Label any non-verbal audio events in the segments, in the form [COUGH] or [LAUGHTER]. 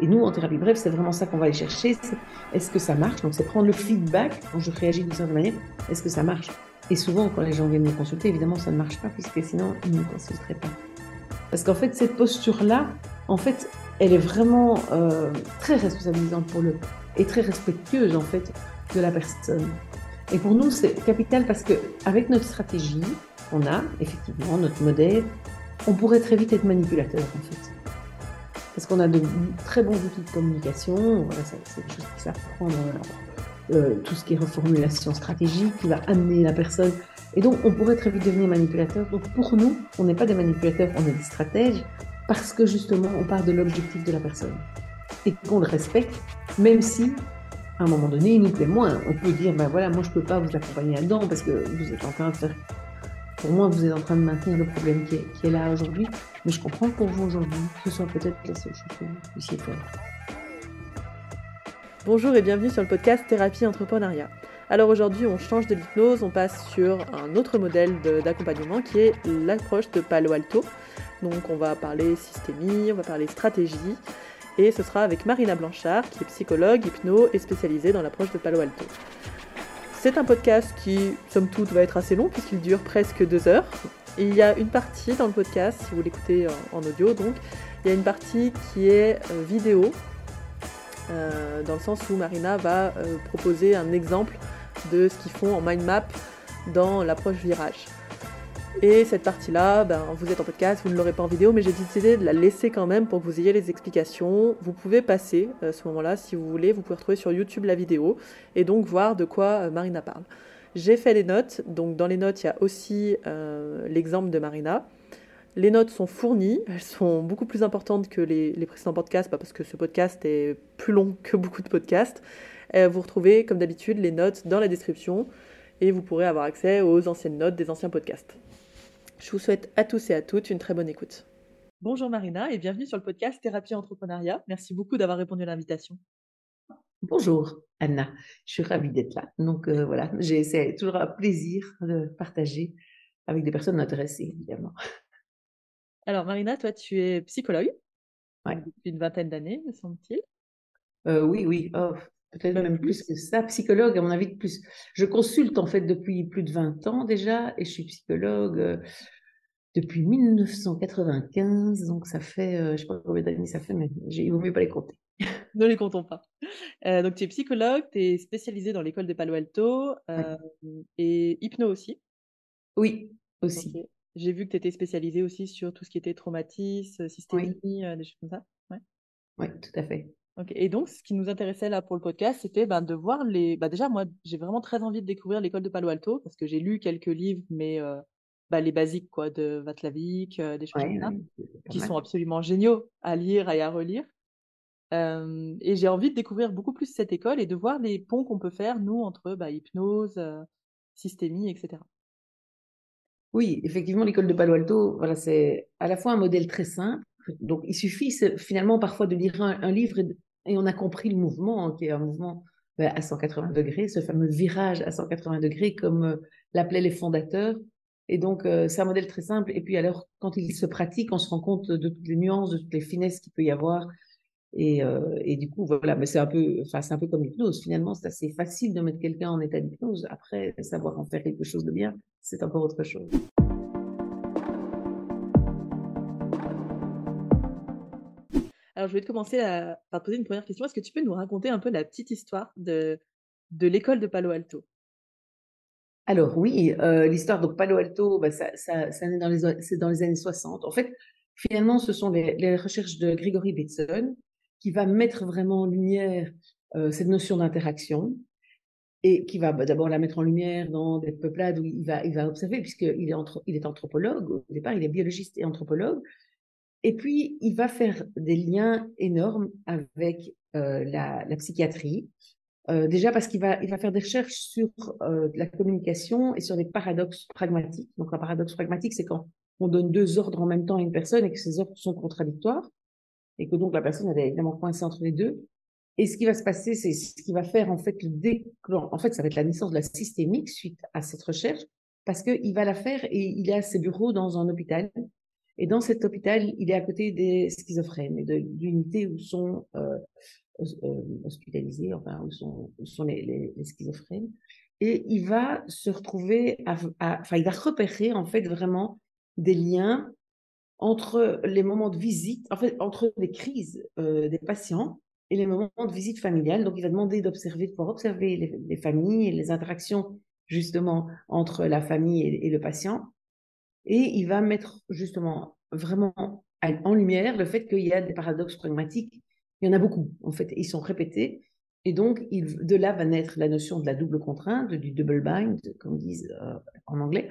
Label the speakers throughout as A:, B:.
A: Et nous, en thérapie brève, c'est vraiment ça qu'on va aller chercher. Est-ce que ça marche? Donc, c'est prendre le feedback quand je réagis d'une certaine manière. Est-ce que ça marche? Et souvent, quand les gens viennent me consulter, évidemment, ça ne marche pas, puisque sinon, ils ne me consulteraient pas. Parce qu'en fait, cette posture-là, en fait, elle est vraiment euh, très responsabilisante pour le et très respectueuse en fait de la personne. Et pour nous, c'est capital parce que avec notre stratégie, on a effectivement notre modèle, on pourrait très vite être manipulateur en fait. Parce qu'on a de très bons outils de communication, c'est des choses qui savent prendre euh, tout ce qui est reformulation stratégique, qui va amener la personne. Et donc, on pourrait très vite devenir manipulateur. Donc, pour nous, on n'est pas des manipulateurs, on est des stratèges parce que justement, on part de l'objectif de la personne et qu'on le respecte, même si à un moment donné, il nous plaît moins. On peut dire, ben voilà, moi je peux pas vous accompagner là-dedans parce que vous êtes en train de faire, pour moi, vous êtes en train de maintenir le problème qui est, là aujourd'hui, mais je comprends que pour vous aujourd'hui, ce soit peut-être la seule chose que vous puissiez faire.
B: Bonjour et bienvenue sur le podcast Thérapie Entrepreneuriat. Alors aujourd'hui, on change de l'hypnose, on passe sur un autre modèle d'accompagnement qui est l'approche de Palo Alto. Donc on va parler systémie, on va parler stratégie, et ce sera avec Marina Blanchard, qui est psychologue, hypno et spécialisée dans l'approche de Palo Alto. C'est un podcast qui, somme toute, va être assez long puisqu'il dure presque deux heures. Il y a une partie dans le podcast, si vous l'écoutez en, audio, donc, il y a une partie qui est euh, vidéo, euh, dans le sens où Marina va euh, proposer un exemple de ce qu'ils font en mind map dans l'approche virage. Et cette partie-là, ben, vous êtes en podcast, vous ne l'aurez pas en vidéo, mais j'ai décidé de la laisser quand même pour que vous ayez les explications. Vous pouvez passer à euh, ce moment-là si vous voulez, vous pouvez retrouver sur YouTube la vidéo et donc voir de quoi euh, Marina parle. J'ai fait les notes, donc dans les notes, il y a aussi euh, l'exemple de Marina. Les notes sont fournies, elles sont beaucoup plus importantes que les, les précédents podcasts, parce que ce podcast est plus long que beaucoup de podcasts. vous retrouvez, comme d'habitude, les notes dans la description et vous pourrez avoir accès aux anciennes notes des anciens podcasts. Je vous souhaite à tous et à toutes une très bonne écoute. Bonjour Marina et bienvenue sur le podcast Thérapie Entrepreneuriat. Merci beaucoup d'avoir répondu à l'invitation.
A: Bonjour Anna, je suis ravie d'être là. Donc euh, voilà, j'ai toujours un plaisir de partager avec des personnes intéressées évidemment.
B: Alors Marina, toi tu es psychologue depuis une vingtaine d'années, me semble-t-il.
A: Euh, oui, oui, oh, peut-être même plus. que ça. Psychologue, à mon avis, plus. Je consulte en fait depuis plus de 20 ans déjà et je suis psychologue euh, depuis 1995, donc ça fait, euh, je ne sais pas combien d'années ça fait, mais il vaut mieux pas les compter. [LAUGHS]
B: ne les comptons pas. Euh, donc tu es psychologue, tu es spécialisé dans l'école de Palo Alto et hypno aussi.
A: Oui, aussi.
B: J'ai vu que tu étais spécialisé aussi sur tout ce qui était traumatisme, systémie, des choses comme ça.
A: Oui, ouais, tout à fait.
B: Et donc, ce qui nous intéressait là pour le podcast, c'était ben, de voir les. Bah, déjà, moi, j'ai vraiment très envie de découvrir l'école de Palo Alto parce que j'ai lu quelques livres, mais euh, bah, les basiques quoi, de Vatlavik, euh, des choses comme ça, qui sont absolument géniaux à lire et à relire. et j'ai envie de découvrir beaucoup plus cette école et de voir les ponts qu'on peut faire, nous, entre bah, hypnose, euh, systémie, etc.
A: Oui, effectivement, l'école de Palo Alto, voilà, c'est à la fois un modèle très simple. Donc, il suffit finalement parfois de lire un, livre et, et on a compris le mouvement, hein, qui est un mouvement ben, à 180 degrés, ce fameux virage à 180 degrés, comme euh, l'appelaient les fondateurs. Et donc, euh, c'est un modèle très simple. Et puis, alors, quand il se pratique, on se rend compte de toutes les nuances, de toutes les finesses qu'il peut y avoir. Et, euh, du coup, voilà, mais c'est un peu, c'est un peu comme l'hypnose. Finalement, c'est assez facile de mettre quelqu'un en état d'hypnose. Après, savoir en faire quelque chose de bien, c'est encore autre chose.
B: Alors, je vais te commencer par te poser une première question. Est-ce que tu peux nous raconter un peu la petite histoire de, de l'école de Palo Alto?
A: Alors, oui, euh, l'histoire de Palo Alto, bah, ça, ça, ça les, c'est dans les années 60. En fait, finalement, ce sont les, recherches de Gregory Bateson qui va mettre vraiment en lumière euh, cette notion d'interaction et qui va bah, d'abord la mettre en lumière dans des peuplades où il va, il va observer, puisqu'il est, est anthropologue, au départ, il est biologiste et anthropologue, et puis, il va faire des liens énormes avec euh, la, psychiatrie. Euh, déjà parce qu'il va, il va faire des recherches sur euh, la communication et sur des paradoxes pragmatiques. Donc, un paradoxe pragmatique, c'est quand on donne deux ordres en même temps à une personne et que ces ordres sont contradictoires et que donc la personne est évidemment coincée entre les deux. Et ce qui va se passer, c'est ce qui va faire en fait le déclenchement. En fait, ça va être la naissance de la systémique suite à cette recherche, parce qu'il va la faire et il à ses bureaux dans un hôpital Et dans cet hôpital, il est à côté des schizophrènes de l'unité où sont euh, euh, hospitalisés, enfin où sont, les, schizophrènes. Et il va se retrouver, enfin, il va repérer en fait vraiment des liens entre les moments de visite, en fait, entre les crises euh, des patients et les moments de visite familiale. Donc, il va demander d'observer, de pouvoir observer les, les, familles et les interactions justement entre la famille et, le patient. Et il va mettre justement vraiment en lumière le fait qu'il y a des paradoxes pragmatiques. Il y en a beaucoup, en fait, ils sont répétés. Et donc, de là va naître la notion de la double contrainte, du double bind, comme disent euh, en anglais.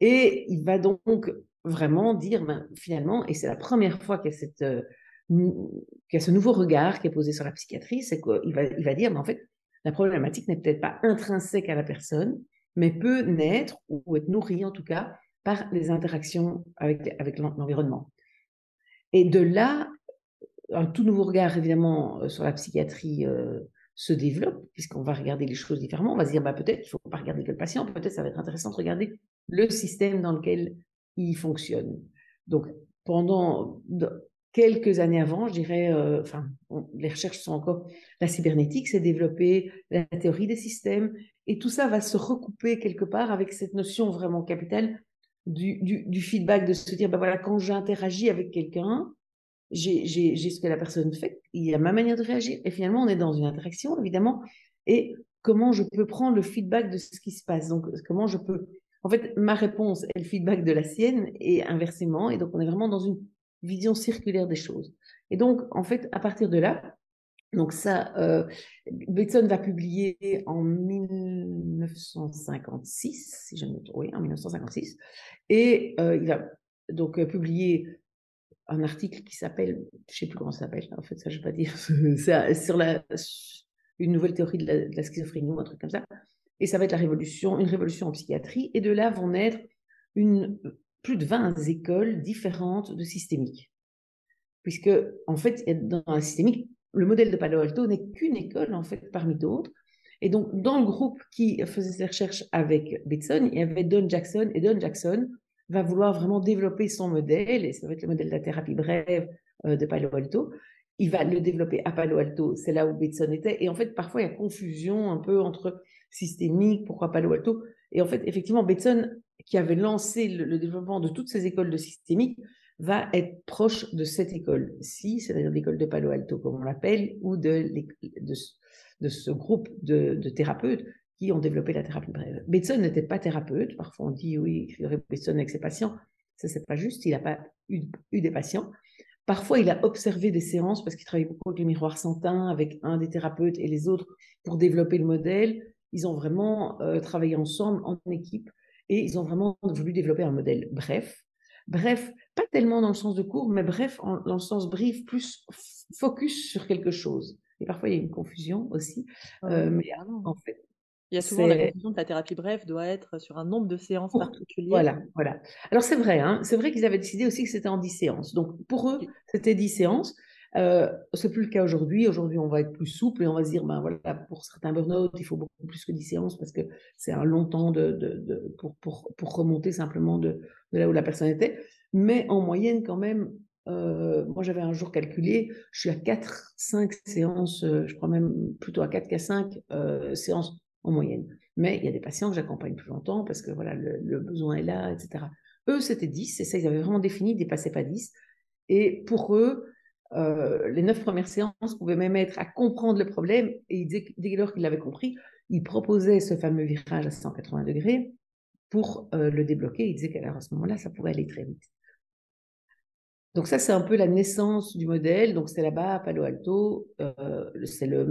A: Et il va donc vraiment dire, ben, finalement, et c'est la première fois qu'il y a cette, euh, qu'il y a ce nouveau regard qui est posé sur la psychiatrie, c'est qu'il va, il va dire, mais en fait, la problématique n'est peut-être pas intrinsèque à la personne, mais peut naître ou être nourrie en tout cas par les interactions avec, avec l'environnement. Et de là, un tout nouveau regard évidemment euh, sur la psychiatrie euh, se développe, puisqu'on va regarder les choses différemment. On va se dire, bah, peut-être il ne faut pas regarder que le patient, peut-être ça va être intéressant de regarder le système dans lequel il fonctionne. Donc, pendant quelques années avant, je dirais, euh, enfin, les recherches sont encore, la cybernétique s'est développée, la théorie des systèmes, et tout ça va se recouper quelque part avec cette notion vraiment capitale du, du, feedback, de se dire, ben voilà, quand j'interagis avec quelqu'un, j'ai ce que la personne fait, il y a ma manière de réagir, et finalement, on est dans une interaction, évidemment, et comment je peux prendre le feedback de ce qui se passe? Donc, comment je peux... En fait, ma réponse est le feedback de la sienne, et inversement, et donc on est vraiment dans une vision circulaire des choses. Et donc, en fait, à partir de là, donc ça, euh, va publier en 1956, si je me trompe, oui, en 1956, et euh, il va donc euh, publier un article qui s'appelle, je ne sais plus comment ça s'appelle, en fait, ça je ne vais pas dire, [LAUGHS] sur la, une nouvelle théorie de la, de la, schizophrénie ou un truc comme ça, et ça va être la révolution, une révolution en psychiatrie, et de là vont naître une, plus de 20 écoles différentes de systémique. Puisque, en fait, dans la systémique, le modèle de Palo Alto n'est qu'une école, en fait, parmi d'autres. Et donc, dans le groupe qui faisait ses recherches avec Bateson, il y avait Don Jackson, et Don Jackson va vouloir vraiment développer son modèle, et ça va être le modèle de la thérapie brève euh, de Palo Alto. Il va le développer à Palo Alto, c'est là où Bateson était. Et en fait, parfois, il y a confusion un peu entre systémique, pourquoi Palo Alto. Et en fait, effectivement, Bateson, qui avait lancé le, développement de toutes ces écoles de systémique, va être proche de cette école-ci, c'est-à-dire l'école de Palo Alto, comme on l'appelle, ou de, de, ce groupe de, de, thérapeutes qui ont développé la thérapie brève. Bateson n'était pas thérapeute, parfois on dit oui, Bateson avec ses patients, ça c'est pas juste, il n'a pas eu, des patients. Parfois, il a observé des séances parce qu'il travaillait beaucoup avec les miroirs santins, avec un des thérapeutes et les autres pour développer le modèle. Ils ont vraiment euh, travaillé ensemble en équipe et ils ont vraiment voulu développer un modèle bref. Bref, pas tellement dans le sens de cours, mais bref, dans le sens brief, plus focus sur quelque chose. Et parfois, il y a une confusion aussi. Euh, mais en fait,
B: il y a souvent la confusion que la thérapie brève doit être sur un nombre de séances particulières.
A: Voilà, voilà. Alors c'est vrai, hein, c'est vrai qu'ils avaient décidé aussi que c'était en 10 séances. Donc pour eux, c'était 10 séances. Euh, c'est plus le cas aujourd'hui. Aujourd'hui, on va être plus souple et on va se dire, ben voilà, pour certains burn-out, il faut beaucoup plus que 10 séances parce que c'est un long temps de, de, de pour, pour, pour, remonter simplement de, de, là où la personne était. Mais en moyenne, quand même, euh, moi j'avais un jour calculé, je suis à 4, 5 séances, euh, je crois même plutôt à 4 qu'à 5 euh, séances en moyenne. Mais il y a des patients que j'accompagne plus longtemps parce que voilà, le, besoin est là, etc. Eux, c'était 10, et ça, ils avaient vraiment défini, ils dépassaient pas 10. Et pour eux, les neuf premières séances pouvaient même être à comprendre le problème et dès, lors qu'il l'avait compris, il proposait ce fameux virage à 180 degrés pour le débloquer. Il disait qu'à ce moment-là, ça pourrait aller très vite. Donc ça, c'est un peu la naissance du modèle. Donc c'est là-bas à Palo Alto, euh, c'est le,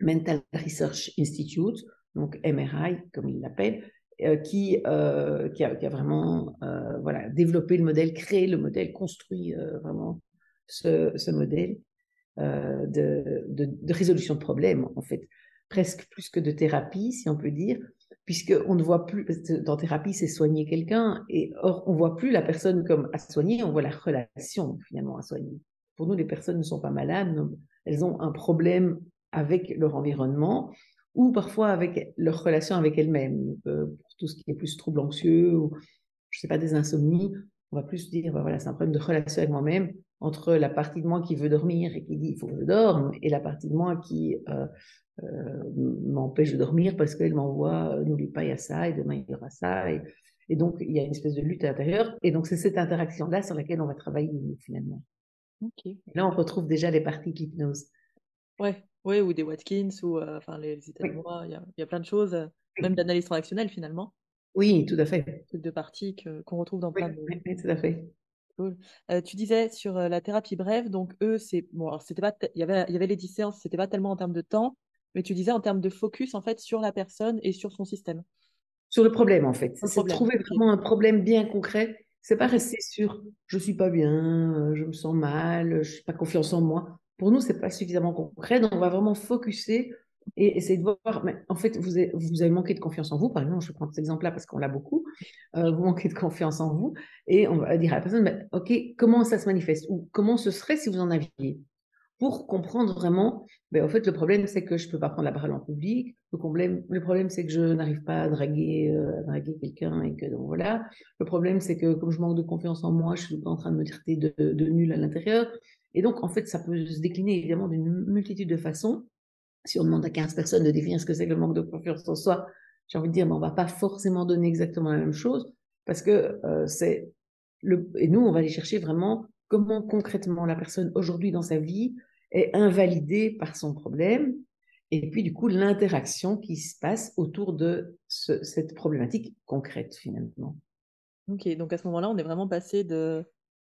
A: Mental Research Institute, donc MRI comme il l'appelle, qui, qui a, qui, a, vraiment voilà, développé le modèle, créé le modèle, construit vraiment ce, modèle euh, de, résolution de problèmes, en fait, presque plus que de thérapie, si on peut dire, puisqu'on ne voit plus, dans thérapie, c'est soigner quelqu'un, et or, on voit plus la personne comme à soigner, on voit la relation, finalement, à soigner. Pour nous, les personnes ne sont pas malades, elles ont un problème avec leur environnement, ou parfois avec leur relation avec elles-mêmes, euh, pour tout ce qui est plus trouble anxieux, ou je sais pas, des insomnies, on va plus dire, bah voilà, c'est un problème de relation avec moi-même, entre la partie de moi qui veut dormir et qui dit il faut que je dorme, et la partie de moi qui euh, euh, m'empêche de dormir parce qu'elle m'envoie euh, n'oublie pas, il y a ça, et demain il y aura ça. Et, et donc, il y a une espèce de lutte à l'intérieur. Et donc, c'est cette interaction-là sur laquelle on va travailler finalement. Et là, on retrouve déjà les parties de l'hypnose.
B: Ouais, ouais, ou des Watkins, ou enfin les, états de moi, il y, a plein de choses, même d'analyse transactionnelle finalement.
A: Oui, tout à fait.
B: De parties qu'on retrouve dans plein de.
A: Oui, tout à fait.
B: Cool. tu disais sur la thérapie brève, donc eux, c'est bon, alors c'était pas, il y avait, il y avait les 10 séances, c'était pas tellement en termes de temps, mais tu disais en termes de focus en fait sur la personne et sur son système.
A: Sur le problème en fait, c'est trouver vraiment un problème bien concret. C'est pas rester sur je suis pas bien, je me sens mal, je suis pas confiance en moi. Pour nous, c'est pas suffisamment concret, donc on va vraiment focuser et essayer de voir, mais en fait, vous avez, vous avez manqué de confiance en vous, par exemple, je prends cet exemple-là parce qu'on l'a beaucoup, euh, vous manquez de confiance en vous, et on va dire à la personne, ok, comment ça se manifeste, ou comment ce serait si vous en aviez pour comprendre vraiment, ben, en fait, le problème, c'est que je ne peux pas prendre la parole en public. Le problème, le problème c'est que je n'arrive pas à draguer, euh, draguer quelqu'un et que donc voilà. Le problème, c'est que comme je manque de confiance en moi, je suis en train de me traiter de, de nul à l'intérieur. Et donc, en fait, ça peut se décliner évidemment d'une multitude de façons. Si on demande à 15 personnes de définir ce que c'est que le manque de confiance en soi, j'ai envie de dire, mais on va pas forcément donner exactement la même chose parce que euh, c'est le, et nous, on va aller chercher vraiment comment concrètement la personne aujourd'hui dans sa vie est invalidée par son problème, et puis du coup l'interaction qui se passe autour de cette problématique concrète finalement.
B: Ok, donc à ce moment-là, on est vraiment passé de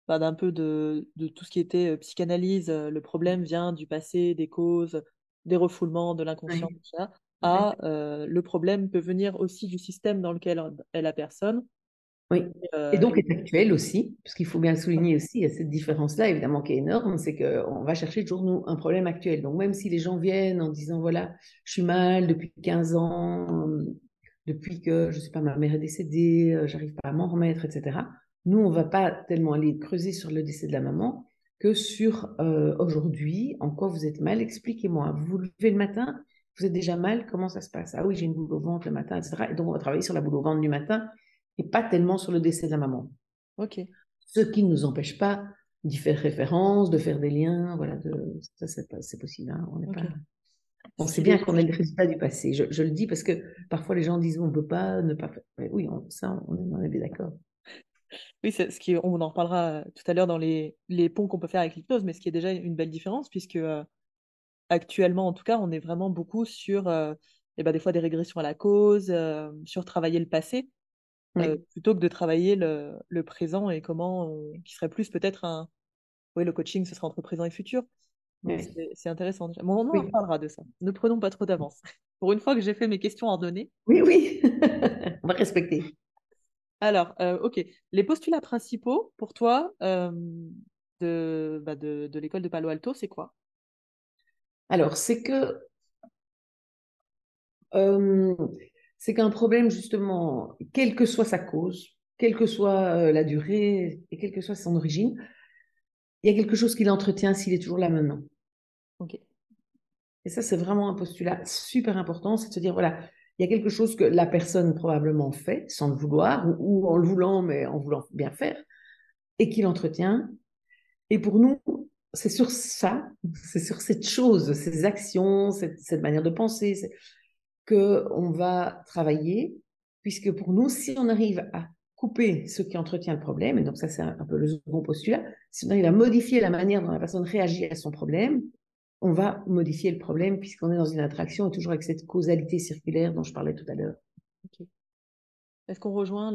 B: bah, d'un peu de, de, tout ce qui était euh, psychanalyse, euh, le problème vient du passé, des causes, des refoulements, de l'inconscient, tout ça, à euh, le problème peut venir aussi du système dans lequel est la personne,
A: oui. Et donc est actuel aussi, parce qu'il faut bien le souligner aussi, il y a cette différence-là évidemment qui est énorme, c'est qu'on va chercher toujours nous un problème actuel. Donc même si les gens viennent en disant voilà, je suis mal depuis 15 ans, depuis que je sais pas ma mère est décédée, j'arrive pas à m'en remettre, etc. Nous on va pas tellement aller creuser sur le décès de la maman que sur aujourd'hui, en quoi vous êtes mal. Expliquez-moi. Vous vous levez le matin, vous êtes déjà mal, comment ça se passe? Ah oui, j'ai une boule au ventre le matin, etc. Et donc on va travailler sur la boule au ventre du matin et pas tellement sur le décès de la maman.
B: Ok.
A: Ce qui ne nous empêche pas d'y faire référence, de faire des liens, voilà, de, ça c'est possible. Hein, on, pas... on sait bien qu'on est le résultat du passé. Je, je, le dis parce que parfois les gens disent on ne peut pas ne pas faire. oui, on, ça, on on est bien d'accord.
B: Oui, c'est ce qui, on en reparlera tout à l'heure dans les, les ponts qu'on peut faire avec l'hypnose, mais ce qui est déjà une belle différence, puisque euh, actuellement, en tout cas, on est vraiment beaucoup sur euh, eh ben, des fois des régressions à la cause, euh, sur travailler le passé. Euh, plutôt que de travailler le, le présent et comment, qui serait plus peut-être un. Oui, le coaching, ce sera entre présent et futur. C'est intéressant. Bon, on en parlera de ça. Ne prenons pas trop d'avance. [LAUGHS] Pour une fois que j'ai fait mes questions ordonnées.
A: Oui, oui, [LAUGHS] on va respecter.
B: Alors, euh, ok. Les postulats principaux pour toi euh, de, bah de, de l'école de Palo Alto, c'est quoi?
A: Alors, c'est que c'est qu'un problème, justement, quelle que soit sa cause, quelle que soit euh, la durée et quelle que soit son origine, il y a quelque chose qui l'entretient s'il est toujours là maintenant.
B: Ok.
A: Et ça, c'est vraiment un postulat super important, c'est de se dire, voilà, il y a quelque chose que la personne probablement fait sans le vouloir, ou, en le voulant, mais en voulant bien faire, et qui l'entretient. Et pour nous, c'est sur ça, c'est sur cette chose, ces actions, cette, cette manière de penser, qu'on va travailler, puisque pour nous, si on arrive à couper ce qui entretient le problème, et donc ça c'est un, peu le second postulat, si on arrive à modifier la manière dont la personne réagit à son problème, on va modifier le problème puisqu'on est dans une attraction et toujours avec cette causalité circulaire dont je parlais tout à l'heure.
B: Est-ce qu'on rejoint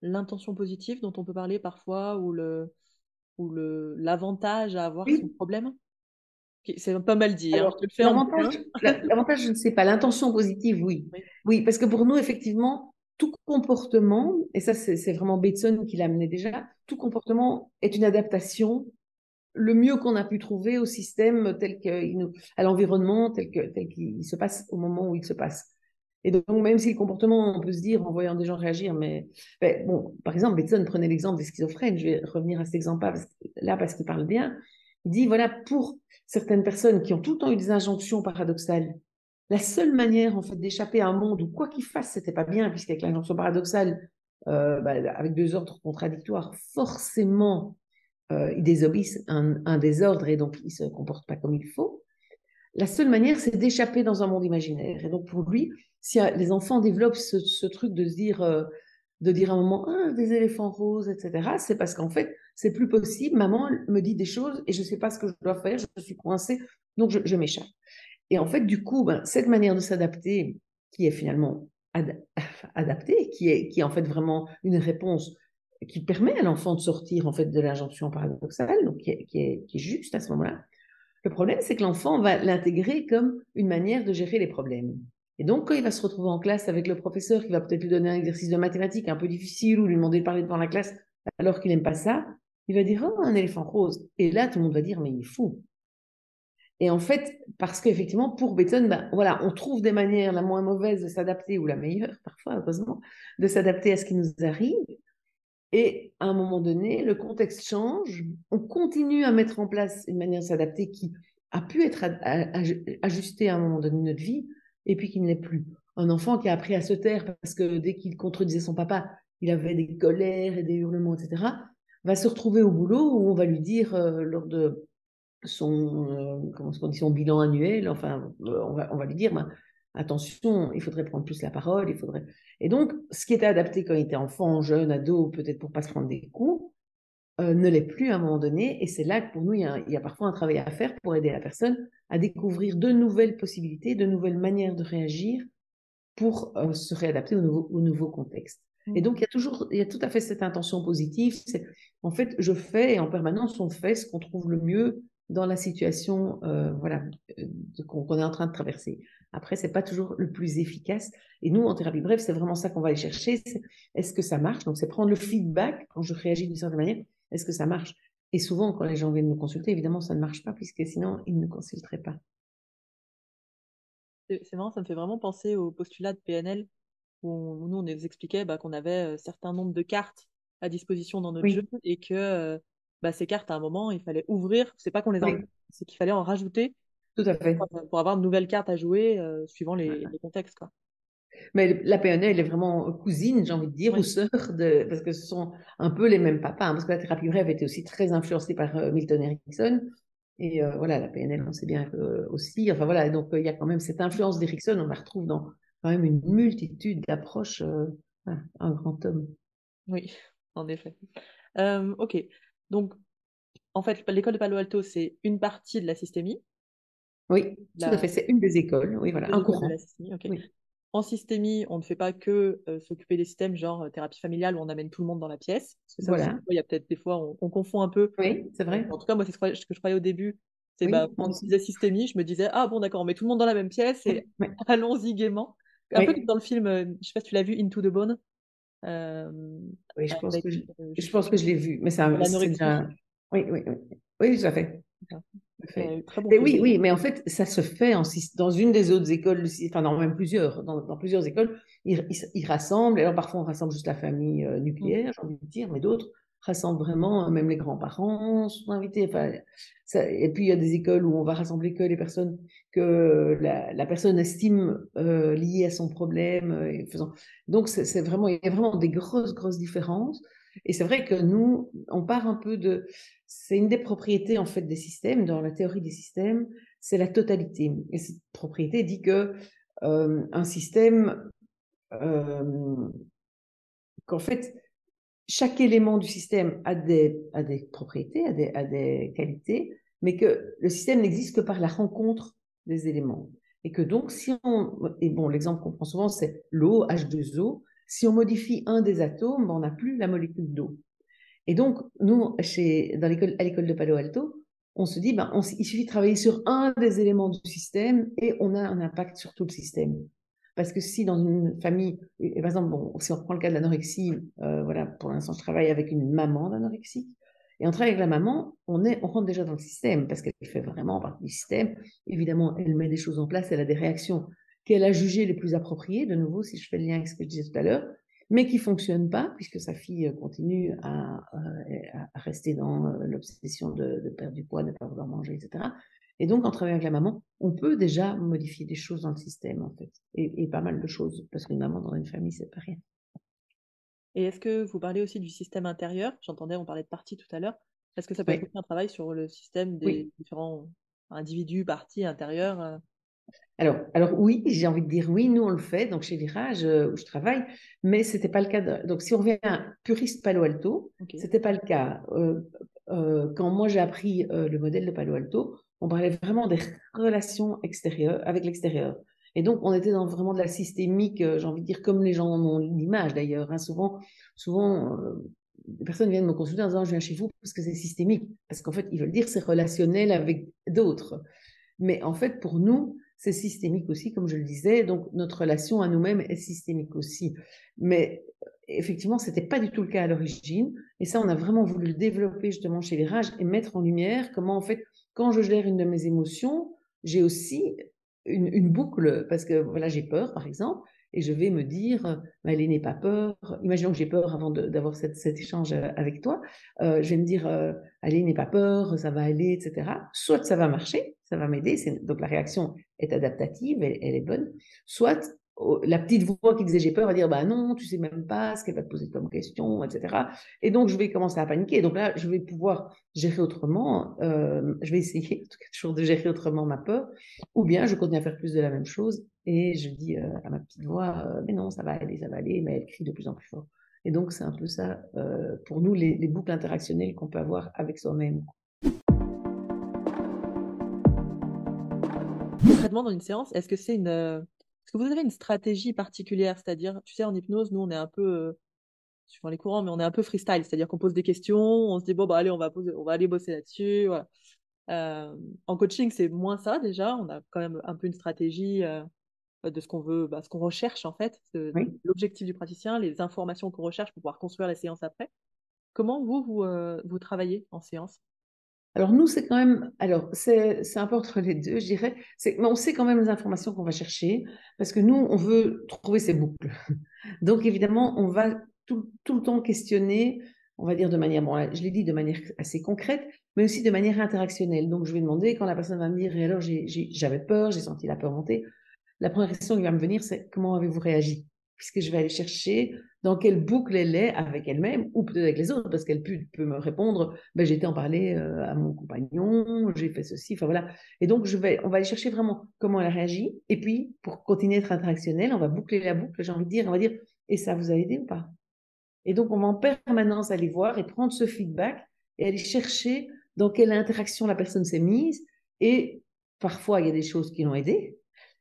B: l'intention positive dont on peut parler parfois ou le ou l'avantage à avoir son problème? C'est pas mal dit. Hein,
A: l'avantage, je ne sais pas. L'intention positive, oui. oui. parce que pour nous, effectivement, tout comportement, et ça, c'est vraiment Bateson qui l'a amené déjà, tout comportement est une adaptation le mieux qu'on a pu trouver au système tel qu'il nous, à l'environnement tel que tel qu'il se passe au moment où il se passe. Et donc, même si le comportement, on peut se dire en voyant des gens réagir, mais ben, bon, par exemple, Bateson prenait l'exemple des schizophrènes. Je vais revenir à cet exemple-là parce qu'il parle bien. Il dit voilà, pour certaines personnes qui ont tout le temps eu des injonctions paradoxales, la seule manière en fait d'échapper à un monde où quoi qu'il fasse, c'était pas bien, puisqu'avec l'injonction paradoxale, euh, bah, avec deux ordres contradictoires, forcément, euh, ils un, désordre et donc ils se comportent pas comme il faut. La seule manière, c'est d'échapper dans un monde imaginaire. Et donc pour lui, si les enfants développent ce, truc de se dire, euh, de dire à un moment, ah, des éléphants roses, etc., c'est parce qu'en fait, c'est plus possible. Maman me dit des choses et je ne sais pas ce que je dois faire, je suis coincée, donc je, m'échappe. Et en fait, du coup, ben, cette manière de s'adapter, qui est finalement [LAUGHS] adaptée, qui est, qui est en fait vraiment une réponse qui permet à l'enfant de sortir en fait de l'injonction paradoxale, donc qui est, qui est, juste à ce moment-là. Le problème, c'est que l'enfant va l'intégrer comme une manière de gérer les problèmes. Et donc, quand il va se retrouver en classe avec le professeur qui va peut-être lui donner un exercice de mathématiques un peu difficile ou lui demander de parler devant la classe alors qu'il n'aime pas ça, il va dire Oh, un éléphant rose. Et là, tout le monde va dire Mais il est fou. Et en fait, parce qu'effectivement, pour Beethoven, ben, voilà, on trouve des manières la moins mauvaise de s'adapter, ou la meilleure [LAUGHS] parfois, heureusement, de s'adapter à ce qui nous arrive. Et à un moment donné, le contexte change, on continue à mettre en place une manière de s'adapter qui a pu être ajustée à un moment donné de notre vie, et puis qui ne l'est plus. Un enfant qui a appris à se taire parce que dès qu'il contredisait son papa, il avait des colères et des hurlements, etc., va se retrouver au boulot où on va lui dire, euh, lors de son, euh, comment on dit, son bilan annuel, enfin, euh, on, va, on va lui dire, ben, attention, il faudrait prendre plus la parole, il faudrait. Et donc, ce qui était adapté quand il était enfant, jeune, ado, peut-être pour pas se prendre des coups, euh, ne l'est plus à un moment donné. Et c'est là que pour nous, il y, a, parfois un travail à faire pour aider la personne à découvrir de nouvelles possibilités, de nouvelles manières de réagir pour euh, se réadapter au nouveau, au nouveau contexte. Et donc, il y a toujours, il y a tout à fait cette intention positive. En fait, je fais et en permanence, on fait ce qu'on trouve le mieux dans la situation, euh, voilà, qu'on est en train de traverser. Après, c'est pas toujours le plus efficace. Et nous, en thérapie brève, c'est vraiment ça qu'on va aller chercher. est-ce que ça marche? Donc, c'est prendre le feedback quand je réagis d'une certaine manière. Est-ce que ça marche? Et souvent, quand les gens viennent nous consulter, évidemment, ça ne marche pas puisque sinon, ils ne consulteraient pas.
B: C'est marrant, ça me fait vraiment penser au postulat de PNL où, nous, on nous expliquait bah, qu'on avait un euh, certain nombre de cartes à disposition dans notre jeu et que euh, bah, ces cartes, à un moment, il fallait ouvrir. C'est pas qu'on les enlève, c'est qu'il fallait en rajouter
A: tout à fait.
B: Pour avoir de nouvelles cartes à jouer euh, suivant les, contextes. Quoi.
A: Mais la PNL, elle est vraiment cousine, j'ai envie de dire, ou sœur, de, parce que ce sont un peu les mêmes papas. Hein, parce que la thérapie brève était aussi très influencée par euh, Milton Erickson. Et euh, voilà, la PNL, on sait bien aussi. Enfin voilà, donc il y a quand même cette influence d'Erickson, on la retrouve dans quand même une multitude d'approches. un grand homme.
B: Oui, en effet. ok, donc en fait, l'école de Palo Alto, c'est une partie de la systémie.
A: Oui, tout à fait. C'est une des écoles. Oui, voilà, un courant.
B: En systémie, on ne fait pas que euh, s'occuper des systèmes, genre euh, thérapie familiale, où on amène tout le monde dans la pièce. voilà. il y a peut-être des fois, on, confond un peu.
A: Oui, c'est vrai.
B: En tout cas, moi, c'est ce que je croyais au début. C'est bah, quand on disait systémie, je me disais, ah bon, d'accord, on met tout le monde dans la même pièce et [LAUGHS] allons-y gaiement. Un peu comme dans le film, euh, je ne sais pas si tu l'as vu, Into the Bone.
A: Oui, je pense, que je, je pense que je l'ai vu, mais c'est un. Oui, oui, oui. Oui, tout à fait. oui, oui, mais en fait, ça se fait en, dans une des autres écoles, enfin dans même plusieurs, dans, plusieurs écoles, ils, ils, rassemblent, alors parfois on rassemble juste la famille euh, nucléaire, j'ai envie de dire, mais d'autres rassemblent vraiment, même les grands-parents sont invités. Enfin, et puis il y a des écoles où on va rassembler que les personnes que la, personne estime euh, liées à son problème. Euh. Donc c'est vraiment, il y a vraiment des grosses, grosses différences. Et c'est vrai que nous, on part un peu de, c'est une des propriétés en fait des systèmes, dans la théorie des systèmes, c'est la totalité. Et cette propriété dit que euh, un système, qu'en fait, chaque élément du système a des, propriétés, a des, qualités, mais que le système n'existe que par la rencontre des éléments. Et que donc, si on, et bon, l'exemple qu'on prend souvent, c'est l'eau, H2O, si on modifie un des atomes, on n'a plus la molécule d'eau. Et donc, nous, chez, dans l'école, à l'école de Palo Alto, on se dit, ben, il suffit de travailler sur un des éléments du système et on a un impact sur tout le système. Parce que si dans une famille, et, par exemple, bon, si on reprend le cas de l'anorexie, euh, voilà, pour l'instant, je travaille avec une maman d'anorexique, et on travaille avec la maman, on, est, on rentre déjà dans le système, parce qu'elle fait vraiment partie du système. Évidemment, elle met des choses en place, elle a des réactions qu'elle a jugées les plus appropriées, de nouveau, si je fais le lien avec ce que je disais tout à l'heure, mais qui ne fonctionnent pas, puisque sa fille continue à, rester dans euh, l'obsession de, perdre du poids, de ne pas vouloir manger, etc. Et donc, en travaillant avec la maman, on peut déjà modifier des choses dans le système, en fait, et, pas mal de choses, parce qu'une maman dans une famille, c'est pas rien.
B: Et est-ce que vous parlez aussi du système intérieur? J'entendais, on parlait de parties tout à l'heure. Est-ce que ça peut
A: Oui,
B: être un travail sur le système
A: oui.
B: des différents individus, parties intérieures euh?
A: Alors, alors oui, j'ai envie de dire oui, nous on le fait, donc chez Virage euh, où je travaille, mais c'était pas le cas. de- Donc si on revient à puriste Palo Alto,
B: Ok.
A: c'était pas le cas. Euh, euh, quand moi j'ai appris le modèle de Palo Alto, on parlait vraiment des relations extérieures avec l'extérieur. Et donc on était dans vraiment de la systémique, euh, j'ai envie de dire comme les gens en ont l'image d'ailleurs. hein. Souvent, souvent euh, des personnes viennent me consulter en disant je viens chez vous parce que c'est systémique, parce qu'en fait ils veulent dire c'est relationnel avec d'autres. Mais en fait, pour nous, c'est systémique aussi, comme je le disais. Donc, notre relation à nous-mêmes est systémique aussi. Mais effectivement, ce n'était pas du tout le cas à l'origine. Et ça, on a vraiment voulu le développer justement chez Virage et mettre en lumière comment, en fait, quand je gère une de mes émotions, j'ai aussi une, une boucle, parce que voilà, j'ai peur, par exemple, et je vais me dire, allez, n'aie pas peur. Imaginons que j'ai peur avant d'avoir cet, échange euh, avec toi. Euh, je vais me dire, euh, allez, n'aie pas peur, ça va aller, etc. Soit ça va marcher, ça va m'aider, donc la réaction est adaptative, elle, elle est bonne. Soit la petite voix qui disait j'ai peur va dire, bah non, tu sais même pas ce qu'elle va te poser comme question, etc. Et donc je vais commencer à paniquer. Donc là, je vais pouvoir gérer autrement, euh, je vais essayer [LAUGHS] en tout cas toujours de gérer autrement ma peur, ou bien je continue à faire plus de la même chose et je dis euh, à ma petite voix, euh, mais non, ça va aller, ça va aller, mais elle crie de plus en plus fort. Et donc, c'est un peu ça, pour nous, les, les boucles interactionnelles qu'on peut avoir avec soi-même.
B: Concrètement, dans une séance, est-ce que c'est une, que vous avez une stratégie particulière? C'est-à-dire, tu sais, en hypnose, nous, on est un peu, euh, suivant les courants, mais on est un peu freestyle. C'est-à-dire qu'on pose des questions, on se dit, bon, bah, allez, on va poser, on va aller bosser là-dessus. Voilà. Euh, en coaching, c'est moins ça déjà. On a quand même un peu une stratégie euh, de ce qu'on veut, bah, ce qu'on recherche en fait,
A: Oui.
B: l'objectif du praticien, les informations qu'on recherche pour pouvoir construire la séance après. Comment vous, vous, euh, vous travaillez en séance?
A: Alors nous, c'est quand même, alors c'est un peu entre les deux, je dirais. C'est, on sait quand même les informations qu'on va chercher parce que nous, on veut trouver ces boucles. [LAUGHS] Donc évidemment, on va tout, tout le temps questionner, on va dire de manière, bon, je l'ai dit de manière assez concrète, mais aussi de manière interactionnelle. Donc je vais demander quand la personne va me dire, et alors j'avais peur, j'ai senti la peur monter. La première question qui va me venir, c'est comment avez-vous réagi? Puisque je vais aller chercher dans quelle boucle elle est avec elle-même ou peut-être avec les autres, parce qu'elle peut, me répondre, ben, j'ai été en parler euh, à mon compagnon, j'ai fait ceci, enfin voilà. Et donc, je vais, on va aller chercher vraiment comment elle a réagi. Et puis, pour continuer à être interactionnel, on va boucler la boucle, j'ai envie de dire, on va dire, et ça vous a aidé ou pas? Et donc, on va en permanence aller voir et prendre ce feedback et aller chercher dans quelle interaction la personne s'est mise. Et parfois, il y a des choses qui l'ont aidé,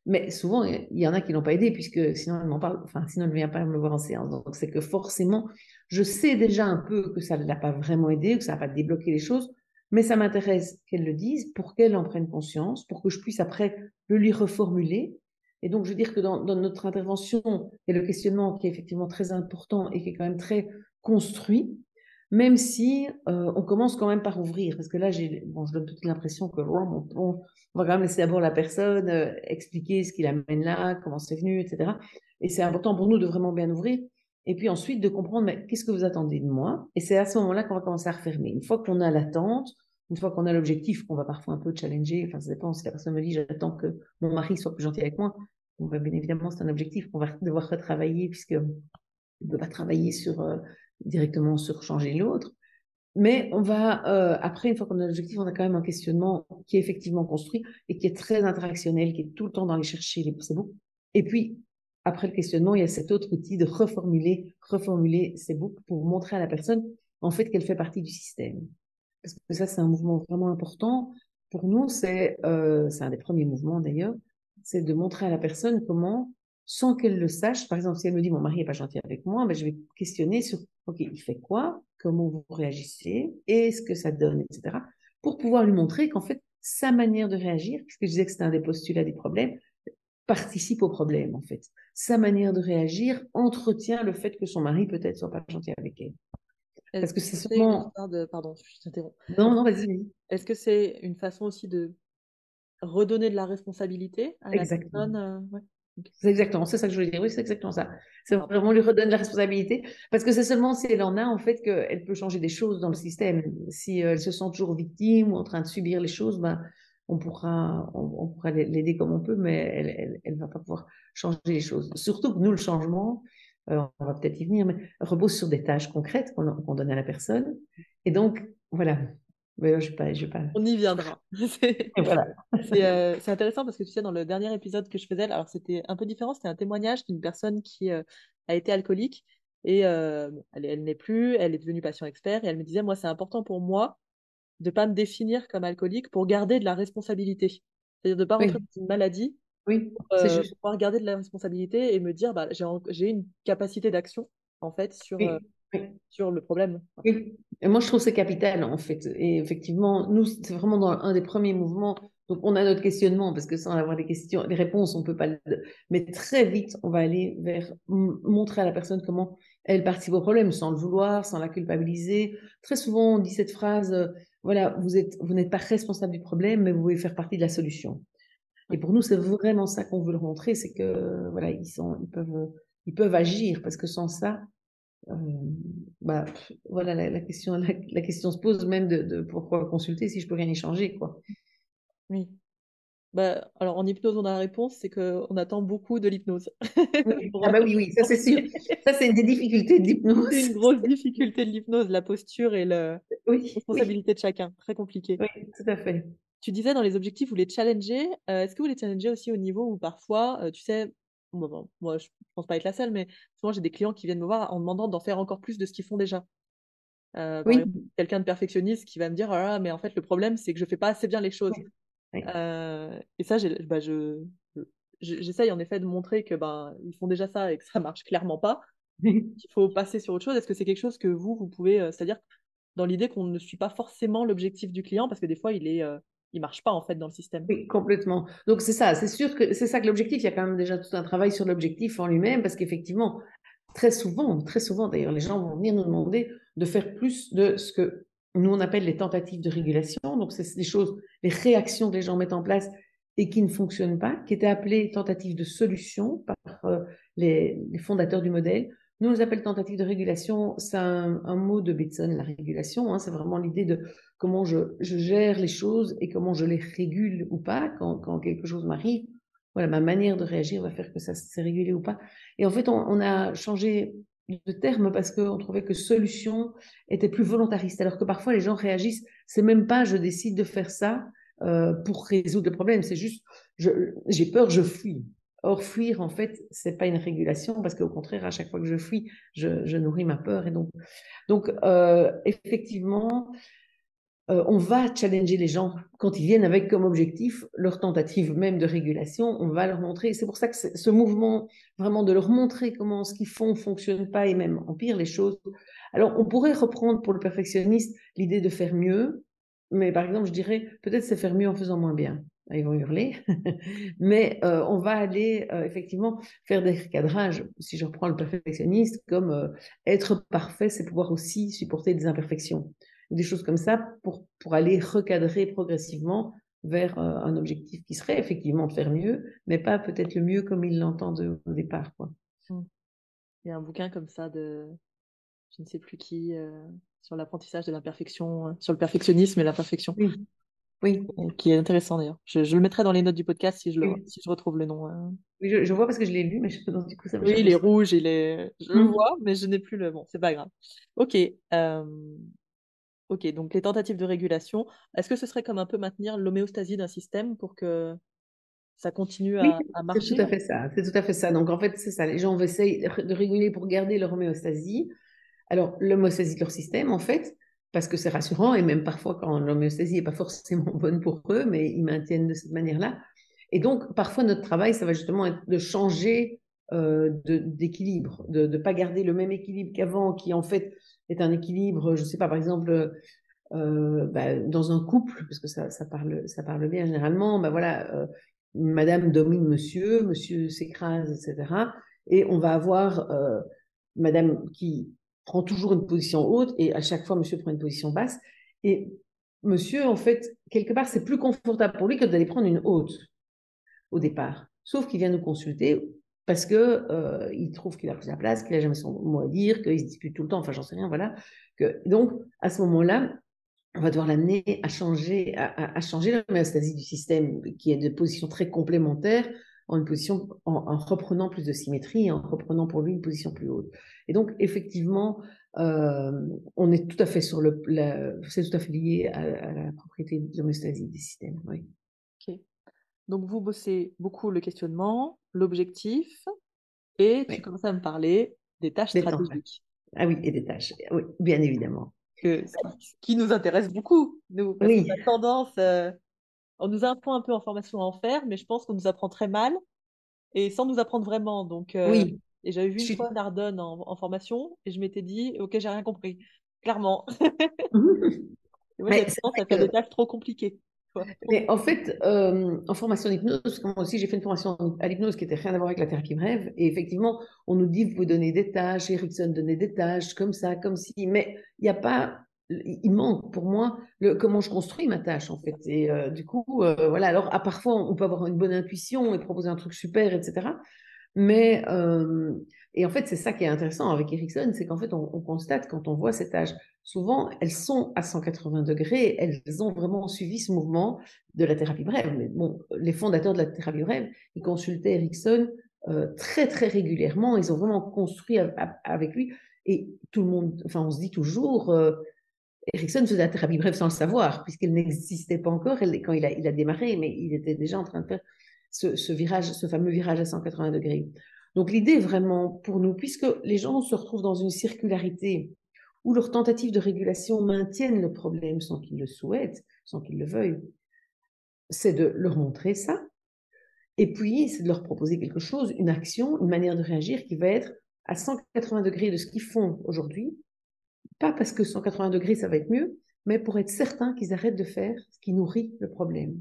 A: mais souvent, il y en a qui l'ont pas aidé puisque sinon, elle parle, enfin, sinon, elle ne vient pas me voir en séance. Donc, c'est que forcément, je sais déjà un peu que ça ne l'a pas vraiment aidé, que ça n'a pas débloqué les choses, mais ça m'intéresse qu'elle le dise pour qu'elle en prenne conscience, pour que je puisse après le lui reformuler. Et donc, je veux dire que dans, dans notre intervention, il y a le questionnement qui est effectivement très important et qui est quand même très construit, même si euh, on commence quand même par ouvrir, parce que là, bon, je donne toute l'impression que on, va quand même laisser d'abord la personne euh, expliquer ce qui l'amène là, comment c'est venu, etc. Et c'est important pour nous de vraiment bien ouvrir, et puis ensuite de comprendre, mais qu'est-ce que vous attendez de moi? Et c'est à ce moment-là qu'on va commencer à refermer. Une fois qu'on a l'attente, une fois qu'on a l'objectif, qu'on va parfois un peu challenger, enfin ça dépend, si la personne me dit j'attends que mon mari soit plus gentil avec moi, bon, ben, bien évidemment c'est un objectif qu'on va devoir retravailler, puisque on ne peut pas travailler sur... Directement sur changer l'autre. Mais on va, euh, après, une fois qu'on a l'objectif, on a quand même un questionnement qui est effectivement construit et qui est très interactionnel, qui est tout le temps dans les chercher, les c'est bon. Et puis, après le questionnement, il y a cet autre outil de reformuler, reformuler ces boucles pour montrer à la personne, en fait, qu'elle fait partie du système. Parce que ça, c'est un mouvement vraiment important. Pour nous, c'est euh, un des premiers mouvements d'ailleurs, c'est de montrer à la personne comment sans qu'elle le sache. Par exemple, si elle me dit mon mari est pas gentil avec moi, ben, je vais questionner sur ok, il fait quoi, comment vous réagissez, et ce que ça donne, etc. Pour pouvoir lui montrer qu'en fait, sa manière de réagir, puisque je disais que c'était un des postulats des problèmes, participe au problème en fait. Sa manière de réagir entretient le fait que son mari peut-être soit pas gentil avec elle. Parce que c'est seulement.
B: De... Pardon, je t'interromps.
A: Non, non, vas-y.
B: Est-ce que c'est une façon aussi de redonner de la responsabilité à
A: Exactement.
B: la personne euh, ouais?
A: C'est exactement, c'est ça que je voulais dire. Oui, c'est exactement ça. C'est vraiment lui redonner la responsabilité. Parce que c'est seulement si elle en a, en fait, qu'elle peut changer des choses dans le système. Si elle se sent toujours victime ou en train de subir les choses, ben, on pourra, on, pourra l'aider comme on peut, mais elle, elle, va pas pouvoir changer les choses. Surtout que nous, le changement, on va peut-être y venir, mais repose sur des tâches concrètes qu'on donne à la personne. Et donc, voilà, je pas, je pas.
B: On y viendra. [LAUGHS] [LAUGHS] Euh, [LAUGHS] c'est intéressant parce que tu sais, dans le dernier épisode que je faisais, alors c'était un peu différent, c'était un témoignage d'une personne qui euh, a été alcoolique et euh, elle, n'est plus, elle est devenue patient expert et elle me disait, moi, c'est important pour moi de pas me définir comme alcoolique pour garder de la responsabilité. C'est-à-dire de ne pas rentrer dans une maladie
A: oui,
B: pour, juste. pouvoir garder de la responsabilité et me dire, bah, j'ai une capacité d'action en fait sur, sur le problème.
A: Oui, et moi je trouve c'est capital en fait. Et effectivement, nous, c'est vraiment dans un des premiers mouvements. Donc on a notre questionnement parce que sans avoir des questions, des réponses, on peut pas. Mais très vite, on va aller vers montrer à la personne comment elle participe au problème sans le vouloir, sans la culpabiliser. Très souvent, on dit cette phrase euh, voilà, vous êtes, vous n'êtes pas responsable du problème, mais vous pouvez faire partie de la solution. Et pour nous, c'est vraiment ça qu'on veut leur montrer, c'est que voilà, ils sont, ils peuvent, ils peuvent agir parce que sans ça, euh, bah, voilà, la, question, la, question se pose même de, pourquoi consulter si je peux rien y changer, quoi.
B: Oui. Bah, alors en hypnose, on a la réponse, c'est qu'on attend beaucoup de l'hypnose.
A: Oui. [LAUGHS] ah bah oui, oui, ça c'est sûr. Ça c'est une des difficultés de l'hypnose.
B: C'est une grosse difficulté de l'hypnose, la posture et la responsabilité de chacun. Très compliqué.
A: Oui, tout à fait.
B: Tu disais dans les objectifs, vous les challenger. Euh, est-ce que vous les challengez aussi au niveau où parfois, euh, tu sais, moi, je pense pas être la seule, mais souvent j'ai des clients qui viennent me voir en demandant d'en faire encore plus de ce qu'ils font déjà. Euh, oui. Quelqu'un de perfectionniste qui va me dire ah, mais en fait le problème c'est que je fais pas assez bien les choses. Euh, et ça, bah, je, j'essaye en effet de montrer que ben ils font déjà ça et que ça marche clairement pas. [LAUGHS] qu'il faut passer sur autre chose. Est-ce que c'est quelque chose que vous vous pouvez, euh, c'est-à-dire dans l'idée qu'on ne suit pas forcément l'objectif du client parce que des fois il est il marche pas en fait dans le système.
A: Oui, complètement. Donc c'est ça, c'est sûr que c'est ça que l'objectif. Il y a quand même déjà tout un travail sur l'objectif en lui-même parce qu'effectivement, très souvent, très souvent d'ailleurs, les gens vont venir nous demander de faire plus de ce que nous on appelle les tentatives de régulation. Donc c'est des choses, les réactions que les gens mettent en place et qui ne fonctionnent pas, qui étaient appelées tentatives de solution par euh, les, les fondateurs du modèle. Nous, on les appelle tentatives de régulation. C'est un, mot de Bateson, la régulation. Hein. c'est vraiment l'idée de comment je, gère les choses et comment je les régule ou pas quand, quelque chose m'arrive. Voilà, ma manière de réagir va faire que ça s'est régulé ou pas. Et en fait, on, a changé de terme parce qu'on trouvait que solution était plus volontariste. Alors que parfois, les gens réagissent. C'est même pas je décide de faire ça euh, pour résoudre le problème. C'est juste j'ai peur, je fuis. Or, fuir, en fait, c'est pas une régulation parce qu'au contraire, à chaque fois que je fuis, je, nourris ma peur. Et donc, donc euh, effectivement, euh, on va challenger les gens quand ils viennent avec comme objectif leur tentative même de régulation. On va leur montrer. C'est pour ça que ce mouvement, vraiment de leur montrer comment ce qu'ils font fonctionne pas et même empire les choses. Alors, on pourrait reprendre pour le perfectionniste l'idée de faire mieux, mais par exemple, je dirais peut-être c'est faire mieux en faisant moins bien. Ils vont hurler, [LAUGHS] mais euh, on va aller euh, effectivement faire des recadrages. Si je reprends le perfectionniste, comme euh, être parfait, c'est pouvoir aussi supporter des imperfections, des choses comme ça pour, pour aller recadrer progressivement vers un objectif qui serait effectivement de faire mieux, mais pas peut-être le mieux comme ils l'entendent au départ. Quoi.
B: Mmh. Il y a un bouquin comme ça de je ne sais plus qui sur l'apprentissage de l'imperfection, sur le perfectionnisme et l'imperfection.
A: Oui. Oui.
B: Qui est intéressant d'ailleurs. Je, le mettrai dans les notes du podcast si je, le, si je retrouve le nom.
A: Euh. Oui, je, vois parce que je l'ai lu, mais je sais pas du coup ça
B: Oui, il est rouge, il est. Je le mmh. vois, mais je n'ai plus le. Bon, c'est pas grave. Ok. Euh, ok, donc les tentatives de régulation. Est-ce que ce serait comme un peu maintenir l'homéostasie d'un système pour que ça continue à, à marcher
A: C'est tout à fait ça. C'est tout à fait ça. Donc en fait, c'est ça. Les gens essayent de réguler pour garder leur homéostasie. Alors, l'homéostasie de leur système, en fait, parce que c'est rassurant, et même parfois quand l'homéostasie n'est pas [LAUGHS] forcément bonne pour eux, mais ils maintiennent de cette manière-là. Et donc, parfois, notre travail, ça va justement être de changer euh, d'équilibre, de ne pas garder le même équilibre qu'avant, qui en fait est un équilibre, je ne sais pas, par exemple, euh, bah, dans un couple, parce que ça, parle, bien généralement, bah voilà, euh, madame domine monsieur, monsieur s'écrase, etc. Et on va avoir madame qui prend toujours une position haute et à chaque fois, monsieur prend une position basse. Et monsieur, en fait, quelque part, c'est plus confortable pour lui que d'aller prendre une haute au départ. Sauf qu'il vient nous consulter parce que euh, il trouve qu'il a pris la place, qu'il a jamais son mot à dire, qu'il se dispute tout le temps, enfin j'en sais rien, voilà. Donc à ce moment-là, on va devoir l'amener à changer, à, à, changer l'homéostasie du système qui est de position très complémentaire en une position, en, reprenant plus de symétrie, en reprenant pour lui une position plus haute. Et donc, effectivement, euh, on est tout à fait sur le, c'est tout à fait lié à, la propriété de l'homéostasie des systèmes. Oui.
B: Ok. Donc, vous bossez beaucoup le questionnement, l'objectif, et tu commences à me parler des tâches stratégiques.
A: Ah oui, et des tâches, oui, bien évidemment.
B: Que, qui nous intéresse beaucoup, nous, parce oui. qu'on a tendance, euh, on nous apprend un peu en formation à en faire, mais je pense qu'on nous apprend très mal et sans nous apprendre vraiment. Donc, euh,
A: oui.
B: Et j'avais vu une fois Nardone en, formation et je m'étais dit, ok, j'ai rien compris, clairement. [LAUGHS] moi, tendance à faire des tâches trop compliquées.
A: Mais en fait, euh, en formation d'hypnose, moi aussi j'ai fait une formation à l'hypnose qui n'était rien à voir avec la thérapie brève. Et effectivement, on nous dit, vous pouvez donner des tâches, Erickson donnait des tâches, comme ça, comme si. Mais il n'y a pas il manque pour moi le, comment je construis ma tâche en fait. Et euh, du coup, euh, voilà. Alors, à parfois, on peut avoir une bonne intuition et proposer un truc super, etc. Mais euh, et en fait, c'est ça qui est intéressant avec Erickson, c'est qu'en fait, on, on, constate quand on voit ces tâches, souvent, elles sont à 180 degrés, elles ont vraiment suivi ce mouvement de la thérapie brève. Mais bon, les fondateurs de la thérapie brève, ils consultaient Erickson très très régulièrement. Ils ont vraiment construit avec lui. Et tout le monde, enfin, on se dit toujours, Erickson faisait la thérapie brève sans le savoir, puisqu'elle n'existait pas encore quand il a, démarré, mais il était déjà en train de faire ce, virage, ce fameux virage à 180 degrés. Donc l'idée vraiment pour nous, puisque les gens se retrouvent dans une circularité où leurs tentatives de régulation maintiennent le problème sans qu'ils le souhaitent, sans qu'ils le veuillent, c'est de leur montrer ça. Et puis, c'est de leur proposer quelque chose, une action, une manière de réagir qui va être à 180 degrés de ce qu'ils font aujourd'hui, pas parce que 180 degrés, ça va être mieux, mais pour être certain qu'ils arrêtent de faire ce qui nourrit le problème.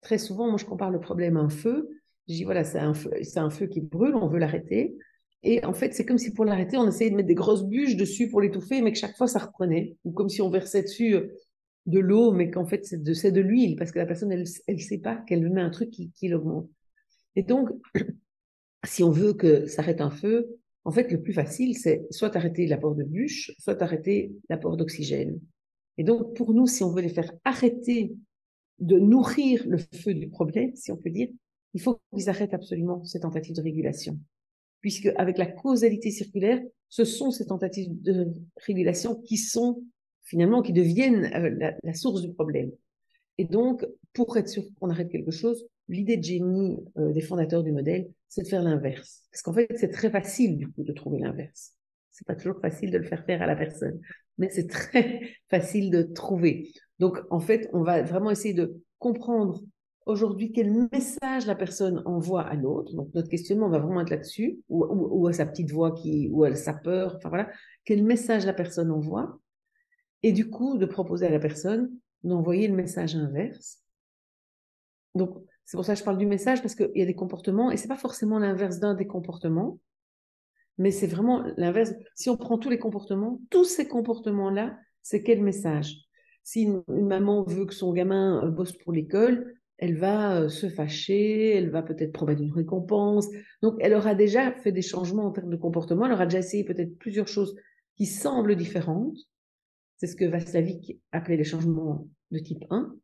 A: Très souvent, moi, je compare le problème à un feu. Je dis, voilà, c'est un, feu, un feu qui brûle, on veut l'arrêter. Et en fait, c'est comme si pour l'arrêter, on essayait de mettre des grosses bûches dessus pour l'étouffer, mais que chaque fois, ça reprenait. Ou comme si on versait dessus euh, de l'eau, mais qu'en fait, c'est de, l'huile, parce que la personne, elle ne sait pas qu'elle met un truc qui, qui l'augmente. Et donc, [CLEARS THROAT] si on veut que s'arrête un feu, en fait, le plus facile, c'est soit arrêter l'apport de bûches, soit arrêter l'apport d'oxygène. Et donc, pour nous, si on veut les faire arrêter de nourrir le feu du problème, si on peut dire, il faut qu'ils arrêtent absolument ces tentatives de régulation. Puisque avec la causalité circulaire, ce sont ces tentatives de régulation qui sont finalement, qui deviennent euh, la, source du problème. Et donc, pour être sûr qu'on arrête quelque chose, l'idée de génie euh, des fondateurs du modèle, c'est de faire l'inverse. Parce qu'en fait, c'est très facile, du coup, de trouver l'inverse. C'est pas toujours facile de le faire faire à la personne, mais c'est très [LAUGHS] facile de trouver. Donc, en fait, on va vraiment essayer de comprendre aujourd'hui quel message la personne envoie à l'autre. Donc, notre questionnement va vraiment être là-dessus, ou, ou, à sa petite voix qui, ou à sa peur, enfin voilà, quel message la personne envoie. Et du coup, de proposer à la personne d'envoyer le message inverse. Donc, c'est pour ça que je parle du message, parce qu'il y a des comportements, et c'est pas forcément l'inverse d'un des comportements, mais c'est vraiment l'inverse. Si on prend tous les comportements, tous ces comportements-là, c'est quel message? Si une, maman veut que son gamin euh, bosse pour l'école, elle va euh, se fâcher, elle va peut-être promettre une récompense. Donc, elle aura déjà fait des changements en termes de comportement, elle aura déjà essayé peut-être plusieurs choses qui semblent différentes. C'est ce que Vaslavik appelait les changements de type 1.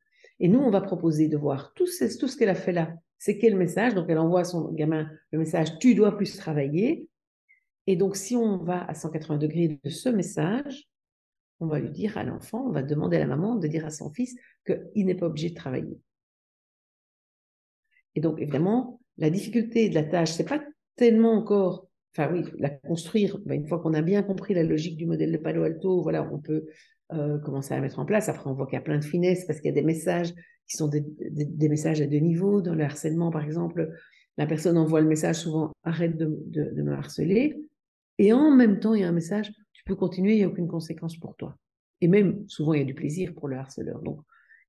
A: Et nous, on va proposer de voir tout ce, tout ce qu'elle a fait là. C'est quel message? Donc, elle envoie à son gamin le message Tu dois plus travailler. Et donc, si on va à 180 degrés de ce message, on va lui dire à l'enfant, on va demander à la maman de dire à son fils qu'il n'est pas obligé de travailler. Et donc, évidemment, la difficulté de la tâche, c'est pas tellement encore, enfin oui, la construire, ben, une fois qu'on a bien compris la logique du modèle de Palo Alto, voilà, on peut euh, commencer à la mettre en place. Après, on voit qu'il y a plein de finesses parce qu'il y a des messages qui sont des, messages à deux niveaux. Dans le harcèlement, par exemple, la personne envoie le message souvent arrête de, me harceler. Et en même temps, il y a un message tu peux continuer, il n'y a aucune conséquence pour toi. Et même, souvent, il y a du plaisir pour le harceleur. Donc,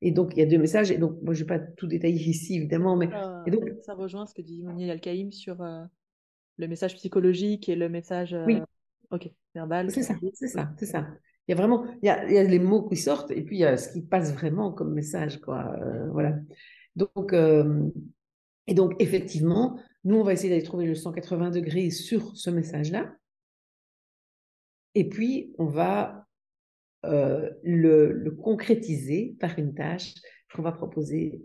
A: et donc, il y a deux messages. Et donc, moi, je ne vais pas tout détailler [LAUGHS] ici, évidemment. Mais,
B: ah,
A: et donc,
B: ça rejoint ce que dit Moniel Alcaïm sur euh, le message psychologique et le message
A: oui.
B: Euh, ok, verbal.
A: C'est ça, c'est ça, c'est ça. Il y a vraiment, il y a, les mots qui sortent et puis il y a ce qui passe vraiment comme message, quoi. Euh, voilà. Donc, euh, et donc, effectivement, nous, on va essayer d'aller trouver le 180 degrés sur ce message-là. Et puis, on va euh, le, concrétiser par une tâche qu'on va proposer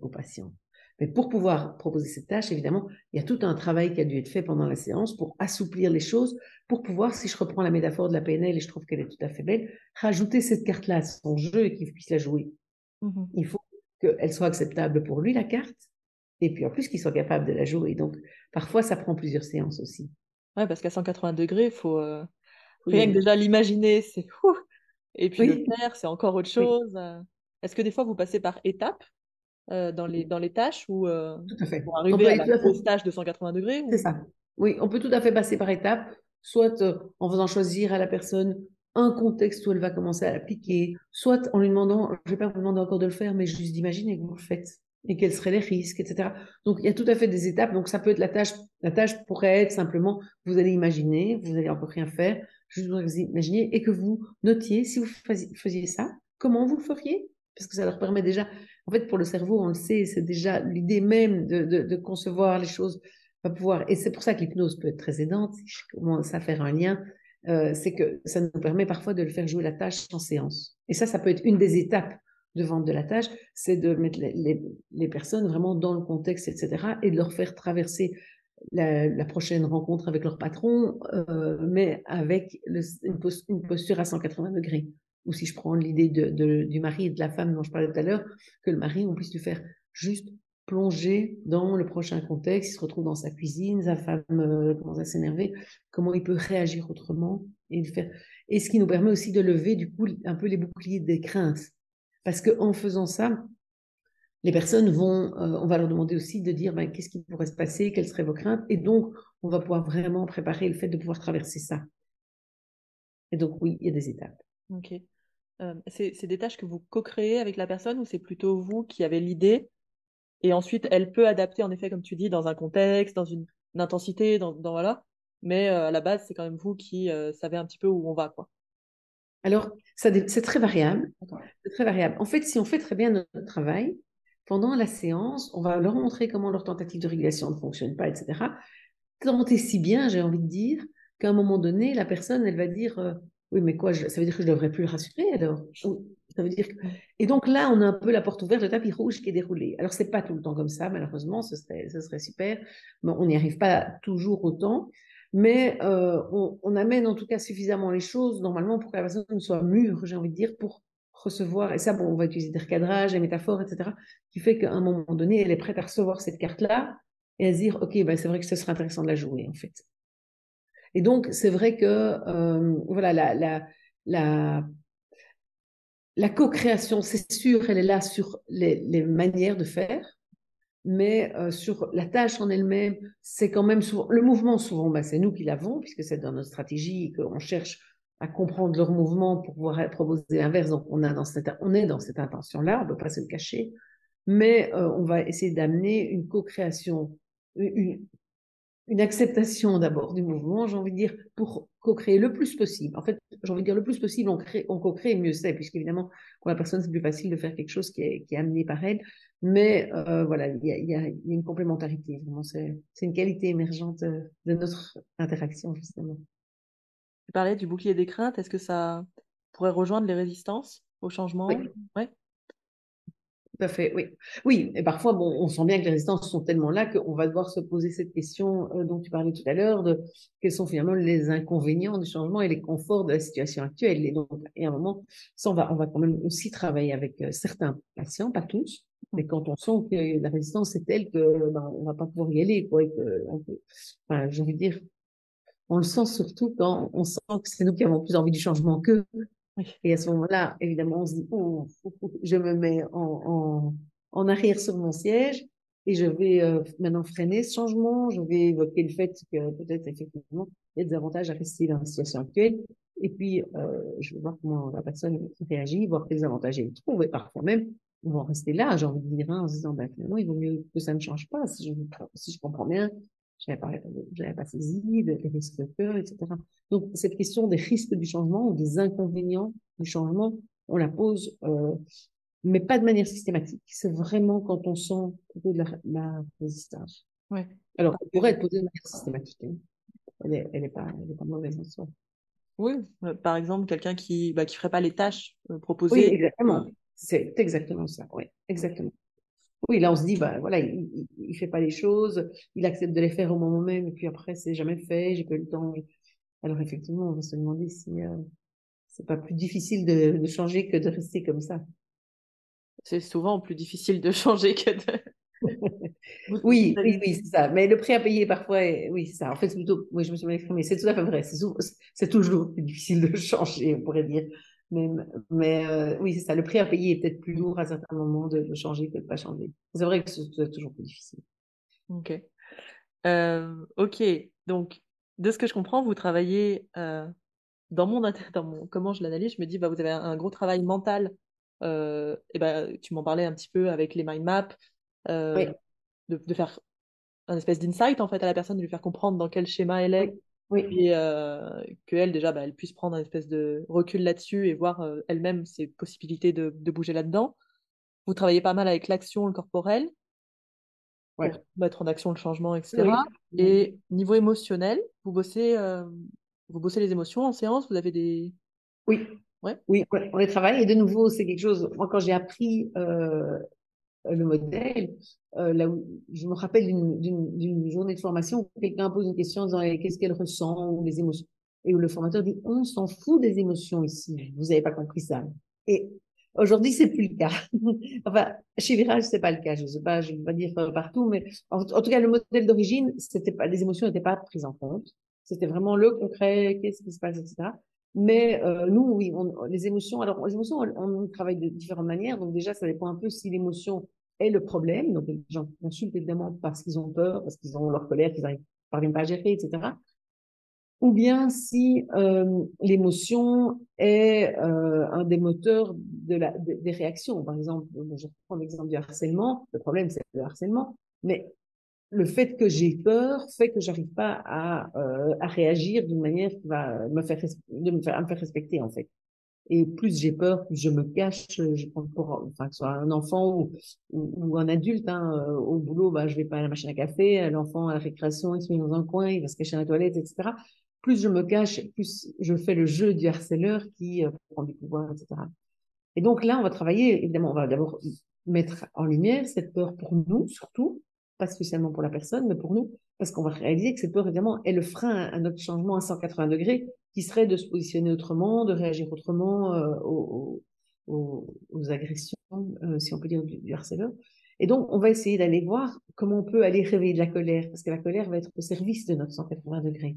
A: aux patients. Mais pour pouvoir proposer cette tâche, évidemment, il y a tout un travail qui a dû être fait pendant la séance pour assouplir les choses, pour pouvoir, si je reprends la métaphore de la PNL, et je trouve qu'elle est tout à fait belle, rajouter cette carte-là à son jeu et qu'il puisse la jouer. Mmh il faut qu'elle soit acceptable pour lui, la carte, et puis en plus qu'il soit capable de la jouer. Donc, parfois, ça prend plusieurs séances aussi.
B: Ouais, parce qu'à 180 degrés, il faut, euh, rien que déjà l'imaginer, c'est fou. Et puis le faire, c'est encore autre chose. Est-ce que des fois, vous passez par étapes euh, dans, les, dans les tâches ou euh,
A: tout à fait.
B: pour arriver à la grosse tâche de 180 degrés
A: C'est ça. Oui, on peut tout à fait passer par étapes, soit en faisant choisir à la personne un contexte où elle va commencer à l'appliquer, soit en lui demandant, je ne vais pas vous demander encore de le faire, mais juste d'imaginer que vous le faites et quels seraient les risques, etc. Donc, il y a tout à fait des étapes. Donc, ça peut être la tâche. La tâche pourrait être simplement, vous allez imaginer, vous allez encore rien faire, juste vous imaginer et que vous notiez, si vous faisiez ça, comment vous le feriez? Parce que ça leur permet déjà, en fait, pour le cerveau, on le sait, c'est déjà l'idée même de, concevoir les choses va pouvoir. Et c'est pour ça que l'hypnose peut être très aidante. Si je commence à faire un lien, euh, c'est que ça nous permet parfois de le faire jouer la tâche en séance. Et ça, ça peut être une des étapes de vente de la tâche, c'est de mettre les, personnes vraiment dans le contexte, etc., et de leur faire traverser la, prochaine rencontre avec leur patron, euh, mais avec une, posture à 180 degrés. Ou si je prends l'idée du mari et de la femme dont je parlais tout à l'heure, que le mari, on puisse lui faire juste plonger dans le prochain contexte, il se retrouve dans sa cuisine, sa femme euh, commence à s'énerver, comment il peut réagir autrement et faire. Et ce qui nous permet aussi de lever du coup un peu les boucliers des craintes. Parce qu'en faisant ça, les personnes vont, euh, on va leur demander aussi de dire ben, qu'est-ce qui pourrait se passer, quelles seraient vos craintes, et donc on va pouvoir vraiment préparer le fait de pouvoir traverser ça. Et donc oui, il y a des étapes.
B: Ok. Euh, c'est des tâches que vous co-créez avec la personne ou c'est plutôt vous qui avez l'idée et ensuite elle peut adapter en effet, comme tu dis, dans un contexte, dans une, intensité, dans, voilà. Mais euh, à la base, c'est quand même vous qui savez un petit peu où on va, quoi.
A: Alors, c'est très variable. Très variable. En fait, si on fait très bien notre travail, pendant la séance, on va leur montrer comment leur tentative de régulation ne fonctionne pas, etc. Tant et si bien, j'ai envie de dire, qu'à un moment donné, la personne, elle va dire euh, Oui, mais quoi, ça veut dire que je ne devrais plus le rassurer alors? Ça veut dire Et donc là, on a un peu la porte ouverte, le tapis rouge qui est déroulé. Alors, c'est pas tout le temps comme ça, malheureusement, ce serait, ce serait super, mais on n'y arrive pas toujours autant mais euh, on, amène en tout cas suffisamment les choses normalement pour que la personne soit mûre, j'ai envie de dire, pour recevoir. Et ça, bon, on va utiliser des recadrages, des métaphores, etc., qui fait qu'à un moment donné, elle est prête à recevoir cette carte-là et à se dire, ok, ben, c'est vrai que ce serait intéressant de la jouer en fait. Et donc, c'est vrai que euh, voilà, la, la, la, co-création, c'est sûr, elle est là sur les, les manières de faire mais euh, sur la tâche en elle-même, c'est quand même souvent, le mouvement souvent, bah, c'est nous qui l'avons, puisque c'est dans notre stratégie qu'on cherche à comprendre leur mouvement pour pouvoir proposer l'inverse. Donc on, a dans cette, on est dans cette intention-là, on ne peut pas se le cacher, mais euh, on va essayer d'amener une co-création, une, une acceptation d'abord du mouvement, j'ai envie de dire, pour co-créer le plus possible. En fait, j'ai envie de dire le plus possible, on, crée, on co-crée, mieux c'est, puisqu'évidemment, pour la personne, c'est plus facile de faire quelque chose qui est, qui est amené par elle. Mais euh, voilà, il y a, y a, une complémentarité. Vraiment, c'est une qualité émergente de notre interaction, justement.
B: Tu parlais du bouclier des craintes. Est-ce que ça pourrait rejoindre les résistances au changement?
A: Oui. Ouais. Tout à fait, oui. Oui, et parfois, bon, on sent bien que les résistances sont tellement là qu'on va devoir se poser cette question euh, dont tu parlais tout à l'heure, de quels sont finalement les inconvénients du changement et les conforts de la situation actuelle. Et donc, et à un moment, ça, on va, on va quand même aussi travailler avec euh, certains patients, pas tous, mais quand on sent que la résistance est telle que ben, on va pas pouvoir y aller, quoi, et que, enfin, j'ai envie de dire, on le sent surtout quand on sent que c'est nous qui avons plus envie du changement qu'eux. Et à ce moment-là, évidemment, on se dit, oh, [LAUGHS] je me mets en, arrière sur mon siège et je vais euh, maintenant freiner ce changement. Je vais évoquer le fait que peut-être effectivement, il y a des avantages à rester dans la situation actuelle. Et puis, euh, je vais voir comment la personne réagit, voir quels avantages elle trouve. Et parfois même, on va rester là, j'ai envie de dire, hein, en se disant, ben, finalement, il vaut mieux que ça ne change pas. Si je comprends bien, j'avais pas, j'avais pas saisi des risques de peur, etc. Donc, cette question des risques du changement ou des inconvénients du changement, on la pose, euh, mais pas de manière systématique. C'est vraiment quand on sent de la, la résistance.
B: Ouais.
A: Alors, elle pourrait être posée de manière systématique. Hein. Elle est, elle est pas, elle est pas mauvaise en soi.
B: Oui, euh, par exemple, quelqu'un qui, bah, qui ferait pas les tâches euh, proposées.
A: Oui, exactement. C'est exactement ça. Oui, exactement. Oui, là, on se dit, bah, voilà, il ne fait pas les choses, il accepte de les faire au moment même, et puis après, c'est jamais fait, j'ai pas eu le temps. Alors, effectivement, on va se demander si euh, c'est pas plus difficile de, de, changer que de rester comme ça.
B: C'est souvent plus difficile de changer que de. [LAUGHS]
A: oui, oui, oui, c'est ça. Mais le prix à payer, parfois, oui, c'est ça. En fait, c'est plutôt, oui, je me suis mal exprimée, c'est tout à fait vrai. C'est toujours plus difficile de changer, on pourrait dire. Mais, mais euh, oui, c'est ça. Le prix à payer est peut-être plus lourd à certains moments de, changer que de ne pas changer. C'est vrai que c'est toujours plus difficile.
B: Ok. Euh, ok. Donc, de ce que je comprends, vous travaillez euh, dans, mon, dans mon. Comment je l'analyse Je me dis, bah, vous avez un, gros travail mental. et ben tu m'en parlais un petit peu avec les mind maps. De, de, faire un espèce d'insight en fait à la personne, de lui faire comprendre dans quel schéma elle est. Oui. Et euh, qu'elle, déjà, bah, elle puisse prendre un espèce de recul là-dessus et voir euh, elle-même ses possibilités de, de bouger là-dedans. Vous travaillez pas mal avec l'action, le corporel, pour mettre en action le changement, etc. Et niveau émotionnel, vous bossez, euh, vous bossez les émotions en séance, vous avez des...
A: Oui, ouais. oui, on les travaille. Et de nouveau, c'est quelque chose, moi quand j'ai appris euh, le modèle. Euh, là où, je me rappelle d'une journée de formation où quelqu'un pose une question en disant eh, qu'est-ce qu'elle ressent ou les émotions? Et où le formateur dit on s'en fout des émotions ici. Vous n'avez pas compris ça. Et aujourd'hui, c'est plus le cas. [LAUGHS] enfin, chez Virage, c'est pas le cas. Je sais pas, je vais pas dire partout, mais en, tout cas, le modèle d'origine, c'était pas, les émotions n'étaient pas prises en compte. C'était vraiment le concret, qu'est-ce qui se passe, etc. Mais euh, nous, oui, on, les émotions. Alors, les émotions, on, on, travaille de différentes manières. Donc déjà, ça dépend un peu si l'émotion est le problème. Donc les gens consultent évidemment parce qu'ils ont peur, parce qu'ils ont leur colère, qu'ils ne parviennent pas à gérer, etc. Ou bien si euh, l'émotion est euh, un des moteurs de la, des réactions. Par exemple, je prends l'exemple du harcèlement. Le problème, c'est le harcèlement. Mais le fait que j'ai peur fait que j'arrive pas à, euh, à réagir d'une manière qui va me faire, de me faire, me faire respecter en fait. Et plus j'ai peur, plus je me cache. Je prends pour, enfin que ce soit un enfant ou, ou, un adulte. Hein, euh, au boulot, bah je vais pas à la machine à café. L'enfant à la récréation, il se met dans un coin, il va se cacher à la toilette, etc. Plus je me cache, plus je fais le jeu du harceleur qui euh, prend du pouvoir, etc. Et donc là, on va travailler. Évidemment, on va d'abord mettre en lumière cette peur pour nous, surtout pas spécialement pour la personne, mais pour nous, parce qu'on va réaliser que cette peur, évidemment, est le frein à notre changement à 180 degrés, qui serait de se positionner autrement, de réagir autrement euh, aux, agressions, euh, si on peut dire, du, du. Et donc, on va essayer d'aller voir comment on peut aller réveiller de la colère, parce que la colère va être au service de notre 180 degrés.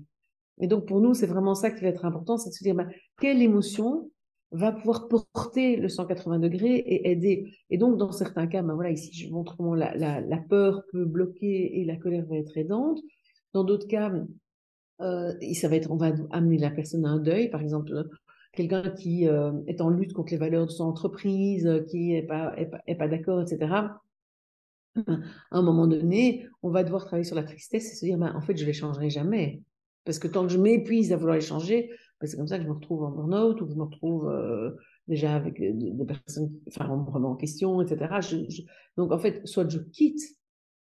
A: Et donc, pour nous, c'est vraiment ça qui va être important, c'est de se dire, bah, quelle émotion va pouvoir porter le 180 degrés et aider. Et donc, dans certains cas, ben voilà, ici, je montre comment la, la, la peur peut bloquer et la colère va être aidante. Dans d'autres cas, euh, ça va être, on va amener la personne à un deuil, par exemple, quelqu'un qui euh, est en lutte contre les valeurs de son entreprise, qui est pas, est pas, est pas d'accord, etc. À un moment donné, on va devoir travailler sur la tristesse et se dire, ben, en fait, je les changerai jamais. Parce que tant que je m'épuise à vouloir les changer, c'est comme ça que je me retrouve en burn-out ou que je me retrouve euh, déjà avec des, personnes, enfin, on me remet en question, etc. donc, en fait, soit je quitte,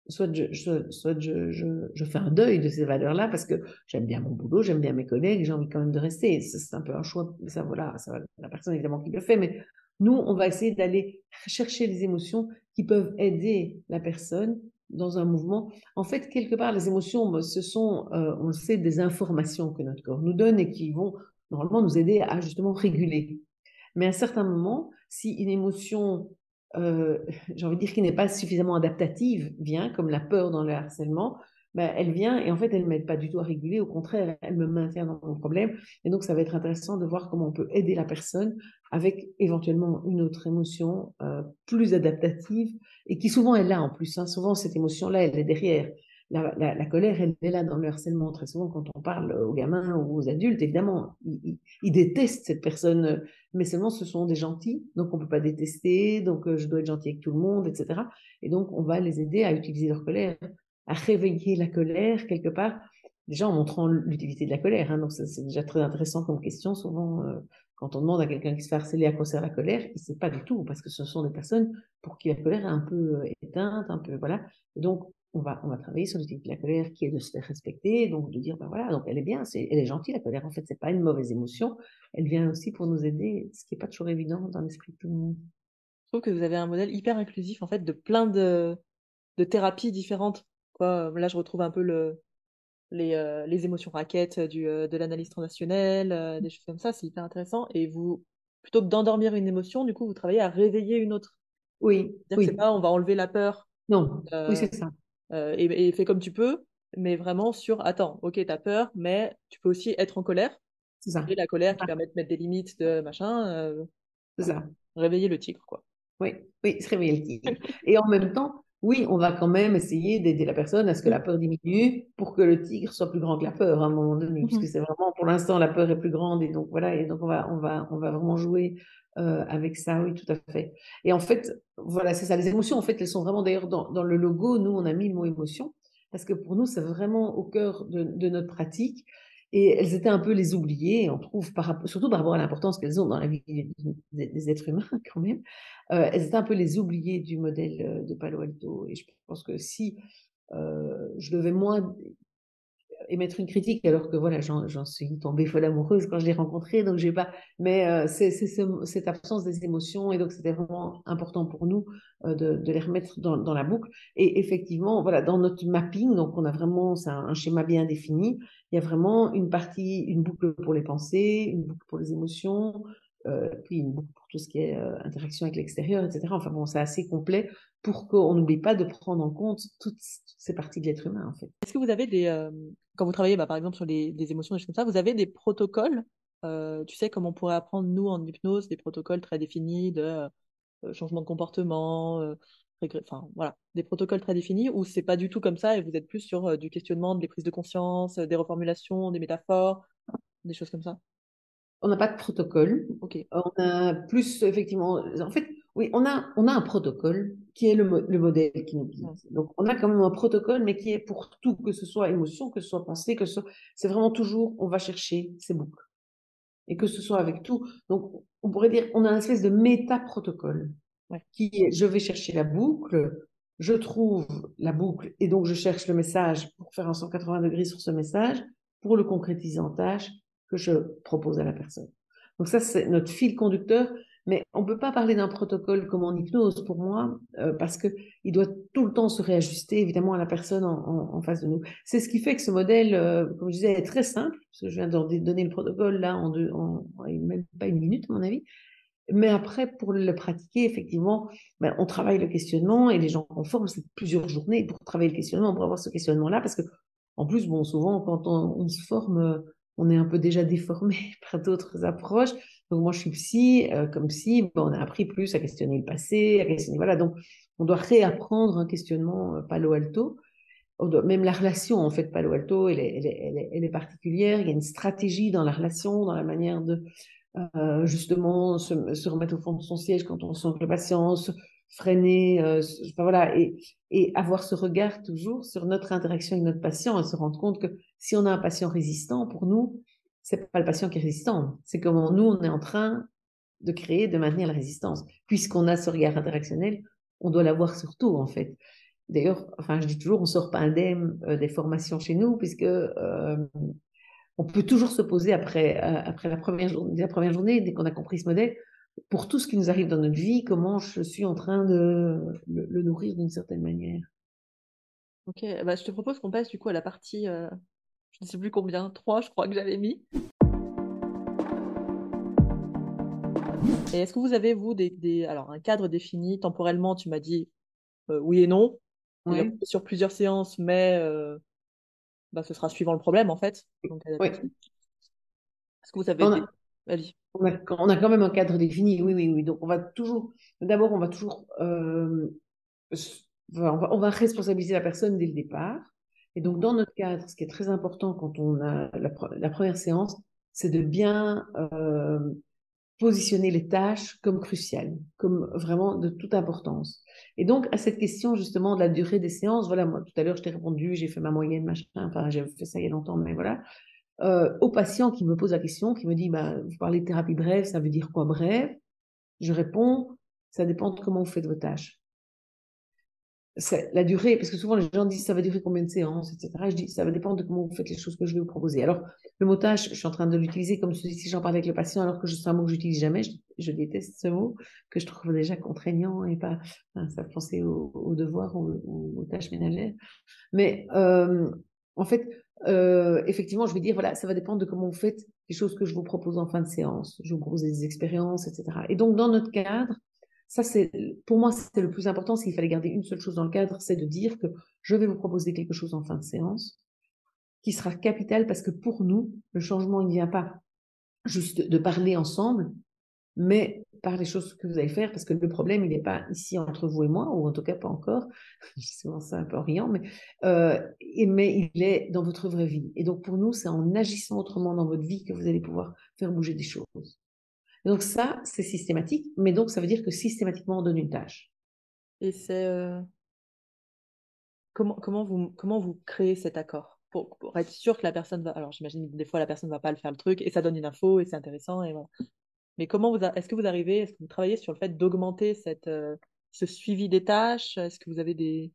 A: soit je, soit je, fais un deuil de ces valeurs-là parce que j'aime bien mon boulot, j'aime bien mes collègues, j'ai envie quand même de rester. C'est un peu un choix, ça, voilà, ça, la personne évidemment qui le fait, mais nous, on va essayer d'aller chercher les émotions qui peuvent aider la personne dans un mouvement. En fait, quelque part, les émotions, ce sont, euh, on le sait, des informations que notre corps nous donne et qui vont normalement nous aider à justement réguler. Mais à un certain moment, si une émotion, euh, [LAUGHS] j'ai envie de dire, qui n'est pas suffisamment adaptative, vient, comme la peur dans le harcèlement, ben, elle vient et en fait, elle ne m'aide pas du tout à réguler. Au contraire, elle me maintient dans mon problème. Et donc, ça va être intéressant de voir comment on peut aider la personne avec éventuellement une autre émotion euh, plus adaptative et qui souvent est là en plus. Hein. Souvent, cette émotion-là, elle est derrière la, colère, elle est là dans le harcèlement. Très souvent, quand on parle aux gamins ou aux adultes, évidemment, ils, détestent cette personne, mais seulement ce sont des gentils, donc on peut pas détester, donc euh, je dois être gentil avec tout le monde, etc. Et donc, on va les aider à utiliser leur colère, à réveiller la colère quelque part, déjà en montrant l'utilité de la colère. Hein, donc, c'est déjà très intéressant comme question. Souvent, euh, quand on demande à quelqu'un qui se fait harceler à quoi sert la colère, il ne sait pas du tout, parce que ce sont des personnes pour qui la colère est un peu euh, éteinte, un peu, voilà. Donc, on va, on va travailler sur type de la colère qui est de se faire respecter, donc de dire, ben voilà, donc elle est bien, elle est gentille, la colère, en fait, c'est pas une mauvaise émotion, elle vient aussi pour nous aider, ce qui est pas toujours évident dans l'esprit de tout le monde.
B: trouve que vous avez un modèle hyper inclusif en fait de plein de, de thérapies différentes. Quoi. Là, je retrouve un peu le, les, euh, les émotions raquettes du, euh, de l'analyse transactionnelle, euh, des choses comme ça, c'est hyper intéressant. Et vous, plutôt que d'endormir une émotion, du coup, vous travaillez à réveiller une autre.
A: Oui.
B: C'est-à-dire
A: oui.
B: c'est pas on va enlever la peur
A: Non,
B: euh,
A: oui, c'est ça.
B: euh, et, et fais comme tu peux, mais vraiment sur attends, ok, t'as peur, mais tu peux aussi être en colère.
A: C'est ça.
B: Et la colère qui
A: Ah,
B: permet de mettre des limites de machin, euh,
A: C'est ça.
B: réveiller le tigre, quoi.
A: Oui, oui, se réveiller le tigre. Et en même temps, oui, on va quand même essayer d'aider la personne à ce que la peur diminue pour que le tigre soit plus grand que la peur à un moment donné, puisque
B: Mhm.
A: c'est vraiment, pour l'instant, la peur est plus grande et donc voilà, et donc on va, on va, on va vraiment jouer euh, avec ça, oui, tout à fait. Et en fait, voilà, c'est ça, les émotions, en fait, elles sont vraiment d'ailleurs dans, dans le logo, nous, on a mis le mot émotion, parce que pour nous, c'est vraiment au cœur de, de notre pratique. Et elles étaient un peu les oubliées, on trouve, par, surtout par rapport à l'importance qu'elles ont dans la vie des, des êtres humains, [LAUGHS] quand même. Euh, elles étaient un peu les oubliées du modèle euh, de Palo Alto. Et je pense que si euh, je devais moins émettre une critique, alors que voilà, j'en suis tombée folle amoureuse quand je l'ai rencontré, donc j'ai pas. Mais euh, c'est c'est ce- cette absence des émotions, et donc c'était vraiment important pour nous euh, de, les remettre dans, la boucle. Et effectivement, voilà, dans notre mapping, donc on a vraiment un, un schéma bien défini. Il y a vraiment une partie, une boucle pour les pensées, une boucle pour les émotions, euh, puis une boucle pour tout ce qui est euh, interaction avec l'extérieur, etc. Enfin bon, c'est assez complet pour qu'on n'oublie pas de prendre en compte toutes, ces parties de l'être humain, en fait.
B: Est-ce que vous avez des, euh, quand vous travaillez bah, par exemple sur les, émotions, des choses comme ça, vous avez des protocoles, euh, tu sais, comme on pourrait apprendre nous en hypnose, des protocoles très définis de changement de comportement, enfin voilà, des protocoles très définis, ou c'est pas du tout comme ça et vous êtes plus sur du questionnement, des prises de conscience, des reformulations, des métaphores, des choses comme ça?
A: On n'a pas de protocole.
B: Ok.
A: On a plus, effectivement, en fait, oui, on a, on a un protocole qui est le, mo- le modèle qui nous guide. Donc, on a quand même un protocole, mais qui est pour tout, que ce soit émotion, que ce soit pensée, que ce soit, c'est vraiment toujours, on va chercher ces boucles. Et que ce soit avec tout. Donc, on pourrait dire, on a une espèce de méta-protocole
B: Ouais.
A: qui est, je vais chercher la boucle, je trouve la boucle, et donc je cherche le message pour faire un 180 degrés sur ce message, pour le concrétiser en tâche que je propose à la personne. Donc ça, c'est notre fil conducteur, mais on ne peut pas parler d'un protocole comme en hypnose pour moi, euh, parce que il doit tout le temps se réajuster, évidemment, à la personne en, en, en face de nous. C'est ce qui fait que ce modèle, euh, comme je disais, est très simple, parce que je viens de donner le protocole là en, deux, en, en même pas une minute, à mon avis. Mais après, pour le pratiquer, effectivement, ben, on travaille le questionnement et les gens qu'on forme, c'est plusieurs journées pour travailler le questionnement, pour avoir ce questionnement-là, parce que, en plus, bon, souvent, quand on, on se forme, on est un peu déjà déformé [LAUGHS] par d'autres approches. Donc, moi, je suis psy, euh, comme psy, ben, on a appris plus à questionner le passé, à questionner, voilà. Donc, on doit réapprendre un questionnement euh, Palo Alto. On doit, même la relation, en fait, Palo Alto, elle est, particulière. Il y a une stratégie dans la relation, dans la manière de, euh, justement se, remettre au fond de son siège quand on sent que le patient freiner, euh, voilà, et, avoir ce regard toujours sur notre interaction avec notre patient et se rendre compte que si on a un patient résistant, pour nous, c'est pas le patient qui est résistant, c'est comment nous on est en train de créer, de maintenir la résistance. Puisqu'on a ce regard interactionnel, on doit l'avoir surtout en fait. D'ailleurs, enfin je dis toujours, on sort pas indemne euh, des formations chez nous puisque euh, on peut toujours se poser après, après la, première la première journée, dès qu'on a compris ce modèle, pour tout ce qui nous arrive dans notre vie, comment je suis en train de le, le nourrir d'une certaine manière.
B: Ok, bah, je te propose qu'on passe du coup à la partie, euh, je ne sais plus combien, trois je crois que j'avais mis. Et est-ce que vous avez, vous, des, des, alors, un cadre défini temporellement? Tu m'as dit euh, oui et non,
A: oui.
B: sur plusieurs séances, mais euh, bah, ce sera suivant le problème en fait. Donc,
A: oui.
B: Est-ce que vous avez des...
A: On a, quand même un cadre défini, oui, oui, oui. Donc on va toujours, d'abord, on va toujours, euh, on, va, on va responsabiliser la personne dès le départ. Et donc dans notre cadre, ce qui est très important quand on a la, la première séance, c'est de bien euh, positionner les tâches comme cruciales, comme vraiment de toute importance. Et donc, à cette question justement de la durée des séances, voilà, moi tout à l'heure je t'ai répondu, j'ai fait ma moyenne, machin, enfin j'ai fait ça il y a longtemps, mais voilà. Euh, au patient qui me pose la question, qui me dit, bah, vous parlez de thérapie brève, ça veut dire quoi brève? Je réponds, ça dépend de comment vous faites vos tâches. la durée, parce que souvent les gens disent ça va durer combien de séances, etc. Je dis ça va dépendre de comment vous faites les choses que je vais vous proposer. Alors, le mot tâche, je suis en train de l'utiliser comme si j'en parlais avec le patient, alors que c'est un mot que j'utilise jamais. Je, déteste ce mot, que je trouve déjà contraignant et pas. ça fait penser aux, devoirs ou aux, tâches ménagères. Mais euh, en fait, euh, effectivement, je vais dire voilà, ça va dépendre de comment vous faites les choses que je vous propose en fin de séance. Je vous propose des expériences, etc. Et donc, dans notre cadre, ça, c'est, pour moi, c'est le plus important. S'il fallait garder une seule chose dans le cadre, c'est de dire que je vais vous proposer quelque chose en fin de séance qui sera capital parce que pour nous, le changement, il ne vient pas juste de parler ensemble, mais par les choses que vous allez faire, parce que le problème, il n'est pas ici entre vous et moi, ou en tout cas pas encore, [LAUGHS] souvent ça un peu riant, mais, euh, mais il est dans votre vraie vie. Et donc pour nous, c'est en agissant autrement dans votre vie que vous allez pouvoir faire bouger des choses. Donc ça, c'est systématique, mais donc ça veut dire que systématiquement on donne une tâche.
B: Et c'est euh, comment, comment, vous, comment vous créez cet accord? Pour, être sûr que la personne va. Alors j'imagine des fois la personne ne va pas le faire le truc et ça donne une info et c'est intéressant et voilà. Mais comment vous est-ce que vous arrivez, est-ce que vous travaillez sur le fait d'augmenter cette euh, ce suivi des tâches? Est-ce que vous avez des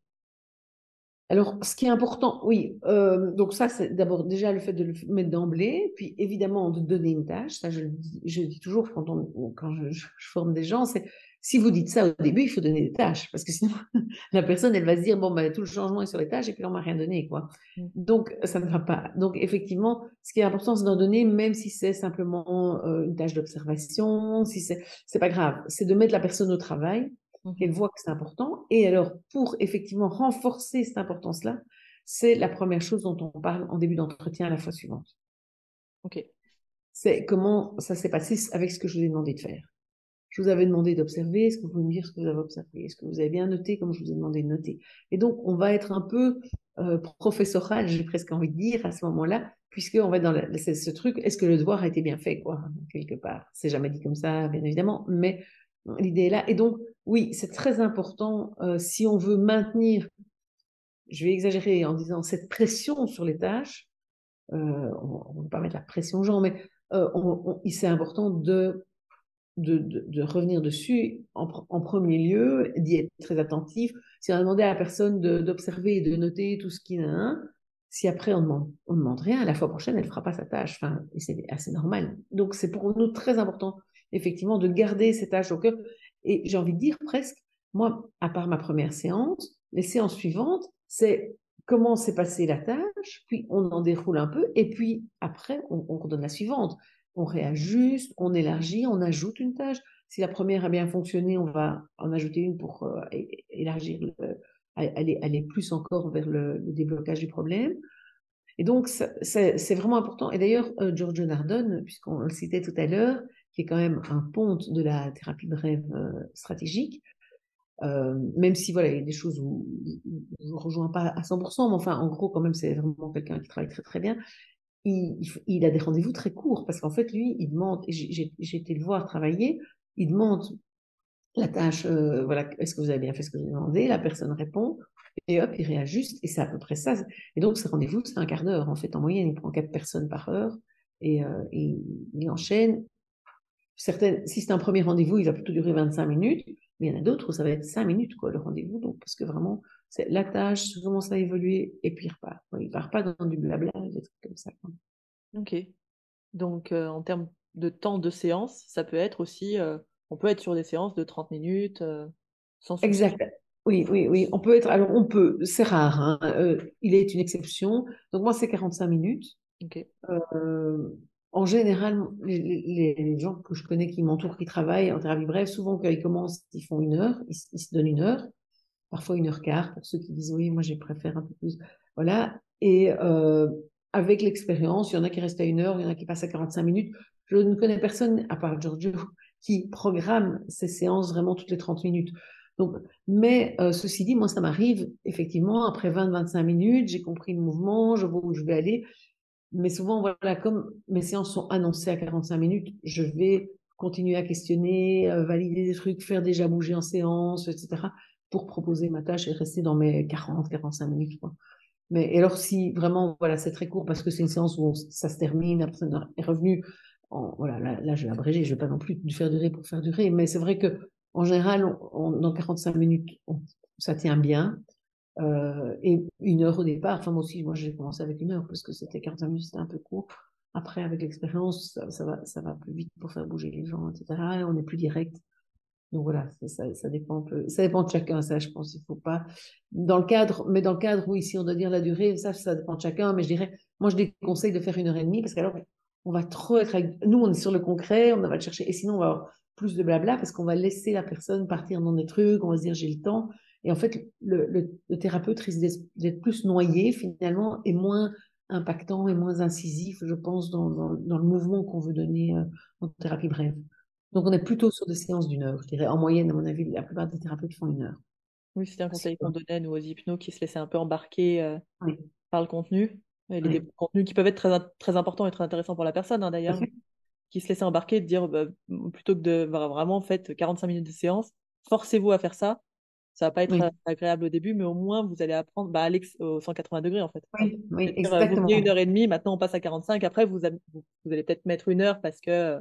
A: alors, ce qui est important, oui, euh, donc ça, c'est d'abord déjà le fait de le mettre d'emblée, puis évidemment de donner une tâche. Ça, je, je dis toujours quand, quand je, forme des gens, c'est si vous dites ça au début, il faut donner des tâches, parce que sinon, [LAUGHS] la personne, elle va se dire, bon, ben, tout le changement est sur les tâches, et puis on m'a rien donné, quoi. Mmh. Donc, ça ne va pas. Donc, effectivement, ce qui est important, c'est d'en donner, même si c'est simplement euh, une tâche d'observation, si c'est, c'est pas grave. C'est de mettre la personne au travail, qu'elle voit que c'est important. Et alors, pour effectivement renforcer cette importance-là, c'est la première chose dont on parle en début d'entretien à la fois suivante.
B: OK.
A: C'est comment ça s'est passé avec ce que je vous ai demandé de faire. Je vous avais demandé d'observer, est-ce que vous pouvez me dire ce que vous avez observé Est-ce que vous avez bien noté comme je vous ai demandé de noter Et donc, on va être un peu euh, professoral, j'ai presque envie de dire, à ce moment-là, puisqu'on va être dans ce truc, est-ce que le devoir a été bien fait, quoi, quelque part C'est jamais dit comme ça, bien évidemment, mais l'idée est là. Et donc, oui, c'est très important euh, si on veut maintenir, je vais exagérer en disant cette pression sur les tâches, euh, on ne va pas mettre la pression aux gens, mais euh, c'est important de, de, de, revenir dessus en, en premier lieu, d'y être très attentif. Si on a demandé à la personne d'observer et de noter tout ce qu'il a, hein, si après on demande, on demande rien, la fois prochaine, elle ne fera pas sa tâche. Enfin, c'est assez normal. Donc, c'est pour nous très important, effectivement, de garder ces tâches au cœur. Et j'ai envie de dire presque, moi, à part ma première séance, les séances suivantes, c'est comment s'est passée la tâche, puis on en déroule un peu, et puis après, on, on redonne la suivante. On réajuste, on élargit, on ajoute une tâche. Si la première a bien fonctionné, on va en ajouter une pour euh, élargir, aller, plus encore vers le, déblocage du problème. Et donc, c'est vraiment important. Et d'ailleurs, euh, Giorgio Nardone, puisqu'on le citait tout à l'heure, qui est quand même un ponte de la thérapie de euh, stratégique, euh, même si voilà, il y a des choses où, je ne rejoins pas à 100%, mais enfin, en gros, quand même, c'est vraiment quelqu'un qui travaille très très bien. Il, a des rendez-vous très courts parce qu'en fait, lui, il demande, j'ai été le voir travailler, il demande la tâche, euh, voilà, est-ce que vous avez bien fait ce que vous demandé? La personne répond, et hop, il réajuste, et c'est à peu près ça. Et donc, ce rendez-vous, c'est un quart d'heure. En fait, en moyenne, il prend quatre personnes par heure, et, et il enchaîne, certaines, si c'est un premier rendez-vous, il va plutôt durer 25 minutes, mais il y en a d'autres où ça va être 5 minutes, quoi, le rendez-vous. Donc, parce que vraiment, la tâche commence à évoluer et puis il repart. Il ne part pas dans du blabla, des trucs comme ça.
B: Ok. Donc, euh, en termes de temps de séance, ça peut être aussi, euh, on peut être sur des séances de 30 minutes, euh,
A: sans Exact. Oui, oui, oui. On peut être, alors on peut, c'est rare, hein, il est une exception. Donc, moi, c'est 45 minutes.
B: Ok
A: en général, les, gens que je connais qui m'entourent, qui travaillent en thérapie brève, souvent quand ils commencent, ils font une heure, ils, se donnent une heure, parfois une heure quart pour ceux qui disent oui, moi j'ai préfère un peu plus. Voilà. Et euh, avec l'expérience, il y en a qui restent à une heure, il y en a qui passent à 45 minutes. Je ne connais personne, à part Giorgio, qui programme ces séances vraiment toutes les 30 minutes. Donc, mais euh, ceci dit, moi, ça m'arrive effectivement après 20-25 minutes, j'ai compris le mouvement, je vois où je vais aller, mais souvent, voilà, comme mes séances sont annoncées à 45 minutes, je vais continuer à questionner, euh, valider des trucs, faire déjà bouger en séance, etc., pour proposer ma tâche et rester dans mes 40, 45 minutes. Mais et alors, si vraiment, voilà, c'est très court parce que c'est une séance où ça se termine, la personne est revenue, voilà, là, je vais abréger, je vais pas non plus faire durer pour faire durer, mais c'est vrai que en général, dans 45 minutes, ça tient bien. Euh, et une heure au départ, enfin moi aussi, moi j'ai commencé avec une heure parce que c'était 45 minutes, c'était un peu court. Après, avec l'expérience, ça, va, ça va plus vite pour faire bouger les gens, etc. Et on est plus direct. Donc voilà, ça, dépend un peu. Ça dépend de chacun, ça, je pense. Il faut pas. Dans le cadre, mais dans le cadre où ici on doit dire la durée, ça, ça dépend de chacun. Mais je dirais, moi je déconseille de faire une heure et demie parce qu'alors on va trop être. Nous, on est sur le concret, on va le chercher. Et sinon, on va avoir plus de blabla parce qu'on va laisser la personne partir dans des trucs, on va se dire j'ai le temps. Et en fait, le, thérapeute risque d'être plus noyé finalement et moins impactant et moins incisif, je pense, dans, dans, le mouvement qu'on veut donner euh, en thérapie brève. Donc, on est plutôt sur des séances d'une heure. Je dirais, en moyenne, à mon avis, la plupart des thérapeutes font une heure.
B: Oui, c'était un conseil qu'on donnait, nous, aux hypnos, qui se laissaient un peu embarquer euh, par le contenu. Et les contenus qui peuvent être très, très importants et très intéressants pour la personne, hein, d'ailleurs, qui se laissaient embarquer, de dire, bah, plutôt que de vraiment, en fait, 45 minutes de séance, forcez-vous à faire ça. Ça va pas être agréable au début, mais au moins vous allez apprendre bah, Alex, au 180 degrés en fait.
A: Oui, oui
B: exactement. Vous une heure et demie, maintenant on passe à 45. Après, vous, vous, allez peut-être mettre une heure parce que.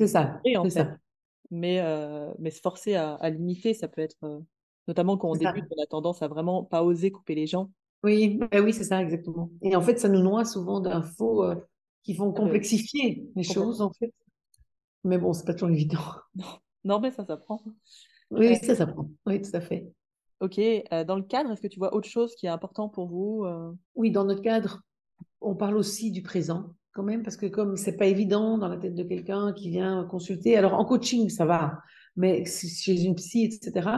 A: C'est ça.
B: En Ça. Mais, euh, mais se forcer à, à, limiter, ça peut être. Euh, notamment quand on débute, on a tendance à vraiment pas oser couper les gens.
A: Oui, bah oui c'est ça, exactement. Et en fait, ça nous noie souvent d'infos euh, qui vont complexifier les choses, en fait. Mais bon, c'est pas toujours évident. [LAUGHS]
B: Non, non mais ça s'apprend.
A: Oui, ça s'apprend. Oui, tout à fait.
B: Ok, dans le cadre, est-ce que tu vois autre chose qui est important pour vous?
A: Oui, dans notre cadre, on parle aussi du présent quand même, parce que comme c'est pas évident dans la tête de quelqu'un qui vient consulter, alors en coaching, ça va, mais chez une psy, etc.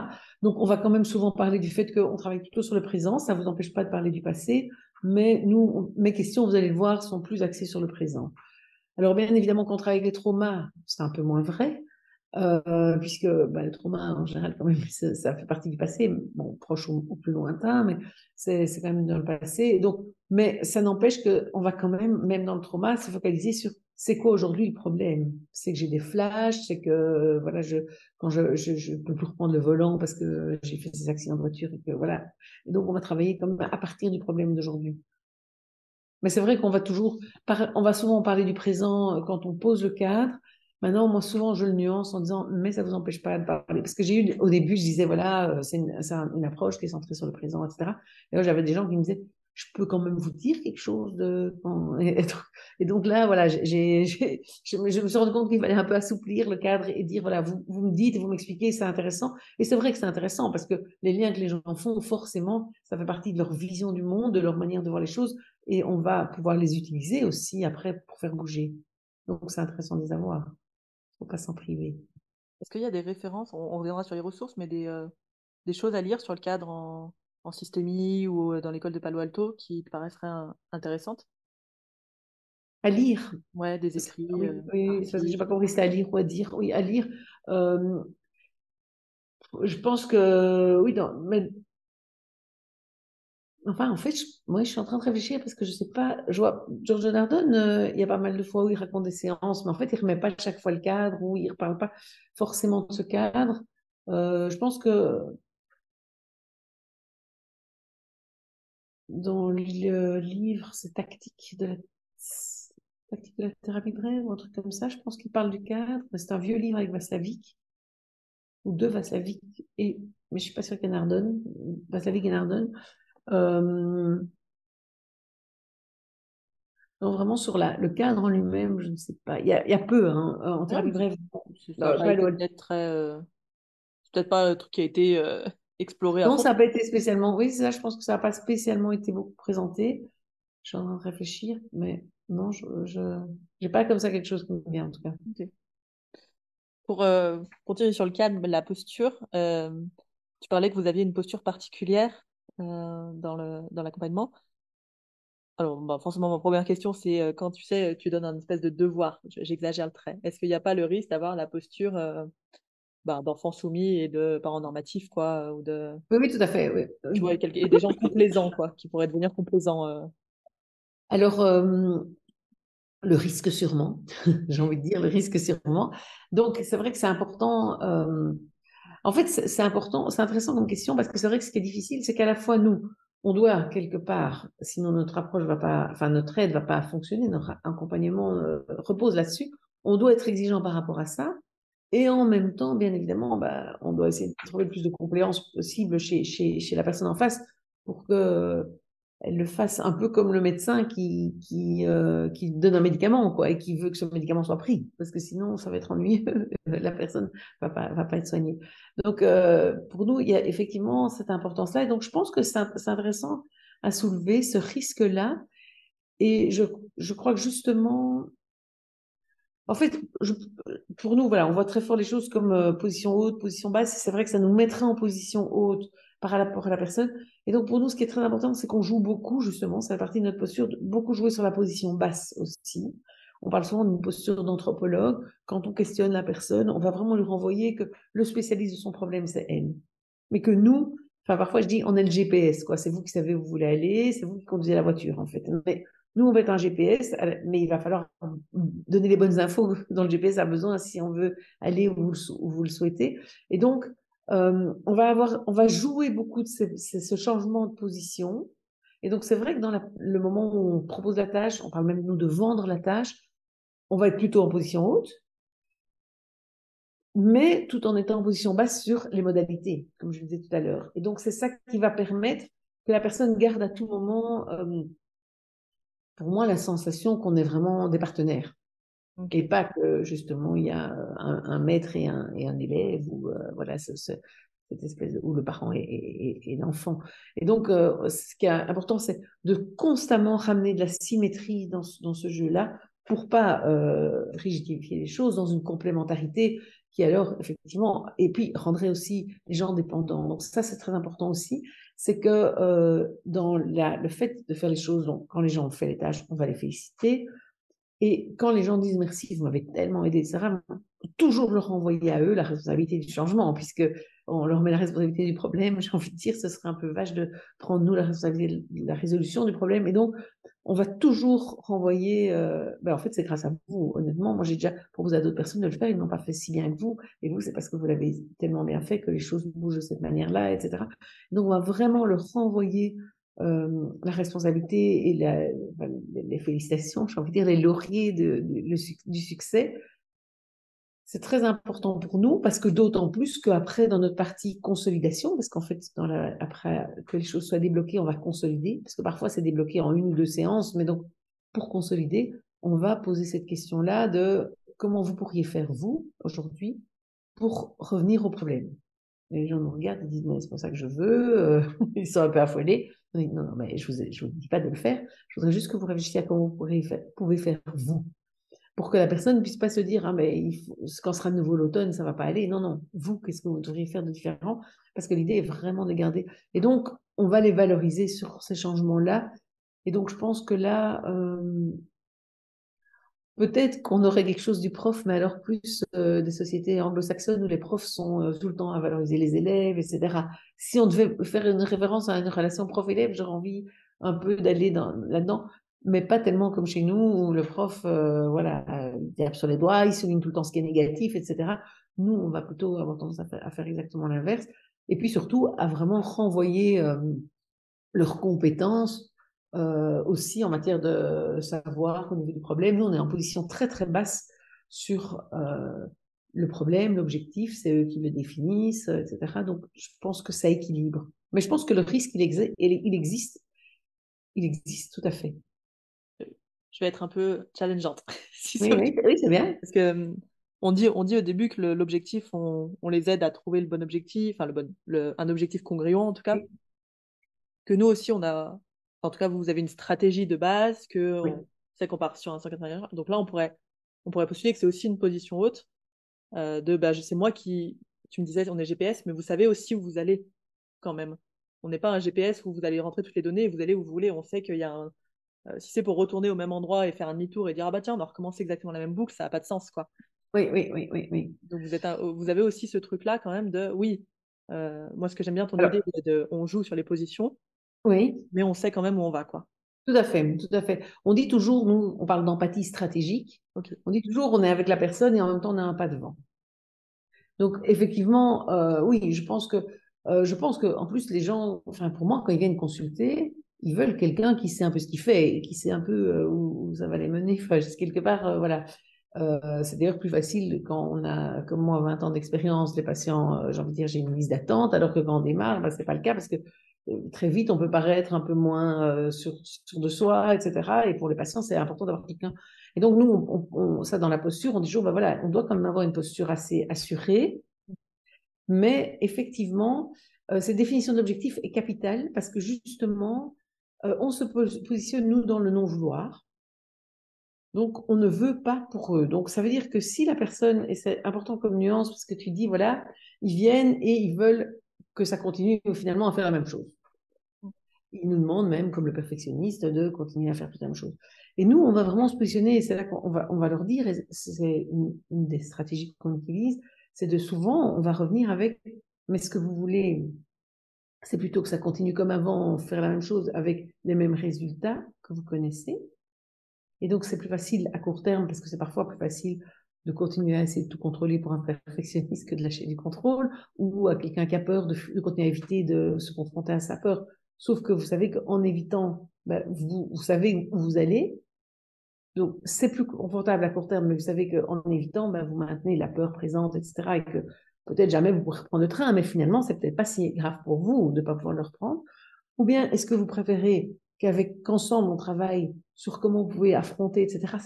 A: Donc, on va quand même souvent parler du fait qu'on travaille plutôt sur le présent, ça vous empêche pas de parler du passé, mais nous, mes questions, vous allez le voir, sont plus axées sur le présent. Alors, bien évidemment, quand on travaille avec les traumas, c'est un peu moins vrai, euh, puisque bah, le trauma, en général, quand même, [LAUGHS] ça, fait partie du passé, proche ou, plus lointain, mais c'est quand même dans le passé. Donc, mais ça n'empêche qu'on va quand même, même dans le trauma, se focaliser sur c'est quoi aujourd'hui le problème C'est que j'ai des flashs, c'est que voilà, je quand je, je, peux plus reprendre le volant parce que j'ai fait ces accidents de voiture et que voilà. Donc on va travailler comme à partir du problème d'aujourd'hui. Mais c'est vrai qu'on va toujours, on va souvent parler du présent euh, quand on pose le cadre, Maintenant, moi, souvent, je le nuance en disant, mais ça ne vous empêche pas de parler. Parce que j'ai eu, au début, je disais, voilà, euh, c'est une, approche qui est centrée sur le présent, etc. Et là, j'avais des gens qui me disaient, je peux quand même vous dire quelque chose de. [LAUGHS] Et donc là, voilà, je, me suis rendu compte qu'il fallait un peu assouplir le cadre et dire, voilà, vous, vous me dites, vous m'expliquez, c'est intéressant. Et c'est vrai que c'est intéressant parce que les liens que les gens font, forcément, ça fait partie de leur vision du monde, de leur manière de voir les choses. Et on va pouvoir les utiliser aussi après pour faire bouger. Donc c'est intéressant de les avoir faut pas s'en priver.
B: Est-ce qu'il y a des références, on, reviendra sur les ressources, mais des, euh, des choses à lire sur le cadre en, en systémie ou euh, dans l'école de Palo Alto qui te paraisseraient euh, intéressantes?
A: À lire
B: Ouais, des écrits.
A: Oui, oui je n'ai pas compris c'est à lire ou à dire. Oui, à lire. je pense que, oui, dans, mais Enfin, en fait, moi, je suis en train de réfléchir parce que je sais pas. Je vois George Nardone, euh, il y a pas mal de fois où il raconte des séances, mais en fait, il remet pas chaque fois le cadre ou il ne parle pas forcément de ce cadre. Euh, je pense que dans le livre, c'est tactique de la tactique de thérapie brève, un truc comme ça. Je pense qu'il parle du cadre. C'est un vieux livre avec Vassavik ou deux Vassavik et mais je suis pas sûre qu'il y ait Nardone, Vassavik et Nardone. Euh, non, vraiment sur la, le cadre en lui-même, je ne sais pas. Il y a, il y a peu, hein, en thérapie brève.
B: C'est peut-être très. Euh, peut-être pas le truc qui a été euh, exploré.
A: Non, ça n'a pas été spécialement. Oui, ça, je pense que ça n'a pas spécialement été beaucoup présenté. Je suis en train de réfléchir, mais non, je n'ai pas comme ça quelque chose qui me vient en tout cas.
B: Pour continuer sur le cadre, la posture, tu parlais que vous aviez une posture particulière. Euh, dans le dans l'accompagnement. Alors, bah, forcément, ma première question, c'est euh, quand tu sais, tu donnes un espèce de devoir, j'exagère le trait, est-ce qu'il n'y a pas le risque d'avoir la posture euh, bah, d'enfant soumis et de parents normatifs, quoi, ou de...
A: Oui, oui, tout à fait, oui.
B: Tu vois, et des gens complaisants, quoi, qui pourraient devenir complaisants.
A: Alors, le risque sûrement, [LAUGHS] j'ai envie de dire, le risque sûrement. Donc, c'est vrai que c'est important en fait, c'est important, c'est intéressant comme question parce que c'est vrai que ce qui est difficile, c'est qu'à la fois nous, on doit quelque part, sinon notre approche va pas, enfin notre aide va pas fonctionner, notre accompagnement euh, repose là-dessus. On doit être exigeant par rapport à ça, Et en même temps, bien évidemment, bah, on doit essayer de trouver le plus de compléance possible chez, chez, chez la personne en face pour que elle le fasse un peu comme le médecin qui, euh, qui donne un médicament quoi, et qui veut que ce médicament soit pris, parce que sinon ça va être ennuyeux, [LAUGHS] la personne va pas, va pas être soignée. Donc euh, pour nous, il y a effectivement cette importance-là, et donc je pense que c'est intéressant à soulever ce risque-là, et je, je crois que justement, en fait, pour nous, voilà, on voit très fort les choses comme euh, position haute, position basse, c'est vrai que ça nous mettrait en position haute par rapport à la personne. Et donc, pour nous, ce qui est très important, c'est qu'on joue beaucoup, justement, c'est la partie de notre posture, beaucoup jouer sur la position basse aussi. On parle souvent d'une posture d'anthropologue. Quand on questionne la personne, on va vraiment lui renvoyer que le spécialiste de son problème, c'est elle. Mais que nous, enfin, parfois, je dis, on est le GPS, quoi. C'est vous qui savez où vous voulez aller, c'est vous qui conduisez la voiture, en fait. Mais nous, on va être un GPS, mais il va falloir donner les bonnes infos [LAUGHS] dont le GPS a besoin si on veut aller où vous le souhaitez. Et donc, euh, on, va avoir, on va jouer beaucoup de ce changement de position. Et donc, c'est vrai que dans le moment où on propose la tâche, on parle même nous de vendre la tâche, on va être plutôt en position haute, mais tout en étant en position basse sur les modalités, comme je le disais tout à l'heure. Et donc, c'est ça qui va permettre que la personne garde à tout moment, euh, pour moi, la sensation qu'on est vraiment des partenaires. Et pas que justement il y a un, maître et un, et un, élève ou euh, voilà ce, cette espèce de, où le parent et, l'enfant. Et donc euh, ce qui est important c'est de constamment ramener de la symétrie dans, dans ce jeu-là pour pas euh, rigidifier les choses dans une complémentarité qui alors effectivement et puis rendrait aussi les gens dépendants. Donc ça c'est très important aussi, c'est que dans la, le fait de faire les choses, donc quand les gens ont fait les tâches, on va les féliciter. Et quand les gens disent merci, vous m'avez tellement aidé, etc., toujours leur renvoyer à eux la responsabilité du changement, puisque on leur met la responsabilité du problème. [LAUGHS] J'ai envie de dire, ce serait un peu vache de prendre nous la responsabilité de la résolution du problème. Et donc, on va toujours renvoyer. Euh, ben en fait, c'est grâce à vous. Honnêtement, moi, j'ai déjà proposé à d'autres personnes de le faire. Ils n'ont pas fait si bien que vous. Et vous, c'est parce que vous l'avez tellement bien fait que les choses bougent de cette manière-là, etc. Donc, on va vraiment leur renvoyer euh, la responsabilité et la, les félicitations, j'ai envie de dire les lauriers de, du succès, c'est très important pour nous parce que d'autant plus qu'après, dans notre partie consolidation, parce qu'en fait, dans la, après que les choses soient débloquées, on va consolider, parce que parfois c'est débloqué en une ou deux séances, mais donc pour consolider, on va poser cette question-là de comment vous pourriez faire, vous, aujourd'hui, pour revenir au problème. Les gens nous regardent et disent, mais c'est pour ça que je veux, euh, [LAUGHS] ils sont un peu affolés non, non, mais je ne vous, dis pas de le faire. Je voudrais juste que vous réfléchissiez à comment vous faire, pouvez faire vous. Pour que la personne ne puisse pas se dire, ah, mais il faut, quand sera de nouveau l'automne, ça va pas aller. Non, non. Vous, qu'est-ce que vous devriez faire de différent? Parce que l'idée est vraiment de garder. Et donc, on va les valoriser sur ces changements-là. Et donc, je pense que là, euh, Peut-être qu'on aurait quelque chose du prof, mais alors plus euh, des sociétés anglo-saxonnes où les profs sont euh, tout le temps à valoriser les élèves, etc. Si on devait faire une référence à une relation prof-élève, j'aurais envie un peu d'aller là-dedans, mais pas tellement comme chez nous où le prof, euh, voilà, il tape sur les doigts, il souligne tout le temps ce qui est négatif, etc. Nous, on va plutôt avoir tendance à faire, à faire exactement l'inverse. Et puis surtout, à vraiment renvoyer leurs compétences euh, aussi en matière de savoir au niveau du problème. Nous, on est en position très très basse sur euh, le problème, l'objectif, c'est eux qui le définissent, etc. Donc, je pense que ça équilibre. Mais je pense que le risque, il, il existe. Il existe tout à fait.
B: Je vais être un peu challengeante. [LAUGHS]
A: oui, oui, c'est bien.
B: Parce que on dit, on dit au début que l'objectif, on, on, les aide à trouver le bon objectif, enfin le bon, le, un objectif congruent en tout cas. Que nous aussi, on a, en tout cas, vous avez une stratégie de base, que c'est qu'on part sur un 180 Donc là, on pourrait, on pourrait postuler que c'est aussi une position haute euh, de, bah, c'est moi qui, tu me disais, on est GPS, mais vous savez aussi où vous allez quand même. On n'est pas un GPS où vous allez rentrer toutes les données et vous allez où vous voulez. On sait qu'il y a un, euh, si c'est pour retourner au même endroit et faire un demi-tour et dire, ah bah tiens, on va recommencer exactement la même boucle, ça n'a pas de sens, quoi.
A: Oui, oui, oui, oui, oui.
B: Donc vous, êtes vous avez aussi ce truc-là quand même de, oui, euh, moi ce que j'aime bien ton idée, de, on joue sur les positions,
A: oui.
B: Mais on sait quand même où on va, quoi.
A: Tout à fait, tout à fait. On dit toujours, nous, on parle d'empathie stratégique. On dit toujours, on est avec la personne et en même temps, on a un pas devant. Donc, effectivement, euh, oui, je pense que, euh, je pense que, en plus, les gens, enfin, pour moi, quand ils viennent consulter, ils veulent quelqu'un qui sait un peu ce qu'il fait et qui sait un peu euh, où, ça va les mener. Enfin, quelque part, voilà. C'est d'ailleurs plus facile quand on a, comme moi, 20 ans d'expérience, les patients, j'ai envie de dire, j'ai une liste d'attente, alors que quand on démarre, ben, c'est pas le cas parce que très vite, on peut paraître un peu moins sur, sur, de soi, etc. Et pour les patients, c'est important d'avoir quelqu'un. Et donc, nous, ça, dans la posture, on dit toujours, ben voilà, on doit quand même avoir une posture assez assurée. Mais effectivement, cette définition d'objectif est capitale parce que justement, on se positionne, nous, dans le non-vouloir. Donc, on ne veut pas pour eux. Donc, ça veut dire que si la personne, et c'est important comme nuance, parce que tu dis, voilà, ils viennent et ils veulent que ça continue finalement à faire la même chose. Ils nous demandent même, comme le perfectionniste, de continuer à faire toute la même chose. Et nous, on va vraiment se positionner, et c'est là qu'on va, on va leur dire, et c'est une, des stratégies qu'on utilise, c'est de souvent, on va revenir avec, mais ce que vous voulez, c'est plutôt que ça continue comme avant, faire la même chose avec les mêmes résultats que vous connaissez, et donc, c'est plus facile à court terme parce que c'est parfois plus facile de continuer à essayer de tout contrôler pour un perfectionniste que de lâcher du contrôle ou à quelqu'un qui a peur de, continuer à éviter de se confronter à sa peur. Sauf que vous savez qu'en évitant, ben, vous, savez où vous allez. Donc, c'est plus confortable à court terme, mais vous savez qu'en évitant, ben, vous maintenez la peur présente, etc. Et que peut-être jamais vous pourrez reprendre le train, mais finalement, c'est peut-être pas si grave pour vous de ne pas pouvoir le reprendre. Ou bien, est-ce que vous préférez qu'avec qu'ensemble on travaille sur comment vous pouvez affronter, etc.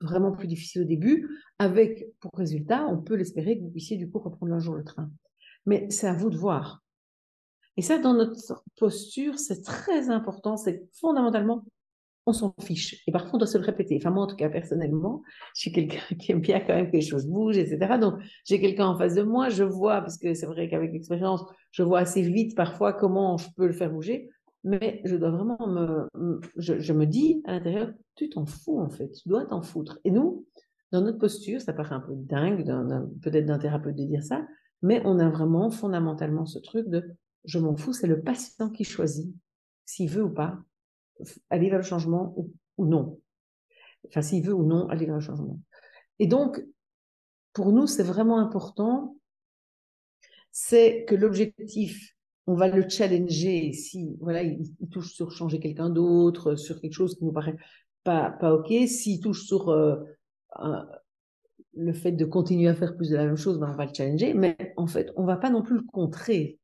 A: vraiment plus difficile au début. Avec pour résultat, on peut l'espérer que vous puissiez du coup reprendre un jour le train. Mais c'est à vous de voir. Et ça, dans notre posture, c'est très important. C'est fondamentalement, on s'en fiche. Et parfois, on doit se le répéter. Enfin, moi, en tout cas, personnellement, je suis quelqu'un [LAUGHS] qui aime bien quand même que les choses bougent, etc. Donc, j'ai quelqu'un en face de moi, je vois, parce que c'est vrai qu'avec l'expérience, je vois assez vite parfois comment je peux le faire bouger mais je dois vraiment me, je, me dis à l'intérieur, tu t'en fous en fait, tu dois t'en foutre. Et nous, dans notre posture, ça paraît un peu dingue, peut-être d'un thérapeute de dire ça, mais on a vraiment fondamentalement ce truc de je m'en fous, c'est le patient qui choisit s'il veut ou pas aller vers le changement ou, non. Enfin, s'il veut ou non aller vers le changement. Et donc, pour nous, c'est vraiment important, c'est que l'objectif on va le challenger si voilà il, touche sur changer quelqu'un d'autre, sur quelque chose qui nous paraît pas pas ok. S'il touche sur euh, le fait de continuer à faire plus de la même chose, ben on va le challenger. Mais en fait, on va pas non plus le contrer.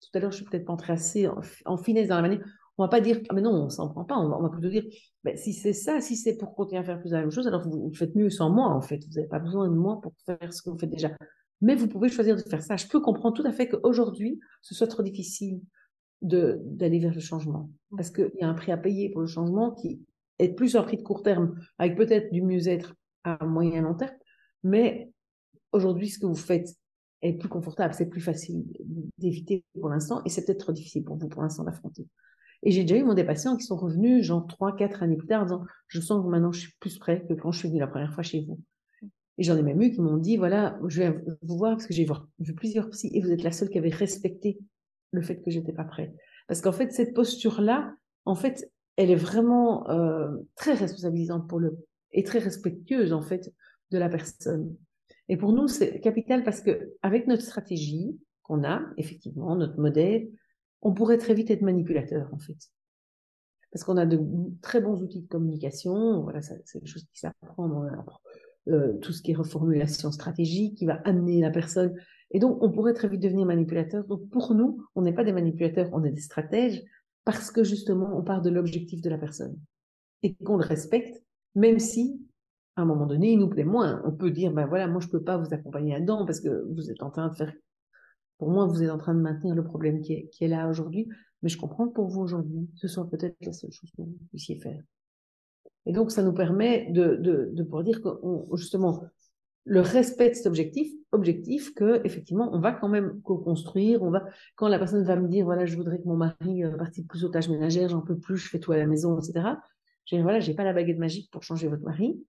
A: Tout à l'heure, je suis peut-être pas entrée assez en, finesse dans la manière. On va pas dire ah mais non, on s'en prend pas. On va, plutôt dire ben, si c'est ça, si c'est pour continuer à faire plus de la même chose, alors vous, vous faites mieux sans moi en fait. Vous n'avez pas besoin de moi pour faire ce que vous faites déjà mais vous pouvez choisir de faire ça. Je peux comprendre tout à fait qu'aujourd'hui, ce soit trop difficile d'aller vers le changement, mmh. parce qu'il y a un prix à payer pour le changement qui est plus un prix de court terme, avec peut-être du mieux-être à moyen et long terme, mais aujourd'hui, ce que vous faites est plus confortable, c'est plus facile d'éviter pour l'instant, et c'est peut-être trop difficile pour vous pour l'instant d'affronter. Et j'ai déjà eu mon des patients qui sont revenus, genre trois, quatre années plus tard, en disant, je sens que maintenant je suis plus prêt que quand je suis venu la première fois chez vous. Et j'en ai même eu qui m'ont dit, voilà, je vais vous voir parce que j'ai vu plusieurs psy et vous êtes la seule qui avait respecté le fait que j'étais pas prête. Parce qu'en fait, cette posture-là, en fait, elle est vraiment euh, très responsabilisante pour le et très respectueuse en fait de la personne. Et pour nous, c'est capital parce que avec notre stratégie qu'on a, effectivement, notre modèle, on pourrait très vite être manipulateur en fait. Parce qu'on a de très bons outils de communication, voilà, c'est des choses qui s'apprennent, euh, tout ce qui est reformulation stratégique, qui va amener la personne. Et donc, on pourrait très vite devenir manipulateur. Donc, pour nous, on n'est pas des manipulateurs, on est des stratèges, parce que justement, on part de l'objectif de la personne et qu'on le respecte, même si, à un moment donné, il nous plaît moins. On peut dire, ben voilà, moi, je peux pas vous accompagner là-dedans parce que vous êtes en train de faire, pour moi, vous êtes en train de maintenir le problème qui est, qui est là aujourd'hui, mais je comprends que pour vous aujourd'hui, ce soit peut-être la seule chose que vous puissiez faire. Et donc, ça nous permet de, de, pouvoir dire que justement, le respect de cet objectif, objectif que effectivement, on va quand même co-construire. On va, quand la personne va me dire, voilà, je voudrais que mon mari euh, participe plus aux tâches ménagères, j'en peux plus, je fais tout à la maison, etc. Je dire, voilà, j'ai pas la baguette magique pour changer votre mari,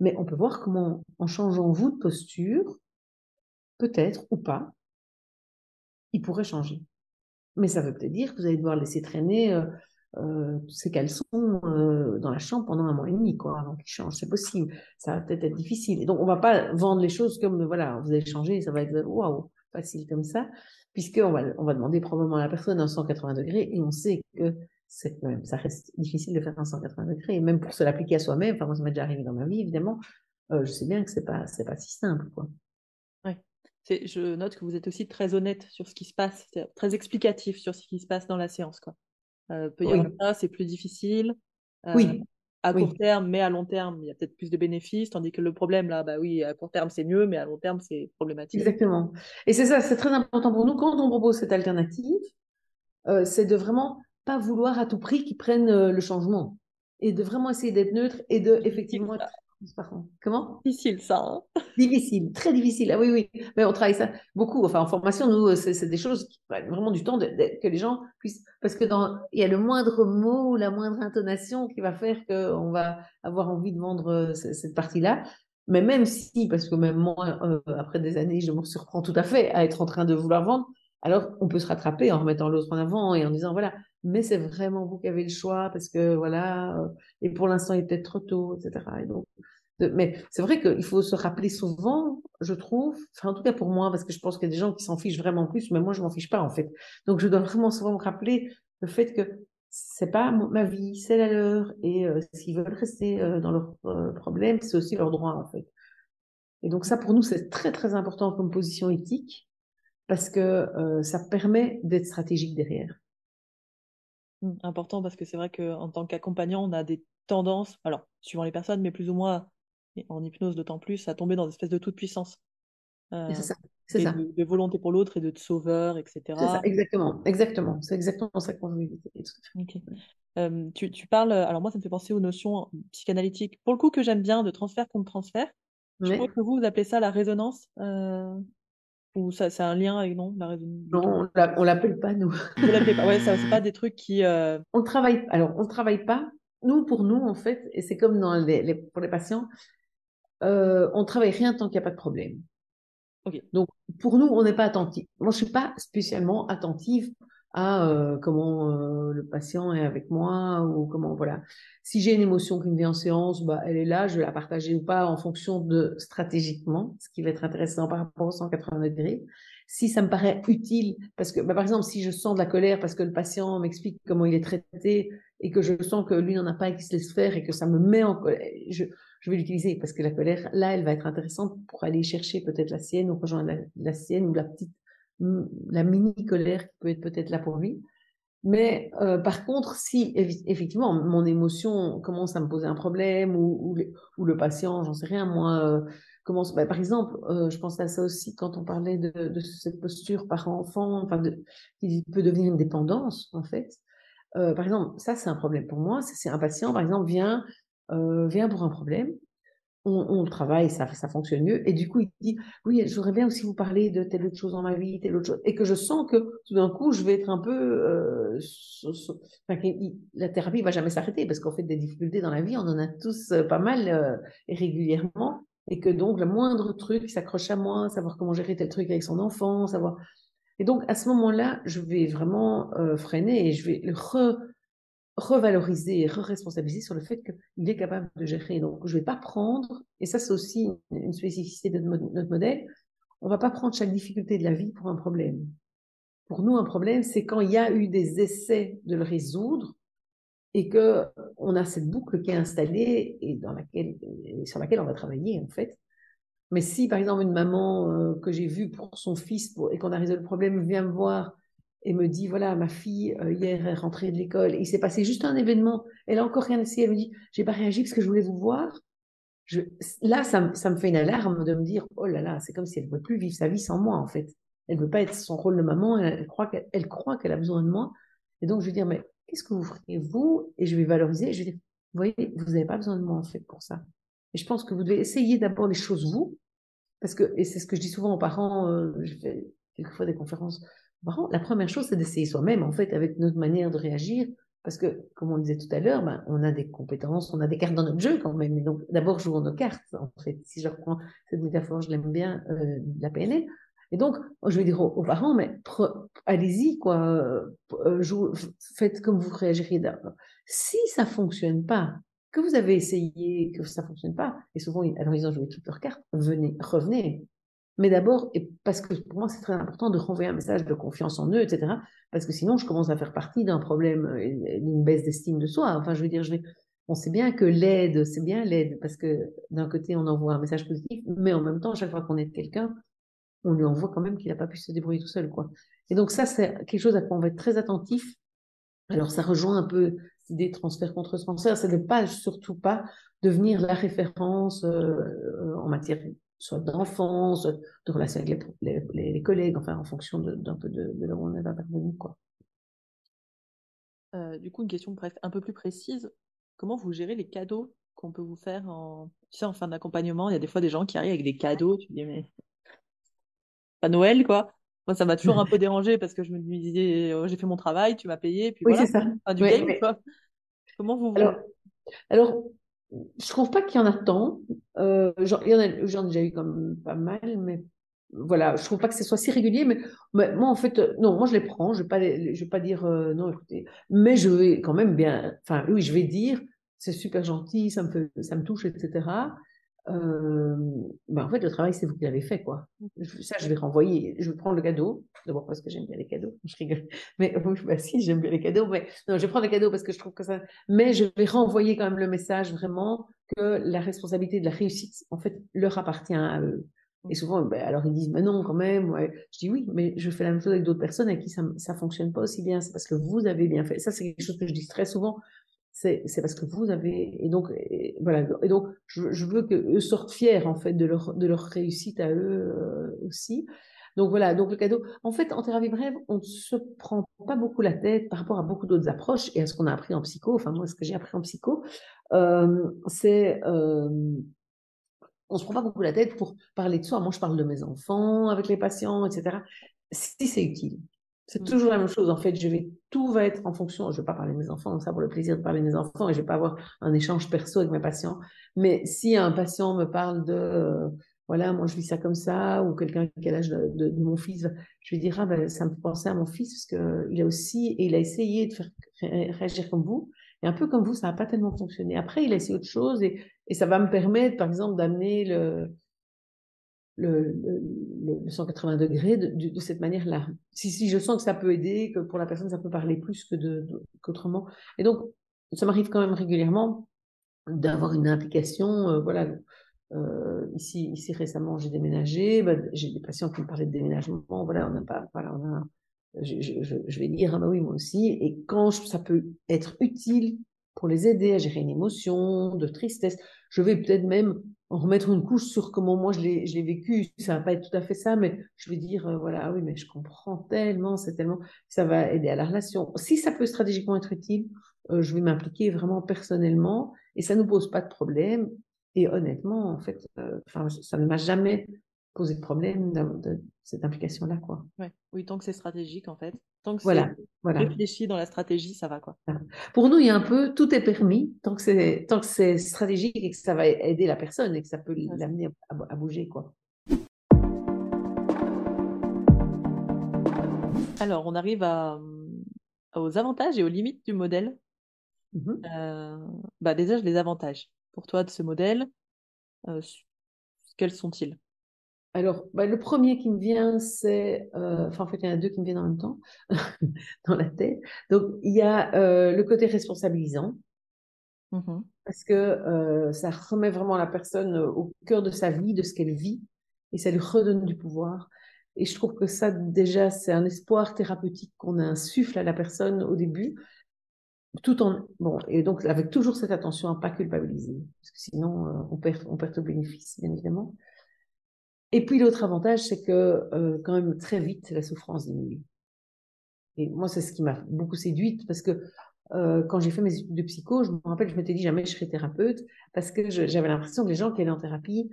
A: mais on peut voir comment, en changeant vous de posture, peut-être ou pas, il pourrait changer. Mais ça veut peut-être dire que vous allez devoir laisser traîner euh, euh, ces caleçons euh, dans la chambre pendant un mois et demi, quoi, avant qu'ils changent. C'est possible. Ça va peut-être être difficile. Et donc, on va pas vendre les choses comme, voilà, vous allez changer, ça va être, waouh, facile comme ça, puisqu'on va, on va demander probablement à la personne un 180 degrés, et on sait que c'est même, ça reste difficile de faire un 180 degrés, et même pour se l'appliquer à soi-même, enfin, moi, ça m'est déjà arrivé dans ma vie, évidemment, je sais bien que c'est pas, c'est pas si simple, quoi.
B: Je note que vous êtes aussi très honnête sur ce qui se passe, très explicatif sur ce qui se passe dans la séance, quoi. Peut y avoir ça, c'est plus difficile.
A: oui
B: à court terme, mais à long terme, il y a peut-être plus de bénéfices, tandis que le problème, là, bah oui, à court terme, c'est mieux, mais à long terme, c'est problématique.
A: Exactement. Et c'est ça, c'est très important pour nous, quand on propose cette alternative, euh, c'est de vraiment pas vouloir à tout prix qu'ils prennent euh, le changement, et de vraiment essayer d'être neutre, et de, effectivement, Comment?
B: Difficile, ça. Hein
A: difficile, très difficile. Ah oui, oui. Mais on travaille ça beaucoup. Enfin, en formation, nous, c'est des choses qui prennent vraiment du temps que les gens puissent. Parce que dans, il y a le moindre mot, la moindre intonation qui va faire qu'on va avoir envie de vendre euh, cette partie-là. Mais même si, parce que même moi, euh, après des années, je me surprends tout à fait à être en train de vouloir vendre, alors on peut se rattraper en remettant l'autre en avant et en disant voilà, mais c'est vraiment vous qui avez le choix parce que voilà, euh, et pour l'instant il est peut-être trop tôt, etc. Et donc, mais c'est vrai qu'il faut se rappeler souvent, je trouve, enfin en tout cas pour moi, parce que je pense qu'il y a des gens qui s'en fichent vraiment plus, mais moi je m'en fiche pas en fait. Donc je dois vraiment souvent me rappeler le fait que c'est pas ma vie, c'est la leur, et euh, s'ils veulent rester euh, dans leurs euh, problèmes, c'est aussi leur droit en fait. Et donc ça pour nous c'est très très important comme position éthique parce que ça permet d'être stratégique derrière.
B: Mmh, important parce que c'est vrai qu'en tant qu'accompagnant, on a des tendances, alors suivant les personnes, mais plus ou moins en hypnose d'autant plus, à tomber dans une espèce de toute puissance.
A: c'est ça. C'est ça.
B: De, volonté pour l'autre et de sauveur, etc.
A: C'est ça, exactement. Exactement. C'est exactement ça qu'on veut éviter.
B: tu, tu, parles, alors moi, ça me fait penser aux notions psychanalytiques, pour le coup, que j'aime bien, de transfert contre transfert. Je crois que vous, vous appelez ça la résonance. Euh, ou ça, c'est un lien avec non la résonance
A: Non, on l'appelle pas, nous.
B: Vous l'appelez pas. Ouais, c'est pas [LAUGHS] des trucs qui. Euh...
A: On travaille. Alors, on travaille pas. Nous, pour nous, en fait, et c'est comme dans les, pour les patients, euh, on travaille rien tant qu'il n'y a pas de problème. Donc, pour nous, on n'est pas attentif. Moi, je suis pas spécialement attentive à euh, comment euh, le patient est avec moi ou comment voilà. Si j'ai une émotion qui me vient en séance, bah elle est là, je vais la partager ou pas en fonction de stratégiquement, ce qui va être intéressant par rapport aux 180 degrés. Si ça me paraît utile, parce que bah, par exemple, si je sens de la colère parce que le patient m'explique comment il est traité et que je sens que lui n'en a pas et qu'il se laisse faire et que ça me met en colère, je, je vais l'utiliser parce que la colère, là, elle va être intéressante pour aller chercher peut-être la sienne ou rejoindre la, sienne ou la petite, la mini colère qui peut être peut-être là pour lui. Mais euh, par contre, si effectivement mon émotion commence à me poser un problème ou, le patient, j'en sais rien, moi, euh, commence, bah, par exemple, euh, je pense à ça aussi quand on parlait de, cette posture parent-enfant, enfin, de, qui peut devenir une dépendance en fait. par exemple, ça c'est un problème pour moi. C'est un patient, par exemple, vient vient pour un problème, on, travaille, ça, ça fonctionne mieux, et du coup il dit oui, j'aurais bien aussi vous parler de telle autre chose dans ma vie, telle autre chose, et que je sens que tout d'un coup je vais être un peu, euh, la thérapie va jamais s'arrêter parce qu'en fait des difficultés dans la vie, on en a tous euh, pas mal et régulièrement, et que donc le moindre truc s'accroche à moi, savoir comment gérer tel truc avec son enfant, savoir. Et donc à ce moment-là, je vais vraiment freiner et je vais re revaloriser et re-responsabiliser sur le fait qu'il est capable de gérer. Donc, je ne vais pas prendre, et ça c'est aussi une spécificité de notre modèle, on ne va pas prendre chaque difficulté de la vie pour un problème. Pour nous, un problème, c'est quand il y a eu des essais de le résoudre et que on a cette boucle qui est installée et dans laquelle, sur laquelle on va travailler en fait. Mais si, par exemple, une maman euh, que j'ai vue pour son fils et qu'on a résolu le problème vient me voir et me dit voilà ma fille euh, hier est rentrée de l'école il s'est passé juste un événement. Elle a encore rien essayé. Elle me dit j'ai pas réagi parce que je voulais vous voir. Là ça, ça, me fait une alarme de me dire oh là là c'est comme si elle ne veut plus vivre sa vie sans moi en fait. Elle ne veut pas être son rôle de maman. Elle, croit qu'elle croit qu'elle a besoin de moi. Et donc je vais dire mais qu'est-ce que vous ferez vous? Et je vais valoriser. Je vais dire vous voyez vous n'avez pas besoin de moi en fait pour ça. Et je pense que vous devez essayer d'abord les choses vous. Parce que et c'est ce que je dis souvent aux parents euh, je fais quelquefois des conférences la première chose, c'est d'essayer soi-même, en fait, avec notre manière de réagir. Parce que, comme on disait tout à l'heure, ben, on a des compétences, on a des cartes dans notre jeu quand même. Et donc, d'abord, jouons nos cartes, en fait. Si je reprends cette métaphore, je l'aime bien, euh, la PNL. Et donc, je vais dire aux, parents, mais allez-y, quoi. Euh, faites comme vous réagiriez d'abord. Si ça fonctionne pas, que vous avez essayé, que ça fonctionne pas, et souvent, alors ils ont joué toutes leurs cartes, venez, revenez, mais d'abord, et parce que pour moi, c'est très important de renvoyer un message de confiance en eux, etc. Parce que sinon, je commence à faire partie d'un problème, d'une baisse d'estime de soi. Enfin, je veux dire, je vais, on sait bien que l'aide, c'est bien l'aide, parce que d'un côté, on envoie un message positif, mais en même temps, chaque fois qu'on aide quelqu'un, on lui envoie quand même qu'il n'a pas pu se débrouiller tout seul, quoi. Et donc ça, c'est quelque chose à quoi on va être très attentif. Alors ça rejoint un peu l'idée de transfert contre transfert, c'est de pas surtout pas devenir la référence euh, en matière soit d'enfance, de relations avec les, collègues, enfin en fonction d'un peu de, de, là où on est intervenu, quoi.
B: Euh, du coup, une question un peu plus précise. Comment vous gérez les cadeaux qu'on peut vous faire en, tu sais, en fin d'accompagnement? Il y a des fois des gens qui arrivent avec des cadeaux. Tu dis, mais pas Noël, quoi. Moi, ça m'a toujours un peu [LAUGHS] dérangé parce que je me disais, oh, j'ai fait mon travail, tu m'as payé, puis
A: oui,
B: voilà.
A: c'est ça.
B: Pas du game, quoi. Comment vous,
A: alors, alors, je trouve pas qu'il y en a tant. Euh, j'en ai déjà eu comme pas mal, mais voilà, je trouve pas que ce soit si régulier, mais, moi en fait, euh, non, moi je les prends, je vais pas, je vais pas dire euh, non, écoutez, mais je vais quand même bien, enfin oui, je vais dire c'est super gentil, ça me fait, ça me touche, etc. Euh, ben en fait, le travail, c'est vous qui l'avez fait, quoi. Ça, je vais renvoyer, je vais prendre le cadeau, d'abord parce que j'aime bien les cadeaux, [LAUGHS] je rigole, mais bah, si, j'aime bien les cadeaux, mais non, je vais prendre les cadeaux parce que je trouve que ça, mais je vais renvoyer quand même le message vraiment que la responsabilité de la réussite, en fait, leur appartient à eux. Et souvent, ben, alors ils disent, mais non, quand même, ouais. Je dis oui, mais je fais la même chose avec d'autres personnes avec qui ça, ça fonctionne pas aussi bien. C'est parce que vous avez bien fait. Ça, c'est quelque chose que je dis très souvent c'est parce que vous avez et donc voilà. Et donc je, veux qu'eux sortent fiers en fait de leur de leur réussite à eux euh, aussi. Donc voilà. Donc le cadeau en fait en thérapie brève on ne se prend pas beaucoup la tête par rapport à beaucoup d'autres approches et à ce qu'on a appris en psycho enfin moi ce que j'ai appris en psycho euh, c'est euh, on se prend pas beaucoup la tête pour parler de soi. Moi je parle de mes enfants avec les patients etc si c'est utile c'est mm. toujours la même chose. En fait, je vais, tout va être en fonction. Je ne vais pas parler de mes enfants, ça pour le plaisir de parler de mes enfants, et je ne vais pas avoir un échange perso avec mes patients. Mais si un patient me parle de, euh, voilà, moi je vis ça comme ça, ou quelqu'un qui a l'âge de, mon fils, je lui dirai, ah, ben, ça me fait penser à mon fils, parce qu'il a aussi, et il a essayé de faire réagir comme vous, et un peu comme vous, ça n'a pas tellement fonctionné. Après, il a essayé autre chose, et, et ça va me permettre, par exemple, d'amener le, le, le, 180 degrés de, cette manière-là. Si, si je sens que ça peut aider, que pour la personne ça peut parler plus que de, qu'autrement. Et donc, ça m'arrive quand même régulièrement d'avoir une implication. Euh, voilà, euh, ici, ici récemment, j'ai déménagé. Bah, j'ai des patients qui me parlaient de déménagement. Voilà, on n'a pas, on a, je, vais dire, ah bah oui, moi aussi. Et quand ça peut être utile pour les aider à gérer une émotion de tristesse, je vais peut-être même remettre une couche sur comment moi je l'ai vécu. Ça va pas être tout à fait ça, mais je vais dire, euh, voilà, ah oui, mais je comprends tellement, c'est tellement, ça va aider à la relation. Si ça peut stratégiquement être utile, euh, je vais m'impliquer vraiment personnellement et ça ne nous pose pas de problème. Et honnêtement, en fait, euh, ça ne m'a jamais poser de problème de, cette implication-là. quoi.
B: Ouais. Oui, tant que c'est stratégique, en fait. Tant que
A: voilà,
B: c'est
A: voilà.
B: réfléchi dans la stratégie, ça va. quoi.
A: Pour nous, il y a un peu, tout est permis tant que c'est, tant que c'est stratégique et que ça va aider la personne et que ça peut l'amener à, bouger. quoi.
B: Alors, on arrive à, aux avantages et aux limites du modèle. Mmh euh, bah déjà, les avantages pour toi de ce modèle, euh, quels sont-ils?
A: Alors, bah, le premier qui me vient, c'est, euh, enfin en fait il y en a deux qui me viennent en même temps [LAUGHS] dans la tête. Donc il y a euh, le côté responsabilisant, mmh parce que euh, ça remet vraiment la personne au cœur de sa vie, de ce qu'elle vit, et ça lui redonne du pouvoir. Et je trouve que ça déjà c'est un espoir thérapeutique qu'on insuffle à la personne au début, tout en bon et donc avec toujours cette attention à pas culpabiliser, parce que sinon on perd on perd tout bénéfice bien évidemment. Et puis l'autre avantage, c'est que euh, quand même très vite, la souffrance diminue. Et moi, c'est ce qui m'a beaucoup séduite parce que euh, quand j'ai fait mes études de psycho, je me rappelle, je m'étais dit jamais je serai thérapeute parce que j'avais l'impression que les gens qui allaient en thérapie,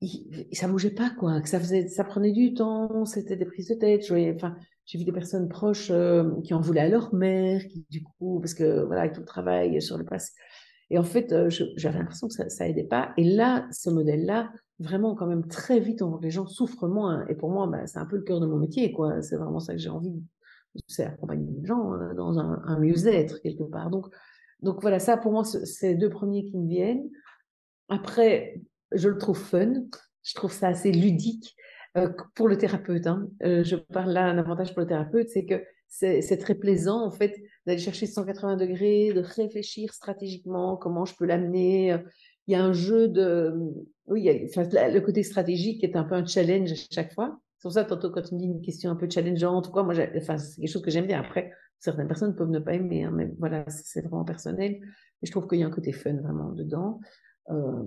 A: ils, ça bougeait pas quoi, que ça prenait du temps, c'était des prises de tête. Enfin, j'ai vu des personnes proches euh, qui en voulaient à leur mère, qui du coup, parce que voilà, avec tout le travail sur le passé. Et en fait, euh, j'avais l'impression que ça, ça aidait pas. Et là, ce modèle-là, vraiment quand même très vite, les gens souffrent moins. Et pour moi, bah, c'est un peu le cœur de mon métier, quoi. C'est vraiment ça que j'ai envie, c'est accompagner les gens euh, dans un, un mieux-être quelque part. Donc, donc voilà, ça pour moi, c'est les deux premiers qui me viennent. Après, je le trouve fun. Je trouve ça assez ludique euh, pour le thérapeute. Hein. Je parle là, un avantage pour le thérapeute, c'est que c'est très plaisant, en fait, d'aller chercher 180 degrés, de réfléchir stratégiquement comment je peux l'amener. Il y a un jeu de. Oui, y a, le côté stratégique est un peu un challenge à chaque fois. C'est pour ça, tantôt, quand tu me dis une question un peu challengeante, quoi, moi, enfin, c'est quelque chose que j'aime bien. Après, certaines personnes peuvent ne pas aimer, hein, mais voilà, c'est vraiment personnel. Et je trouve qu'il y a un côté fun vraiment dedans. Euh,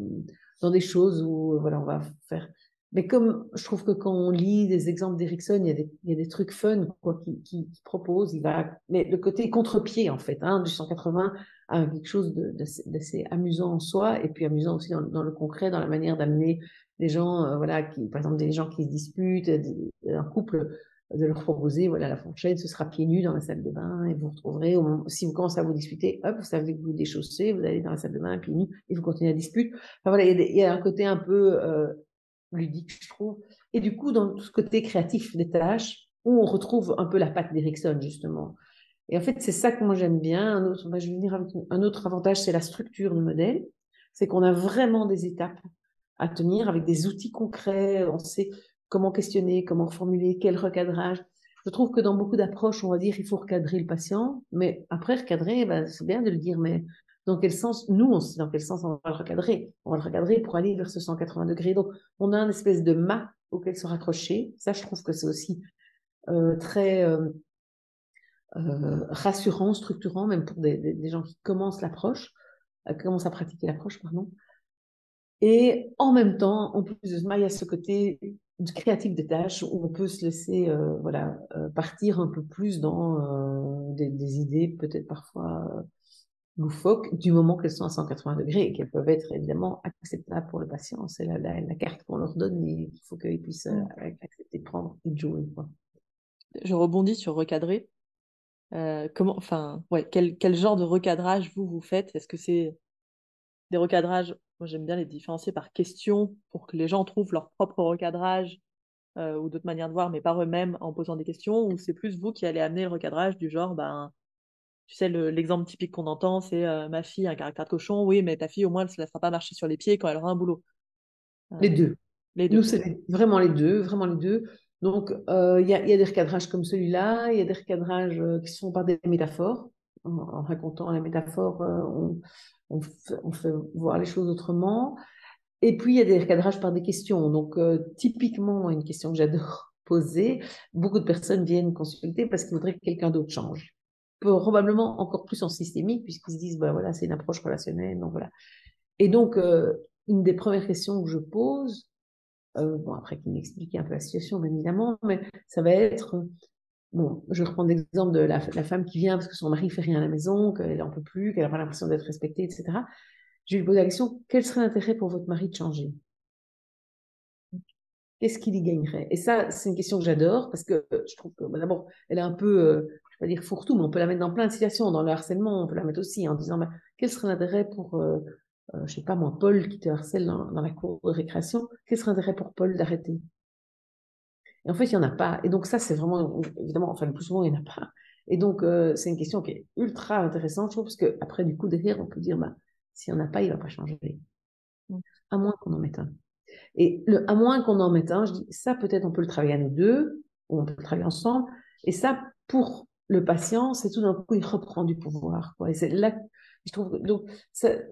A: dans des choses où, voilà, on va faire mais comme je trouve que quand on lit des exemples d'Erickson, il, y a des, y des trucs fun quoi, qui, qui, propose. Il va, mais le côté contre-pied, en fait, hein, du 180 a quelque chose d'assez amusant en soi, et puis amusant aussi dans, le concret, dans la manière d'amener des gens, euh, voilà, qui, par exemple, des gens qui se disputent, un couple, de leur proposer, voilà, la fourchette, ce sera pieds nus dans la salle de bain, et vous retrouverez, si vous commencez à vous disputer, hop, vous savez que vous déchaussez, vous allez dans la salle de bain, pieds nus, et vous continuez à disputer. Enfin voilà, il y, a, un côté un peu euh, ludique, je trouve. Et du coup, dans tout ce côté créatif des tâches, où on retrouve un peu la patte d'Erickson, justement. Et en fait, c'est ça que moi j'aime bien. Un autre, bah, je vais venir avec un autre avantage, c'est la structure du modèle. C'est qu'on a vraiment des étapes à tenir avec des outils concrets. On sait comment questionner, comment reformuler, quel recadrage. Je trouve que dans beaucoup d'approches, on va dire il faut recadrer le patient, mais après recadrer, bah, c'est bien de le dire, mais dans quel sens, nous, on sait dans quel sens on va le recadrer? On va le recadrer pour aller vers ce 180 degrés. Donc, on a une espèce de mât auquel se raccrocher. Ça, je trouve que c'est aussi euh, très euh, euh, rassurant, structurant, même pour des, gens qui commencent l'approche, commencent à pratiquer l'approche, pardon. Et en même temps, en plus de ça, il y a ce côté créatif des tâches où on peut se laisser voilà, partir un peu plus dans des, des, idées peut-être parfois loufoques du moment qu'elles sont à 180 degrés et qu'elles peuvent être évidemment acceptables pour le patient. C'est la, la, carte qu'on leur donne et il faut qu'ils puissent euh, accepter de prendre et de jouer.
B: Je rebondis sur recadrer. Euh, comment, enfin, ouais, quel, quel, genre de recadrage vous vous faites? Est-ce que c'est des recadrages Moi, j'aime bien les différencier par question pour que les gens trouvent leur propre recadrage euh, ou d'autres manières de voir, mais par eux-mêmes en posant des questions. Ou c'est plus vous qui allez amener le recadrage du genre, ben, tu sais, l'exemple typique qu'on entend, c'est euh, ma fille a un caractère de cochon, oui, mais ta fille, au moins, elle ne se laissera pas marcher sur les pieds quand elle aura un boulot.
A: les deux. Les deux. Nous, c'est vraiment les deux, vraiment les deux. Donc, euh, il y, a, y, a, des recadrages comme celui-là, il y a des recadrages euh, qui sont par des métaphores. En, racontant la métaphore, on, on, fait, voir les choses autrement. Et puis, il y a des recadrages par des questions. Donc, typiquement, une question que j'adore [LAUGHS] poser, beaucoup de personnes viennent consulter parce qu'ils voudraient que quelqu'un d'autre change probablement encore plus en systémique, puisqu'ils se disent, bah, voilà, c'est une approche relationnelle, donc voilà. Et donc, euh, une des premières questions que je pose, euh, bon, après qu'il m'explique un peu la situation, bien évidemment, mais ça va être, bon, je reprends l'exemple de la, femme qui vient parce que son mari fait rien à la maison, qu'elle en peut plus, qu'elle n'a pas l'impression d'être respectée, etc. Je lui pose la question, quel serait l'intérêt pour votre mari de changer? Qu'est-ce qu'il y gagnerait? Et ça, c'est une question que j'adore parce que je trouve que, bah, d'abord, elle est un peu, euh, je vais dire fourre-tout, mais on peut la mettre dans plein de situations. Dans le harcèlement, on peut la mettre aussi en disant bah, quel serait l'intérêt pour, euh, euh, je sais pas moi, Paul qui te harcèle dans, la cour de récréation, quel serait l'intérêt pour Paul d'arrêter? Et en fait, il n'y en a pas. Et donc, ça, c'est vraiment, évidemment, enfin, le plus souvent, il n'y en a pas. Et donc, euh, c'est une question qui est ultra intéressante, je trouve, parce qu'après, du coup, derrière, on peut dire bah, s'il n'y en a pas, il ne va pas changer. À moins qu'on en mette un. Et le, à moins qu'on en mette un, je dis, ça, peut-être, on peut le travailler à nous deux, ou on peut le travailler ensemble. Et ça, pour le patient, c'est tout d'un coup, il reprend du pouvoir. Quoi. Et c'est là, je trouve, donc,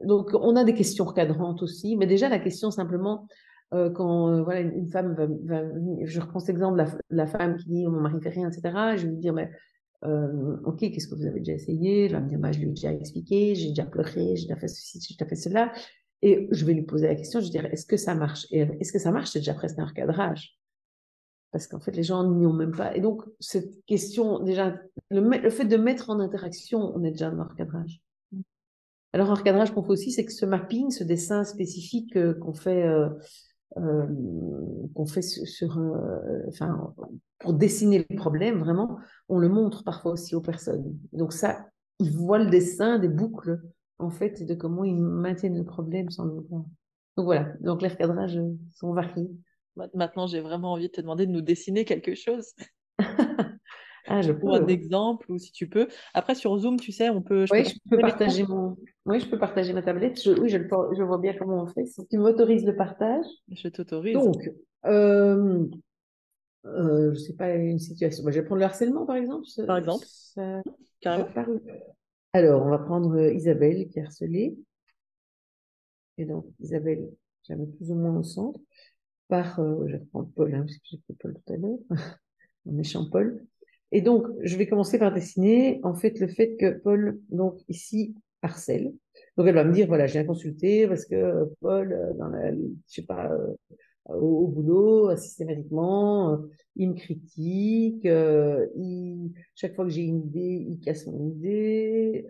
A: donc, on a des questions recadrantes aussi, mais déjà, la question simplement, euh, quand euh, voilà, une femme va, je reprends cet exemple, la, la, femme qui dit mon mari fait rien, etc. Je vais lui dire, mais euh, ok, qu'est-ce que vous avez déjà essayé? Elle va me dire, bah, je lui ai déjà expliqué, j'ai déjà pleuré, j'ai déjà fait ceci, j'ai déjà fait cela. Et je vais lui poser la question, je vais dire, est-ce que ça marche? Et est-ce que ça marche? C'est déjà presque un recadrage parce qu'en fait, les gens n'y ont même pas. Et donc, cette question, déjà, le, fait de mettre en interaction, on est déjà dans le recadrage. Alors, un recadrage qu'on fait aussi, c'est que ce mapping, ce dessin spécifique euh, qu'on fait, euh, euh, qu'on fait sur, enfin, pour dessiner le problème, vraiment, on le montre parfois aussi aux personnes. Donc ça, ils voient le dessin des boucles, en fait, de comment ils maintiennent le problème sans le voir. Donc voilà, donc les recadrages sont variés.
B: Maintenant, j'ai vraiment envie de te demander de nous dessiner quelque chose. [LAUGHS]
A: ah, je
B: peux. un exemple, ou si tu peux. Après, sur Zoom, tu sais, on peut.
A: oui, je peux partager mon. Oui, je peux partager ma tablette. oui, je, je, vois bien comment on fait. Si tu m'autorises le partage.
B: Je t'autorise.
A: Donc, euh, euh, je sais pas, une situation. Bah, je vais prendre le harcèlement, par exemple.
B: Par exemple,
A: Ça-
B: carrément.
A: parle. Alors, on va prendre euh, Isabelle qui est harcelée. Et donc, Isabelle, mets plus ou moins au centre. Par, euh, reprendre Paul, hein, parce que j'ai pris Paul tout à l'heure. [LAUGHS] Mon méchant Paul. Et donc, je vais commencer par dessiner, en fait, le fait que Paul, donc, ici, harcèle. Donc, elle va me dire, voilà, j'ai consulté parce que euh, Paul, euh, dans la, je sais pas, euh, au, boulot, systématiquement, il me critique, il, chaque fois que j'ai une idée, il casse mon idée.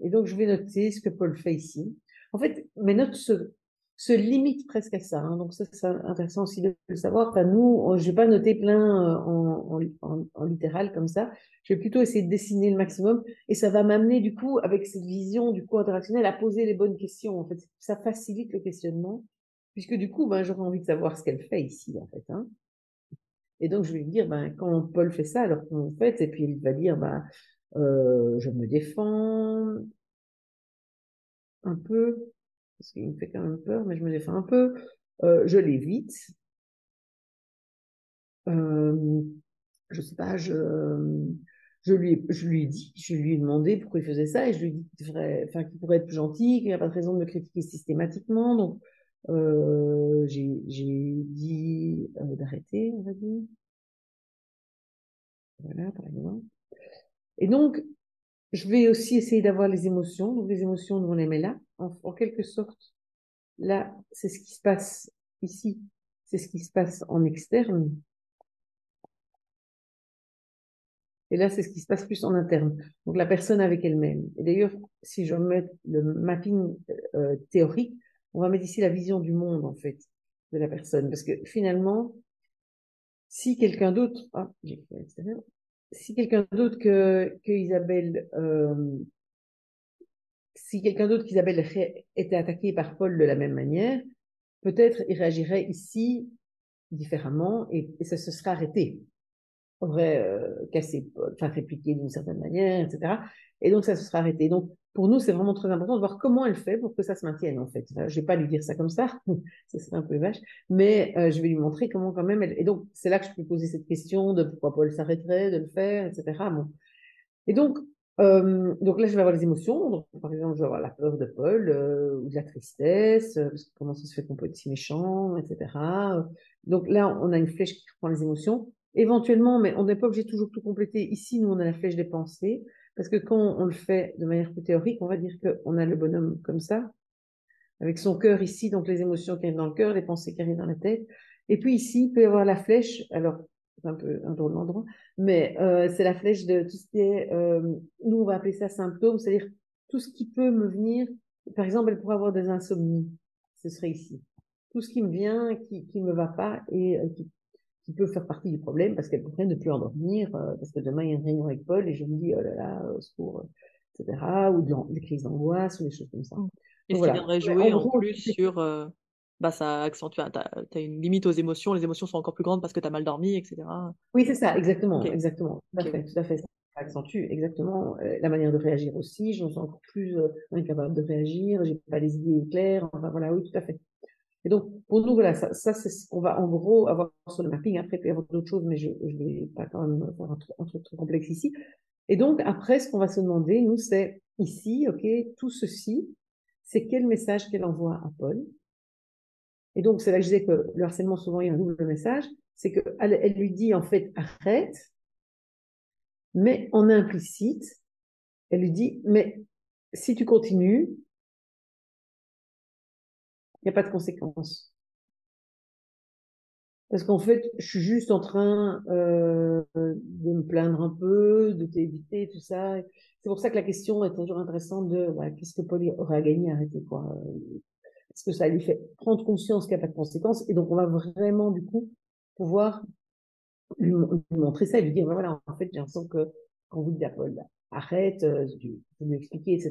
A: et donc, je vais noter ce que Paul fait ici. En fait, mes notes se, se limitent presque à ça. hein. donc, ça, c'est intéressant aussi de le savoir. Enfin, nous, je vais pas noter plein euh, en, littéral comme ça. Je vais plutôt essayer de dessiner le maximum. Et ça va m'amener, du coup, avec cette vision, du coup, interactionnelle, à poser les bonnes questions. En fait, ça facilite le questionnement puisque du coup, ben, j'aurais envie de savoir ce qu'elle fait ici, en fait. Hein. Et donc, je vais lui dire, ben, quand Paul fait ça, alors comment vous faites? Et puis, il va dire, ben, euh, je me défends un peu, parce qu'il me fait quand même peur, mais je me défends un peu. Euh, je l'évite. Euh, je sais pas, je, je lui, je lui ai dit, je lui ai demandé pourquoi il faisait ça, et je lui ai dit qu'il devrait, enfin, qu'il pourrait être plus gentil, qu'il n'y a pas de raison de me critiquer systématiquement. Donc, euh, j'ai, dit euh, d'arrêter, on va dire. Voilà, par exemple. Et donc, je vais aussi essayer d'avoir les émotions. Donc, les émotions, on les met là. En, quelque sorte, là, c'est ce qui se passe ici. C'est ce qui se passe en externe. Et là, c'est ce qui se passe plus en interne. Donc, la personne avec elle-même. Et d'ailleurs, si je mets le mapping euh, théorique, on va mettre ici la vision du monde, en fait, de la personne. Parce que finalement, si quelqu'un d'autre, ah, si quelqu'un d'autre que, que Isabelle, euh, si quelqu'un d'autre qu'Isabelle était attaqué par Paul de la même manière, peut-être il réagirait ici différemment et, ça se serait arrêté. Aurait euh, cassé Paul, enfin répliqué d'une certaine manière, etc. Et donc ça se serait arrêté. Donc pour nous, c'est vraiment très important de voir comment elle fait pour que ça se maintienne, en fait. Enfin, je vais pas lui dire ça comme ça, [LAUGHS] ça serait un peu vache, mais euh, je vais lui montrer comment quand même elle... Et donc, c'est là que je peux poser cette question de pourquoi Paul s'arrêterait de le faire, etc. Et donc, euh, donc là, je vais avoir les émotions. Donc, par exemple, je vais avoir la peur de Paul, euh, ou de la tristesse, euh, parce que comment ça se fait qu'on peut être si méchant, etc. Donc là, on a une flèche qui reprend les émotions. Éventuellement, mais on n'est pas obligé de toujours tout compléter. Ici, nous, on a la flèche des pensées. Parce que quand on le fait de manière plus théorique, on va dire qu'on a le bonhomme comme ça, avec son cœur ici, donc les émotions qui arrivent dans le cœur, les pensées qui arrivent dans la tête. Et puis ici, il peut y avoir la flèche, alors c'est un peu un drôle d'endroit, mais euh, c'est la flèche de tout ce qui est, euh, nous on va appeler ça symptômes, c'est-à-dire tout ce qui peut me venir, par exemple, elle pourrait avoir des insomnies, ce serait ici. Tout ce qui me vient, qui qui me va pas et euh, qui qui peut faire partie du problème parce qu'elle pourrait ne plus endormir, parce que demain il y a une réunion avec Paul et je me dis, oh là là, au secours, etc. Ou de des crises d'angoisse ou des choses comme ça.
B: Et ce
A: voilà.
B: qui viendrait jouer en, plus sur, bah ça accentue, t'as as une limite aux émotions, les émotions sont encore plus grandes parce que tu as mal dormi, etc.
A: Oui, c'est ça, exactement, exactement, tout à fait, tout à fait. Ça accentue exactement euh, la manière de réagir aussi. Je me sens encore plus euh, incapable de réagir, j'ai pas les idées claires. Enfin voilà, oui, tout à fait. Et donc, pour nous, voilà, ça, ça c'est ce qu'on va en gros avoir sur le mapping. Après, il peut y avoir d'autres choses, mais je ne vais pas quand même faire un truc, un truc trop complexe ici. Et donc, après, ce qu'on va se demander, nous, c'est ici, OK, tout ceci, c'est quel message qu'elle envoie à Paul? Et donc, c'est là que je disais que le harcèlement, souvent, il y a un double message. C'est qu'elle elle lui dit, en fait, arrête, mais en implicite, elle lui dit, mais si tu continues, il n'y a pas de conséquences. Parce qu'en fait, je suis juste en train euh, de me plaindre un peu, de t'éviter, tout ça. C'est pour ça que la question est toujours intéressante de qu'est-ce que Paul aurait à gagner à arrêter quoi Est-ce que ça lui fait prendre conscience qu'il n'y a pas de conséquences Et donc, on va vraiment, du coup, pouvoir lui, montrer ça et lui dire, voilà, en fait, j'ai l'impression que quand vous dites à Paul, bah, arrête, euh, peux lui etc.,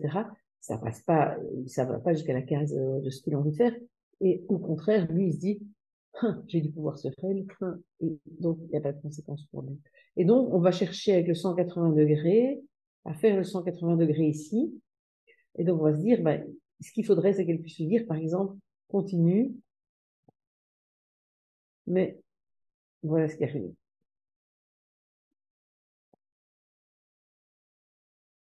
A: ça passe pas, ça va pas jusqu'à la case euh, de ce qu'il a envie de faire. Et au contraire, lui, il se dit, Hein, j'ai du pouvoir hein, et donc il n'y a pas de conséquences pour lui. Et donc, on va chercher avec le 180 degrés à faire le 180 degrés ici. Et donc, on va se dire, ben, ce qu'il faudrait, c'est qu'elle puisse lui dire, par exemple, continue, mais voilà ce qui arrive.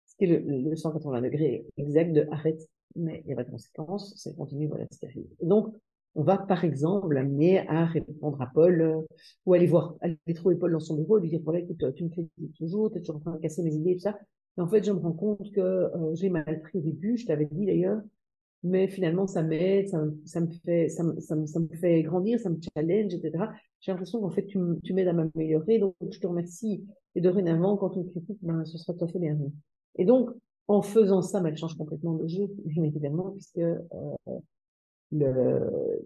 A: Ce qui est le, 180 degrés exact de arrête, mais il n'y a pas de conséquence, c'est continue, voilà ce qui arrive. donc, on va par exemple amener à répondre à Paul euh, ou aller voir, aller trouver Paul dans son bureau et lui dire voilà, écoute, tu me critiques toujours, tu es toujours en train de casser mes idées, tout ça. Et en fait, je me rends compte que euh, j'ai mal pris au début, je t'avais dit d'ailleurs, mais finalement, ça m'aide, ça, me fait, ça, me, ça, me, ça, me fait grandir, ça me challenge, etc. J'ai l'impression qu'en fait, tu, tu m'aides à m'améliorer, donc je te remercie. Et dorénavant, quand on critique, ben, ce sera tout à fait bien. Et donc, en faisant ça, ben, elle change complètement le jeu, bien évidemment, puisque euh, le,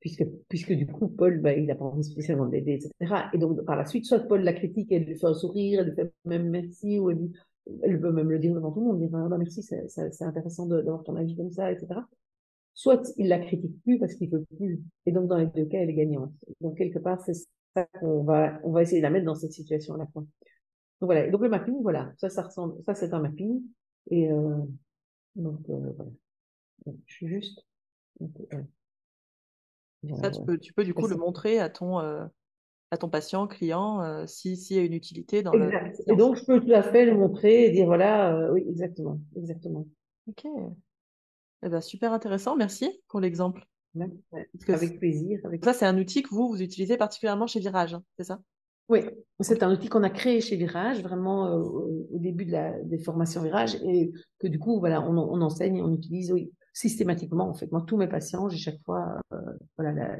A: puisque, puisque du coup, Paul, ben, il n'a pas envie spécialement de l'aider, etc. Et donc, par la suite, soit Paul la critique, elle lui fait un sourire, elle lui fait même merci, ou elle lui elle peut même le dire devant tout le monde, dire ah, bah, merci, c'est intéressant d'avoir ton avis comme ça, etc. Soit il la critique plus parce qu'il veut plus, et donc dans les deux cas, elle est gagnante. Donc quelque part, c'est ça qu'on va, on va essayer de la mettre dans cette situation à la fois. Donc voilà. Et donc le mapping, voilà, ça, ça ressemble, ça c'est un mapping, et euh, donc euh, voilà. je suis juste.
B: ça, tu peux, tu peux du coup le montrer à ton, euh, à ton patient, client, euh, s'il y a une utilité dans
A: exact. Et donc, je peux tout à fait le montrer et dire voilà, euh, oui, exactement, exactement.
B: Ok. Eh ben, super intéressant, merci pour l'exemple.
A: avec plaisir. Avec...
B: Ça, c'est un outil que vous, vous utilisez particulièrement chez Virage, hein, c'est ça?
A: Oui, c'est un outil qu'on a créé chez Virage, vraiment euh, au début de la, des formations Virage, et que du coup, voilà, on, on enseigne, on utilise oui, systématiquement. En fait, moi, tous mes patients, j'ai chaque fois voilà, la,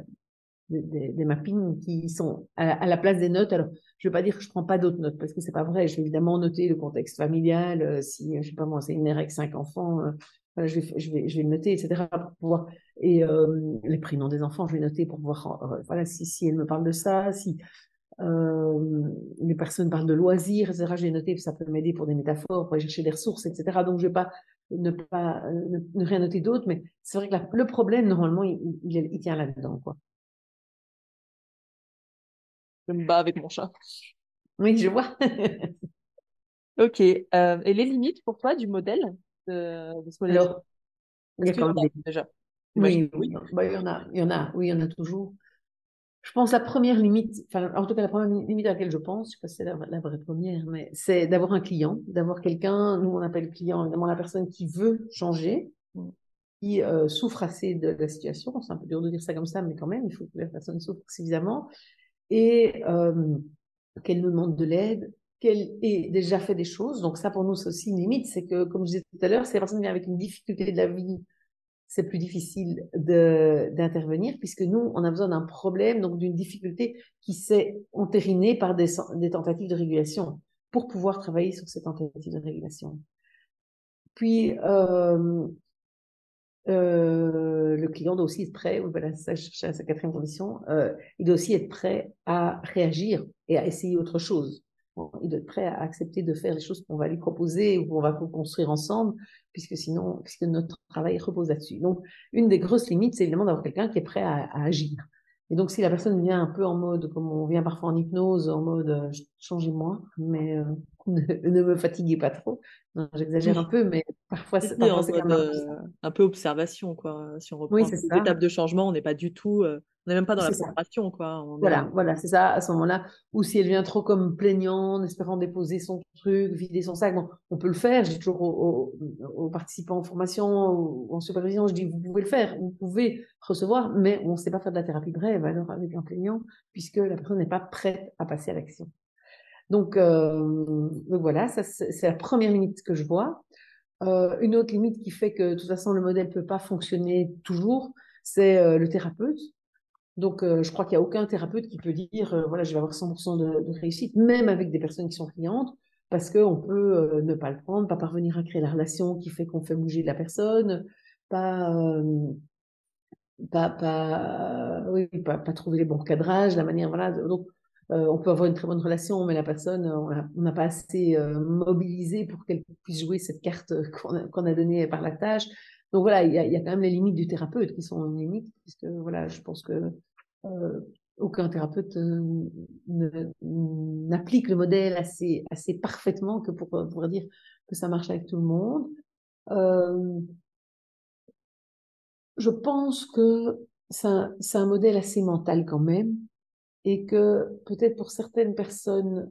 A: des, mappings qui sont à, la place des notes. Alors, je ne veux pas dire que je prends pas d'autres notes parce que c'est pas vrai. Je vais évidemment noter le contexte familial. Euh, si je sais pas moi, c'est une mère avec cinq enfants, euh, je, vais, je vais je vais le noter, etc. Pour pouvoir et euh, les prénoms des enfants, je vais noter pour voir voilà si si elle me parle de ça, si les personnes parlent de loisirs, etc. Je vais noter, ça peut m'aider pour des métaphores, pour aller chercher des ressources, etc. Donc je vais pas ne pas ne, rien noter d'autre, mais c'est vrai que le problème normalement il, il, il tient là-dedans quoi.
B: Je me bats avec mon chat.
A: Oui, je vois. [LAUGHS]
B: ok. Euh, et les limites pour toi du modèle de, ce modèle Alors,
A: il y a quand même déjà? Oui, oui. Bah, il y en a, il y en a, oui, il y en a toujours. Je pense la première limite, enfin, en tout cas la première limite à laquelle je pense, je sais pas si c'est la, vraie première, mais c'est d'avoir un client, d'avoir quelqu'un, nous on appelle client évidemment la personne qui veut changer, qui euh, souffre assez de, de la situation. C'est un peu dur de dire ça comme ça, mais quand même, il faut que la personne souffre suffisamment et euh, qu'elle nous demande de l'aide, qu'elle ait déjà fait des choses. Donc ça, pour nous, c'est aussi une limite. C'est que, comme je disais tout à l'heure, si la personne vient avec une difficulté de la vie, c'est plus difficile d'intervenir puisque nous, on a besoin d'un problème, donc d'une difficulté qui s'est entérinée par des, des, tentatives de régulation pour pouvoir travailler sur ces tentatives de régulation. Puis, euh, euh, le client doit aussi être prêt, voilà, ça, sa quatrième condition, euh, il doit aussi être prêt à réagir et à essayer autre chose. il doit être prêt à accepter de faire les choses qu'on va lui proposer ou qu'on va construire ensemble, puisque sinon, puisque notre travail repose là-dessus. Donc, une des grosses limites, c'est évidemment d'avoir quelqu'un qui est prêt à, à, agir. Et donc, si la personne vient un peu en mode, comme on vient parfois en hypnose, en mode euh, changez-moi, mais [LAUGHS] euh, ne, me fatiguez pas trop. J'exagère un peu, mais parfois c'est
B: un peu observation, quoi. Si on reprend oui, les étapes de changement, on n'est pas du tout. Euh, on n'est même pas dans la préparation, quoi.
A: voilà, voilà, c'est ça, à ce moment-là. Ou si elle vient trop comme plaignant, en espérant déposer son truc, vider son sac, bon, on peut le faire. Je dis toujours aux, aux, participants en formation ou en supervision, je dis, vous pouvez le faire, vous pouvez recevoir, mais on ne sait pas faire de la thérapie brève, alors avec un plaignant, puisque la personne n'est pas prête à passer à l'action. Donc, euh, donc voilà, c'est la première limite que je vois. Euh, une autre limite qui fait que de toute façon le modèle peut pas fonctionner toujours, c'est euh, le thérapeute. Donc, je crois qu'il n'y a aucun thérapeute qui peut dire, voilà, je vais avoir 100% de, réussite, même avec des personnes qui sont clientes, parce qu'on peut ne pas le prendre, pas parvenir à créer la relation qui fait qu'on fait bouger la personne, pas, pas, pas, oui, pas, trouver les bons cadrages, la manière, voilà. On peut avoir une très bonne relation, mais la personne, on n'a pas assez mobilisé pour qu'elle puisse jouer cette carte qu'on a, donnée par la tâche. Donc voilà, il y a, quand même les limites du thérapeute qui sont une limite, puisque voilà, je pense que euh, aucun thérapeute euh, n'applique le modèle assez, parfaitement que pour pouvoir dire que ça marche avec tout le monde. Euh, je pense que c'est un, modèle assez mental quand même, et que peut-être pour certaines personnes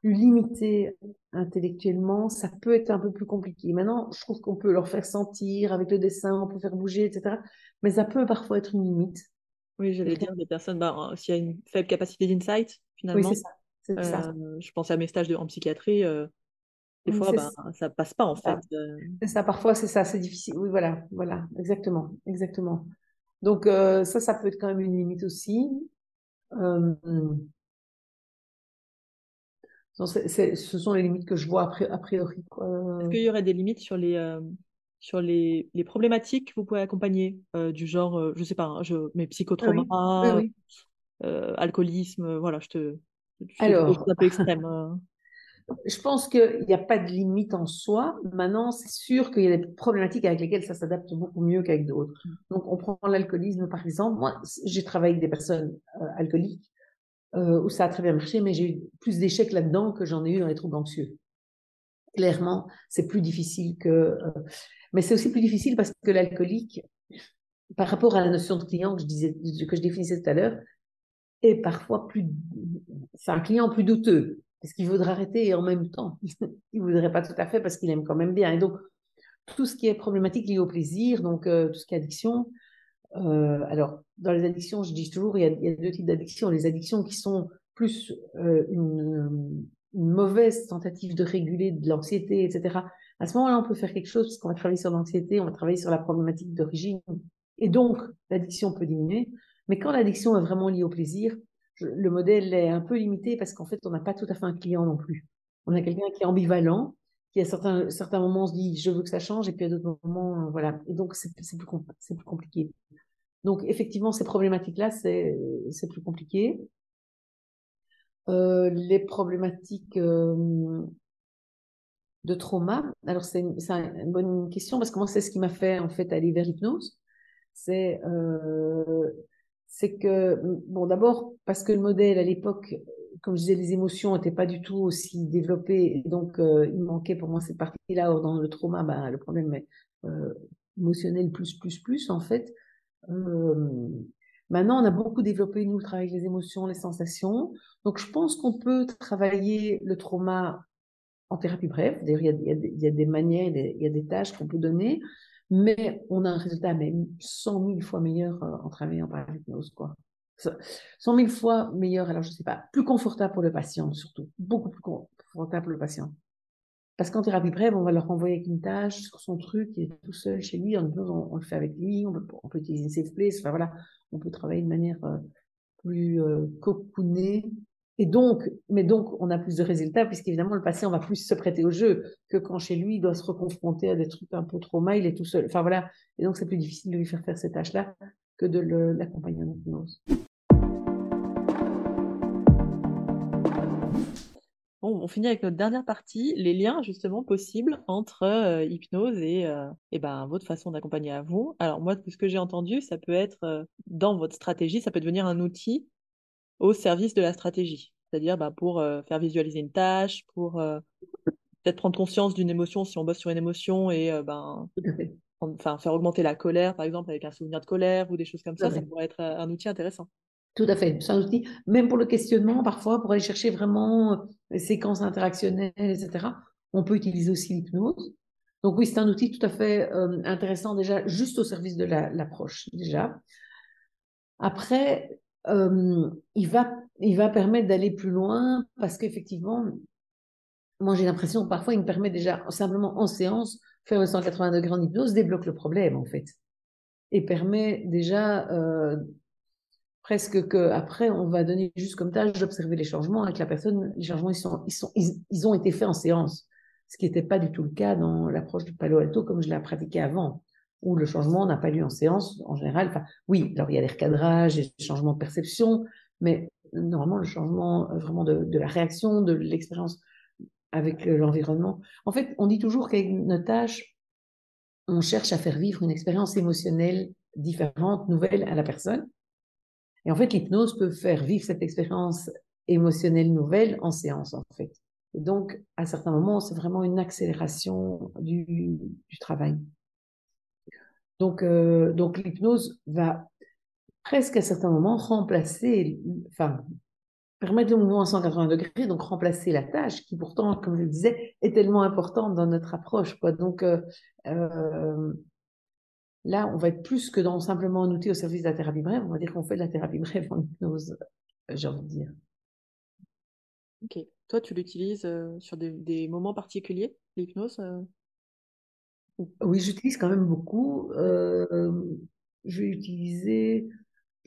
A: plus limitées intellectuellement, ça peut être un peu plus compliqué. Maintenant, je trouve qu'on peut leur faire sentir avec le dessin, on peut faire bouger, etc. Mais ça peut parfois être une limite.
B: Oui, j'allais dire des personnes, bah, s'il y a une faible capacité d'insight, finalement.
A: Oui, c'est ça. ça.
B: Euh, je pense à mes stages de, en psychiatrie. Euh, des fois, bah, ça. passe pas en fait. Euh.
A: C'est ça, parfois c'est ça, c'est difficile. Oui, voilà, voilà, exactement, exactement. Donc ça, ça peut être quand même une limite aussi. Euh, ce sont les limites que je vois a priori.
B: Est-ce qu'il y aurait des limites sur les, euh, sur les, les, problématiques que vous pouvez accompagner euh, du genre, je sais pas, hein, je, psychotrauma, ah alcoolisme, voilà, je te.
A: Je Alors, un peu extrême. Je pense qu'il n'y a pas de limite en soi. Maintenant, c'est sûr qu'il y a des problématiques avec lesquelles ça s'adapte beaucoup mieux qu'avec d'autres. Donc, on prend l'alcoolisme, par exemple. Moi, j'ai travaillé avec des personnes euh, alcooliques euh, où ça a très bien marché, mais j'ai eu plus d'échecs là-dedans que j'en ai eu dans les troubles anxieux. Clairement, c'est plus difficile que... Euh, mais c'est aussi plus difficile parce que l'alcoolique, par rapport à la notion de client que je, disais, que je définissais tout à l'heure, est parfois plus... C'est un client plus douteux parce qu'il voudrait arrêter et en même temps, [LAUGHS] il voudrait pas tout à fait parce qu'il aime quand même bien. Et donc, tout ce qui est problématique lié au plaisir, donc euh, tout ce qui est addiction, euh, alors, dans les addictions, je dis toujours, il y a, deux types d'addictions. Les addictions qui sont plus euh, une, mauvaise tentative de réguler de l'anxiété, etc. À ce moment-là, on peut faire quelque chose parce qu'on va travailler sur l'anxiété, on va travailler sur la problématique d'origine. Et donc, l'addiction peut diminuer. Mais quand l'addiction est vraiment liée au plaisir, le modèle est un peu limité parce qu'en fait, on n'a pas tout à fait un client non plus. On a quelqu'un qui est ambivalent, qui à certains, certains moments se dit je veux que ça change, et puis à d'autres moments, euh, voilà. Et donc, c'est plus, compliqué. Donc, effectivement, ces problématiques-là, c'est plus compliqué. Euh, les problématiques euh, de trauma, alors c'est une, bonne question parce que moi, c'est ce qui m'a fait en fait aller vers l'hypnose. C'est c'est que, bon, d'abord, parce que le modèle à l'époque, comme je disais, les émotions n'étaient pas du tout aussi développées, et donc euh, il manquait pour moi cette partie-là. Or, dans le trauma, ben, le problème est euh, émotionnel plus, plus, plus, en fait. Maintenant, on a beaucoup développé, nous, le travail avec les émotions, les sensations. Donc, je pense qu'on peut travailler le trauma en thérapie brève. D'ailleurs, il il y a des manières, il y a des tâches qu'on peut donner mais on a un résultat même 100 000 fois meilleur euh, en travaillant par l'hypnose, quoi. 100 000 fois meilleur, alors je sais pas, plus confortable pour le patient surtout, beaucoup plus confortable pour le patient. Parce qu'en thérapie brève, on va leur envoyer avec une tâche sur son truc, il est tout seul chez lui, en hypnose, on, le fait avec lui, on peut, utiliser safe place, enfin voilà, on peut travailler de manière euh, plus euh, cocoonée et donc, mais donc, on a plus de résultats puisqu'évidemment, le patient va plus se prêter au jeu que quand chez lui, il doit se reconfronter à des trucs un peu trop mal, il est tout seul. Enfin voilà. Et donc, c'est plus difficile de lui faire faire ces tâches-là que de l'accompagner en hypnose.
B: Bon, on finit avec notre dernière partie, les liens justement possibles entre euh, hypnose et, euh, et, ben, votre façon d'accompagner à vous. Alors moi, ce que j'ai entendu, ça peut être euh, dans votre stratégie, ça peut devenir un outil au service de la stratégie. C'est-à-dire bah, pour euh, faire visualiser une tâche, pour euh, peut-être prendre conscience d'une émotion si on bosse sur une émotion et euh, ben, enfin, faire augmenter la colère, par exemple, avec un souvenir de colère ou des choses comme ça, ça pourrait être un outil intéressant.
A: Tout à fait. C'est un outil, même pour le questionnement, parfois, pour aller chercher vraiment les séquences interactionnelles, etc. On peut utiliser aussi l'hypnose. Donc oui, c'est un outil tout à fait intéressant déjà, juste au service de l'approche déjà. Après, il, va, il va permettre d'aller plus loin parce qu'effectivement, moi j'ai l'impression parfois il me permet déjà simplement en séance, faire le 180 degrés en hypnose débloque le problème en fait. Et permet déjà euh, presque que après on va donner juste comme tâche d'observer les changements avec la personne. Les changements ils, sont, ils, sont, ils, ont été faits en séance, ce qui n'était pas du tout le cas dans l'approche du Palo Alto comme je l'ai pratiqué avant où le changement n'a pas lieu en séance en général. Enfin, oui, alors il y a des recadrages, des changements de perception, mais normalement le changement euh, vraiment de, la réaction, de l'expérience avec euh, l'environnement. En fait, on dit toujours qu'avec notre tâche, on cherche à faire vivre une expérience émotionnelle différente, nouvelle à la personne. Et en fait, l'hypnose peut faire vivre cette expérience émotionnelle nouvelle en séance, en fait. Et donc, à certains moments, c'est vraiment une accélération du travail. Donc, euh, donc l'hypnose va presque à certains moments remplacer, enfin, permettre le mouvement à 180 degrés, donc remplacer la tâche qui pourtant, comme je le disais, est tellement importante dans notre approche. Donc euh, euh, là, on va être plus que dans simplement un outil au service de la thérapie brève, on va dire qu'on fait de la thérapie brève en hypnose, j'ai envie de dire.
B: Ok. Toi, tu l'utilises sur des, moments particuliers, l'hypnose
A: Oui, j'utilise quand même beaucoup. je vais utiliser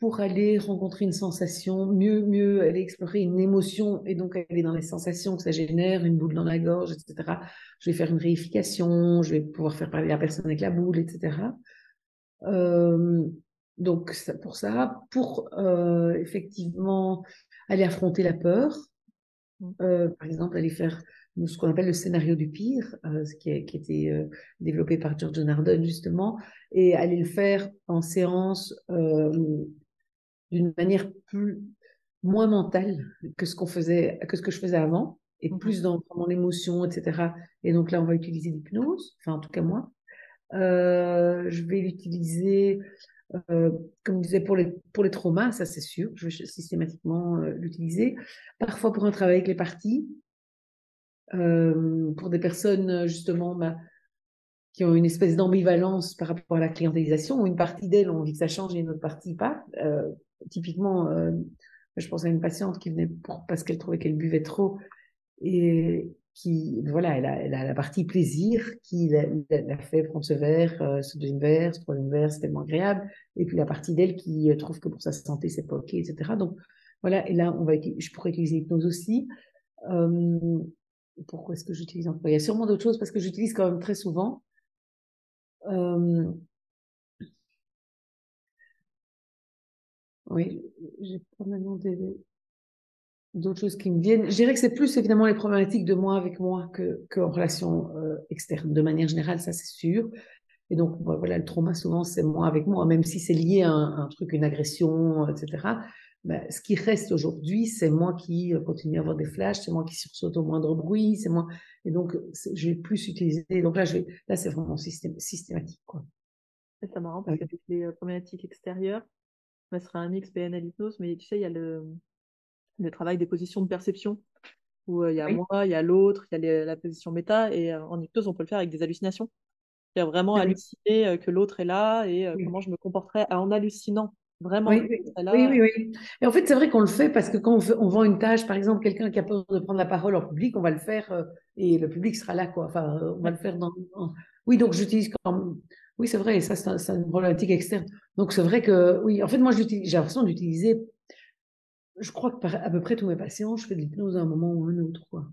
A: pour aller rencontrer une sensation, mieux, mieux aller explorer une émotion et donc aller dans les sensations que ça génère, une boule dans la gorge, etc. Je vais faire une réification, je vais pouvoir faire parler la personne avec la boule, etc. Euh, donc pour ça, pour euh, effectivement aller affronter la peur, mmh. euh, par exemple aller faire ce qu'on appelle le scénario du pire, ce qui, a, qui été développé par George Nardone justement, et aller le faire en séance d'une manière plus moins mentale que ce qu'on faisait, que ce que je faisais avant, et mmh plus dans, l'émotion, etc. Et donc là, on va utiliser l'hypnose, enfin en tout cas moi. Euh, je vais l'utiliser, euh, comme je disais, pour les, pour les traumas, ça c'est sûr, je vais systématiquement euh, l'utiliser. Parfois pour un travail avec les parties, pour des personnes justement bah, qui ont une espèce d'ambivalence par rapport à la clientélisation, une partie d'elles ont envie que ça change et une autre partie pas typiquement, euh, je pense à une patiente qui venait parce qu'elle trouvait qu'elle buvait trop et qui, voilà, elle a, la partie plaisir qui l'a fait prendre ce verre, euh, ce deuxième verre, ce troisième verre, c'est tellement agréable. Et puis la partie d'elle qui euh, trouve que pour sa santé, c'est pas ok, etc. Donc voilà, et là, on va, je pourrais utiliser l'hypnose aussi. Euh, pourquoi est-ce que j'utilise Il y a sûrement d'autres choses parce que j'utilise quand même très souvent. Oui, j'ai pas maintenant d'autres choses qui me viennent. Je dirais que c'est plus évidemment les problématiques de moi avec moi que, en relation euh, externe. De manière générale, ça c'est sûr. Et donc voilà, le trauma souvent c'est moi avec moi, même si c'est lié à un, truc, une agression, etc. Ben, ce qui reste aujourd'hui, c'est moi qui euh, continue à avoir des flashs, c'est moi qui sursaute au moindre bruit, c'est moi. Et donc je vais plus utiliser. Donc là, je vais, là c'est vraiment systématique quoi.
B: C'est marrant parce que les euh, problématiques extérieures, ce sera un mix PNL hypnose, mais tu sais, il y a le, le travail des positions de perception, où euh, il y a moi, il y a l'autre, il y a la position méta, et euh, en hypnose, on peut le faire avec des hallucinations. Il y a vraiment halluciner euh, que l'autre est là et comment je me comporterais en hallucinant. Vraiment.
A: Oui, oui, oui, Et en fait, c'est vrai qu'on le fait parce que quand on, vend une tâche, par exemple, quelqu'un qui a peur de prendre la parole en public, on va le faire et le public sera là, quoi. Enfin, on va le faire dans. Oui, donc j'utilise quand oui, c'est vrai, et ça, c'est une problématique externe. Donc, c'est vrai que, oui, en fait, moi, j'ai l'impression d'utiliser, je crois que à peu près tous mes patients, je fais de l'hypnose à un moment ou un autre, quoi.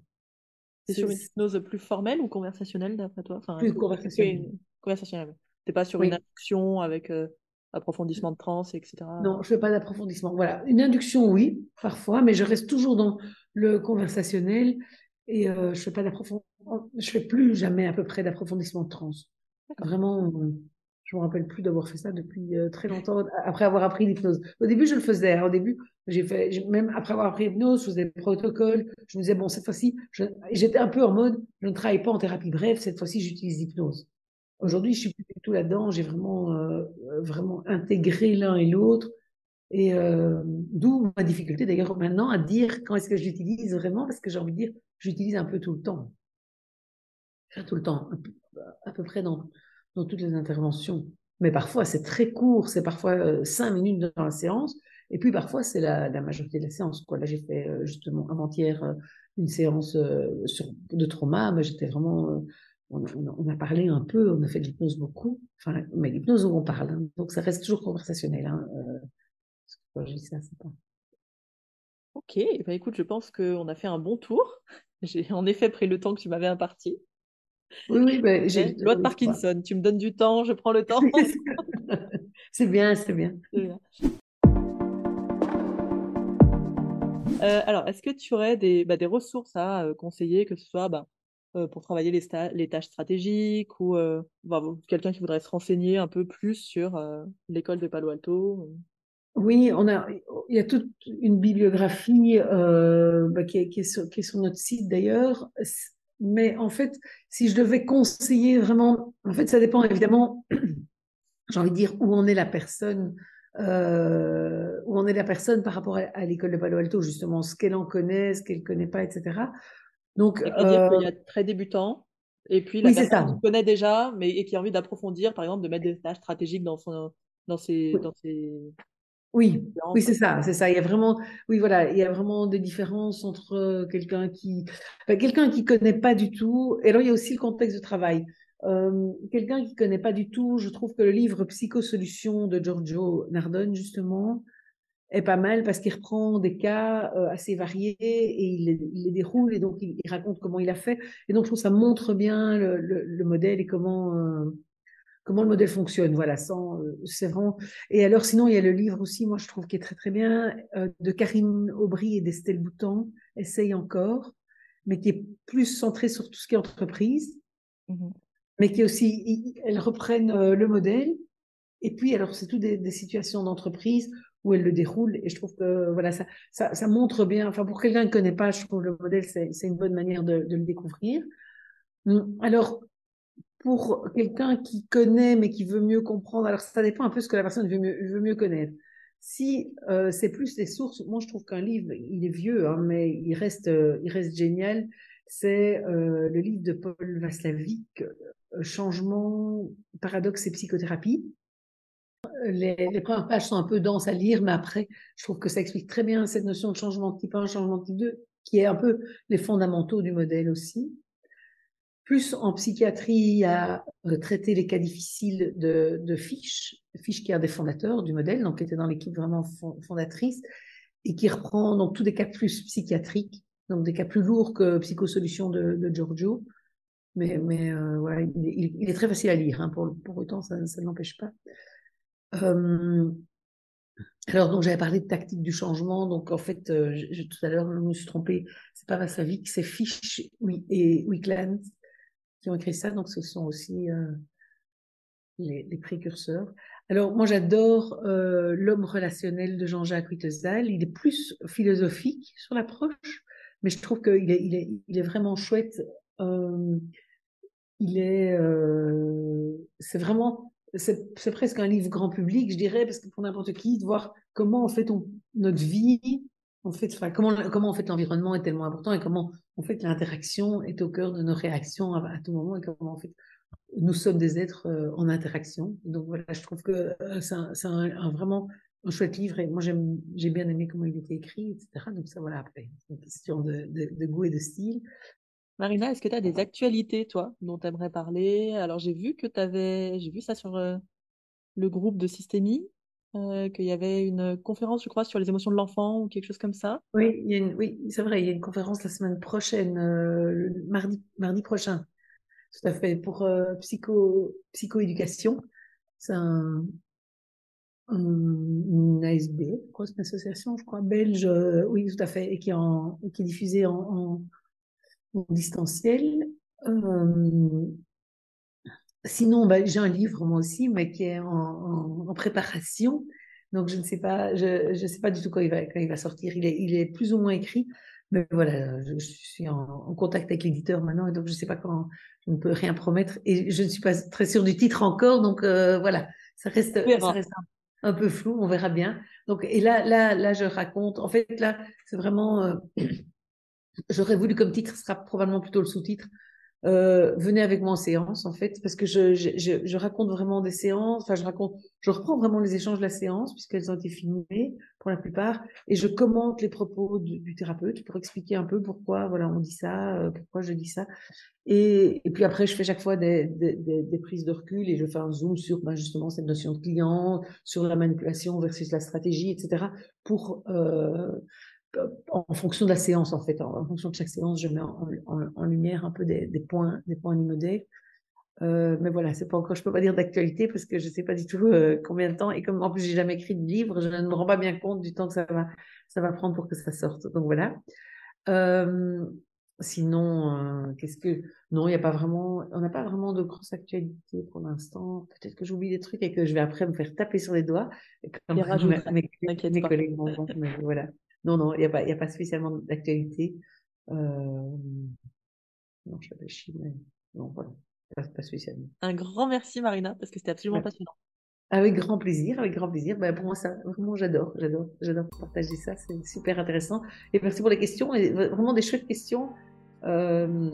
B: C'est sur une hypnose plus formelle ou conversationnelle, d'après toi?
A: Enfin, Plus conversationnelle.
B: Conversationnelle. T'es pas sur une induction avec euh, approfondissement de trans, etc.
A: Non, je fais pas d'approfondissement. Voilà, une induction, oui, parfois, mais je reste toujours dans le conversationnel et euh, je fais pas d'approfondissement. Je fais plus jamais à peu près d'approfondissement de trans. Vraiment, je me rappelle plus d'avoir fait ça depuis euh, très longtemps, après avoir appris l'hypnose. Au début, je le faisais. Hein. Au début, j'ai fait, même après avoir appris l'hypnose, je faisais des protocoles. Je me disais, bon, cette fois-ci, j'étais un peu en mode, je ne travaille pas en thérapie brève, cette fois-ci, j'utilise l'hypnose. Aujourd'hui, je suis plus du tout là-dedans. J'ai vraiment, euh, vraiment intégré l'un et l'autre. Et euh, d'où ma difficulté d'ailleurs maintenant à dire quand est-ce que j'utilise vraiment, parce que j'ai envie de dire, j'utilise un peu tout le temps. Enfin, tout le temps, à peu près dans, toutes les interventions. Mais parfois, c'est très court, c'est parfois euh, cinq minutes dans la séance, et puis parfois, c'est la, majorité de la séance. Là, j'ai fait justement avant-hier une séance sur, de trauma, mais j'étais vraiment... On, on, a parlé un peu, on a fait de l'hypnose beaucoup, enfin, mais l'hypnose où on parle, hein. donc ça reste toujours conversationnel. Hein,
B: je pas... Ok, bah écoute, je pense qu'on a fait un bon tour. J'ai en effet pris le temps que tu m'avais imparti.
A: Oui, oui, ben, j'ai.
B: Loi de Parkinson, tu me donnes du temps, je prends le temps. [LAUGHS]
A: c'est bien, [LAUGHS] c'est bien.
B: Euh, alors, est-ce que tu aurais des, bah, des ressources à euh, conseiller, que ce soit bah, euh, pour travailler les, tâches stratégiques ou bah, quelqu'un qui voudrait se renseigner un peu plus sur l'école de Palo Alto
A: Oui, on a, il y a toute une bibliographie bah, qui, est, sur, notre site d'ailleurs. Mais en fait, si je devais conseiller vraiment, en fait, ça dépend évidemment, [CLEARS THROAT] j'ai envie de dire, où en est la personne euh, où en est la personne par rapport à, l'école de Palo Alto, justement, ce qu'elle en connaît, ce qu'elle ne connaît pas, etc.
B: Donc, C'est-à-dire qu'il y a très débutant, et puis la personne qui connaît déjà, mais et qui a envie d'approfondir, par exemple, de mettre des tâches stratégiques dans, son, dans, ses,
A: oui.
B: dans ses
A: oui, oui, c'est ça, c'est ça. Il y a vraiment, oui, voilà, il y a vraiment des différences entre quelqu'un qui, quelqu'un qui connaît pas du tout. Et alors, il y a aussi le contexte de travail. Euh, quelqu'un qui connaît pas du tout, je trouve que le livre Psychosolutions de Giorgio Nardone, justement, est pas mal parce qu'il reprend des cas euh, assez variés et il les, déroule et donc il, raconte comment il a fait. Et donc, je trouve que ça montre bien le, le, modèle et comment, euh, comment le modèle fonctionne. Voilà, sans, euh, c'est vraiment. Et alors, sinon, il y a le livre aussi, moi, je trouve qui est très, très bien, de Karine Aubry et d'Estelle Boutan, Essaye encore, mais qui est plus centré sur tout ce qui est entreprise, mmh mais qui est aussi, elles reprennent le modèle. Et puis, alors, c'est tout des, situations d'entreprise où elles le déroulent. Et je trouve que, voilà, ça, ça, montre bien. Enfin, pour quelqu'un qui ne connaît pas, je trouve le modèle, c'est, une bonne manière de, le découvrir. Hum, alors, pour quelqu'un qui connaît mais qui veut mieux comprendre, alors ça dépend un peu ce que la personne veut mieux, veut mieux connaître. Si euh, c'est plus les sources, moi je trouve qu'un livre, il est vieux, hein, mais il reste, euh, il reste génial. C'est euh, le livre de Paul Vaslavic, Changement, paradoxe et psychothérapie. Les, premières pages sont un peu denses à lire, mais après, je trouve que ça explique très bien cette notion de changement type 1, changement type 2, qui est un peu les fondamentaux du modèle aussi. Plus en psychiatrie, à traiter les cas difficiles de, de Fiche, Fiche qui est un des fondateurs du modèle, donc qui était dans l'équipe vraiment fondatrice, et qui reprend donc tous des cas plus psychiatriques, donc des cas plus lourds que Psychosolution de, de Giorgio. Mais, euh, voilà, il, est très facile à lire, hein, pour, pour autant ça, ça ne l'empêche pas. Alors, donc, j'avais parlé de tactique du changement. Donc, en fait, tout à l'heure, je me suis trompée. C'est pas Vassavik, c'est Fish et Wickland qui ont écrit ça, donc ce sont aussi les, précurseurs. Alors moi j'adore L'homme relationnel de Jean-Jacques Wittesdal. Il est plus philosophique sur l'approche, mais je trouve qu'il est, est, vraiment chouette. Il est, c'est vraiment, c'est presque un livre grand public, je dirais, parce que pour n'importe qui, de voir comment en fait on, notre vie en fait, comment, comment en fait l'environnement est tellement important et comment en fait l'interaction est au cœur de nos réactions à, tout moment et comment en fait nous sommes des êtres euh, en interaction. Donc voilà, je trouve que euh, c'est un, vraiment un chouette livre et moi j'ai bien aimé comment il était écrit, etc. Donc ça voilà, après, c'est une question de, goût et de style.
B: Marina, est-ce que tu as des actualités, toi, dont tu aimerais parler? Alors j'ai vu que tu avais, j'ai vu ça sur euh, le groupe de Systémie, euh, qu'il y avait une conférence, je crois, sur les émotions de l'enfant ou quelque chose comme ça.
A: Oui, oui c'est vrai, il y a une conférence la semaine prochaine, euh, mardi, mardi prochain, tout à fait, pour psycho, psychoéducation. C'est un, une ASB, quoi, c'est une association, je crois, belge, oui, tout à fait, et qui est, diffusée en, distanciel. Sinon, bah, j'ai un livre moi aussi, mais qui est en, préparation. Donc, je ne sais pas, je, je sais pas du tout quand il va, quand il va sortir. Il est, il est plus ou moins écrit, mais voilà, je, suis en, contact avec l'éditeur maintenant, et donc je ne sais pas quand, je ne peux rien promettre, et je ne suis pas très sûre du titre encore, donc euh, voilà, ça reste, ça reste un, peu flou, on verra bien. Donc, et là, là, là, je raconte. En fait, là, c'est vraiment, euh, j'aurais voulu comme titre, ce sera probablement plutôt le sous-titre euh, venez avec moi en séance en fait parce que je, je, je, raconte vraiment des séances enfin je raconte je reprends vraiment les échanges de la séance puisqu'elles ont été filmées pour la plupart et je commente les propos du, thérapeute pour expliquer un peu pourquoi voilà on dit ça euh, pourquoi je dis ça. Et, puis après je fais chaque fois des, des, des, prises de recul et je fais un zoom sur ben, justement cette notion de client sur la manipulation versus la stratégie etc pour euh, en fonction de la séance en fait. En, fonction de chaque séance, je mets en, lumière un peu des, points, des points du Euh, mais voilà, c'est pas encore, je peux pas dire d'actualité parce que je sais pas du tout euh, combien de temps et comme en plus j'ai jamais écrit de livre, je ne me rends pas bien compte du temps que ça va, ça va prendre pour que ça sorte. Donc voilà. Euh, sinon, euh, qu'est-ce que non, il y a pas vraiment, on n'a pas vraiment de grosse actualité pour l'instant. Peut-être que j'oublie des trucs et que je vais après me faire taper sur les doigts. Comme [LAUGHS] mes, mes, collègues mais voilà. Non, non, il n'y a, pas, a pas spécialement d'actualité. Euh... Non, je réfléchis, mais non, voilà, pas, pas spécialement.
B: Un grand merci, Marina, parce que c'était absolument passionnant.
A: Avec grand plaisir, avec grand plaisir. Ben, pour moi, ça, vraiment, j'adore, j'adore, j'adore partager ça. C'est super intéressant. Et merci pour les questions, et vraiment des chouettes questions. Euh,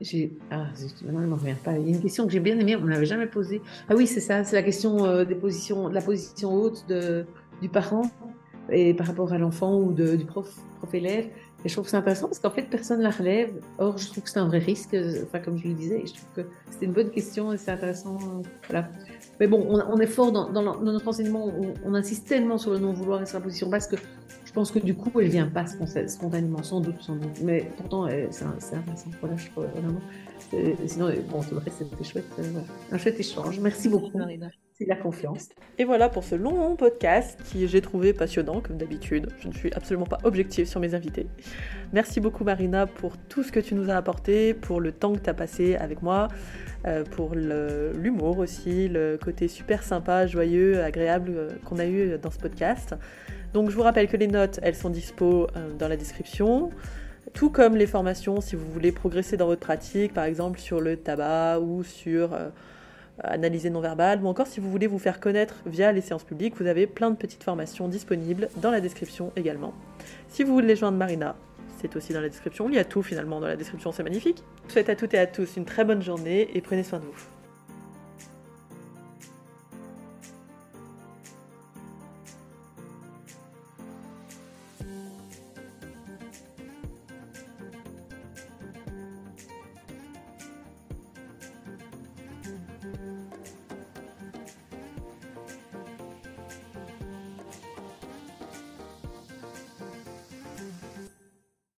A: j'ai, ah, maintenant, ne me revient pas. Il y a une question que j'ai bien aimée, on ne l'avait jamais posée. Ah oui, c'est ça, c'est la question euh, des positions, de la position haute de, du parent et par rapport à l'enfant ou du prof, prof élève. Et je trouve que c'est intéressant parce qu'en fait, personne ne la relève. Or, je trouve que c'est un vrai risque, enfin, comme je le disais, je trouve que c'était une bonne question et c'est intéressant. Voilà. Mais bon, on, est fort dans, notre enseignement, on, insiste tellement sur le non-vouloir et sur la position basse que pense que du coup, elle vient pas spontanément, sans doute, sans doute. Mais pourtant, c'est intéressant. Voilà, je trouve, vraiment. Sinon, bon, reste, c'était chouette. Euh, un chouette échange. Merci beaucoup. Marina c'est la confiance.
B: Et voilà pour ce long podcast qui j'ai trouvé passionnant comme d'habitude. Je ne suis absolument pas objective sur mes invités. Merci beaucoup Marina pour tout ce que tu nous as apporté, pour le temps que tu as passé avec moi, euh, pour l'humour aussi, le côté super sympa, joyeux, agréable euh, qu'on a eu dans ce podcast. Donc je vous rappelle que les notes, elles sont dispo euh, dans la description tout comme les formations si vous voulez progresser dans votre pratique, par exemple sur le tabac ou sur analyser non-verbal, ou encore si vous voulez vous faire connaître via les séances publiques, vous avez plein de petites formations disponibles dans la description également. Si vous voulez joindre Marina, c'est aussi dans la description. Il y a tout finalement dans la description, c'est magnifique. Je vous souhaite à toutes et à tous une très bonne journée et prenez soin de vous.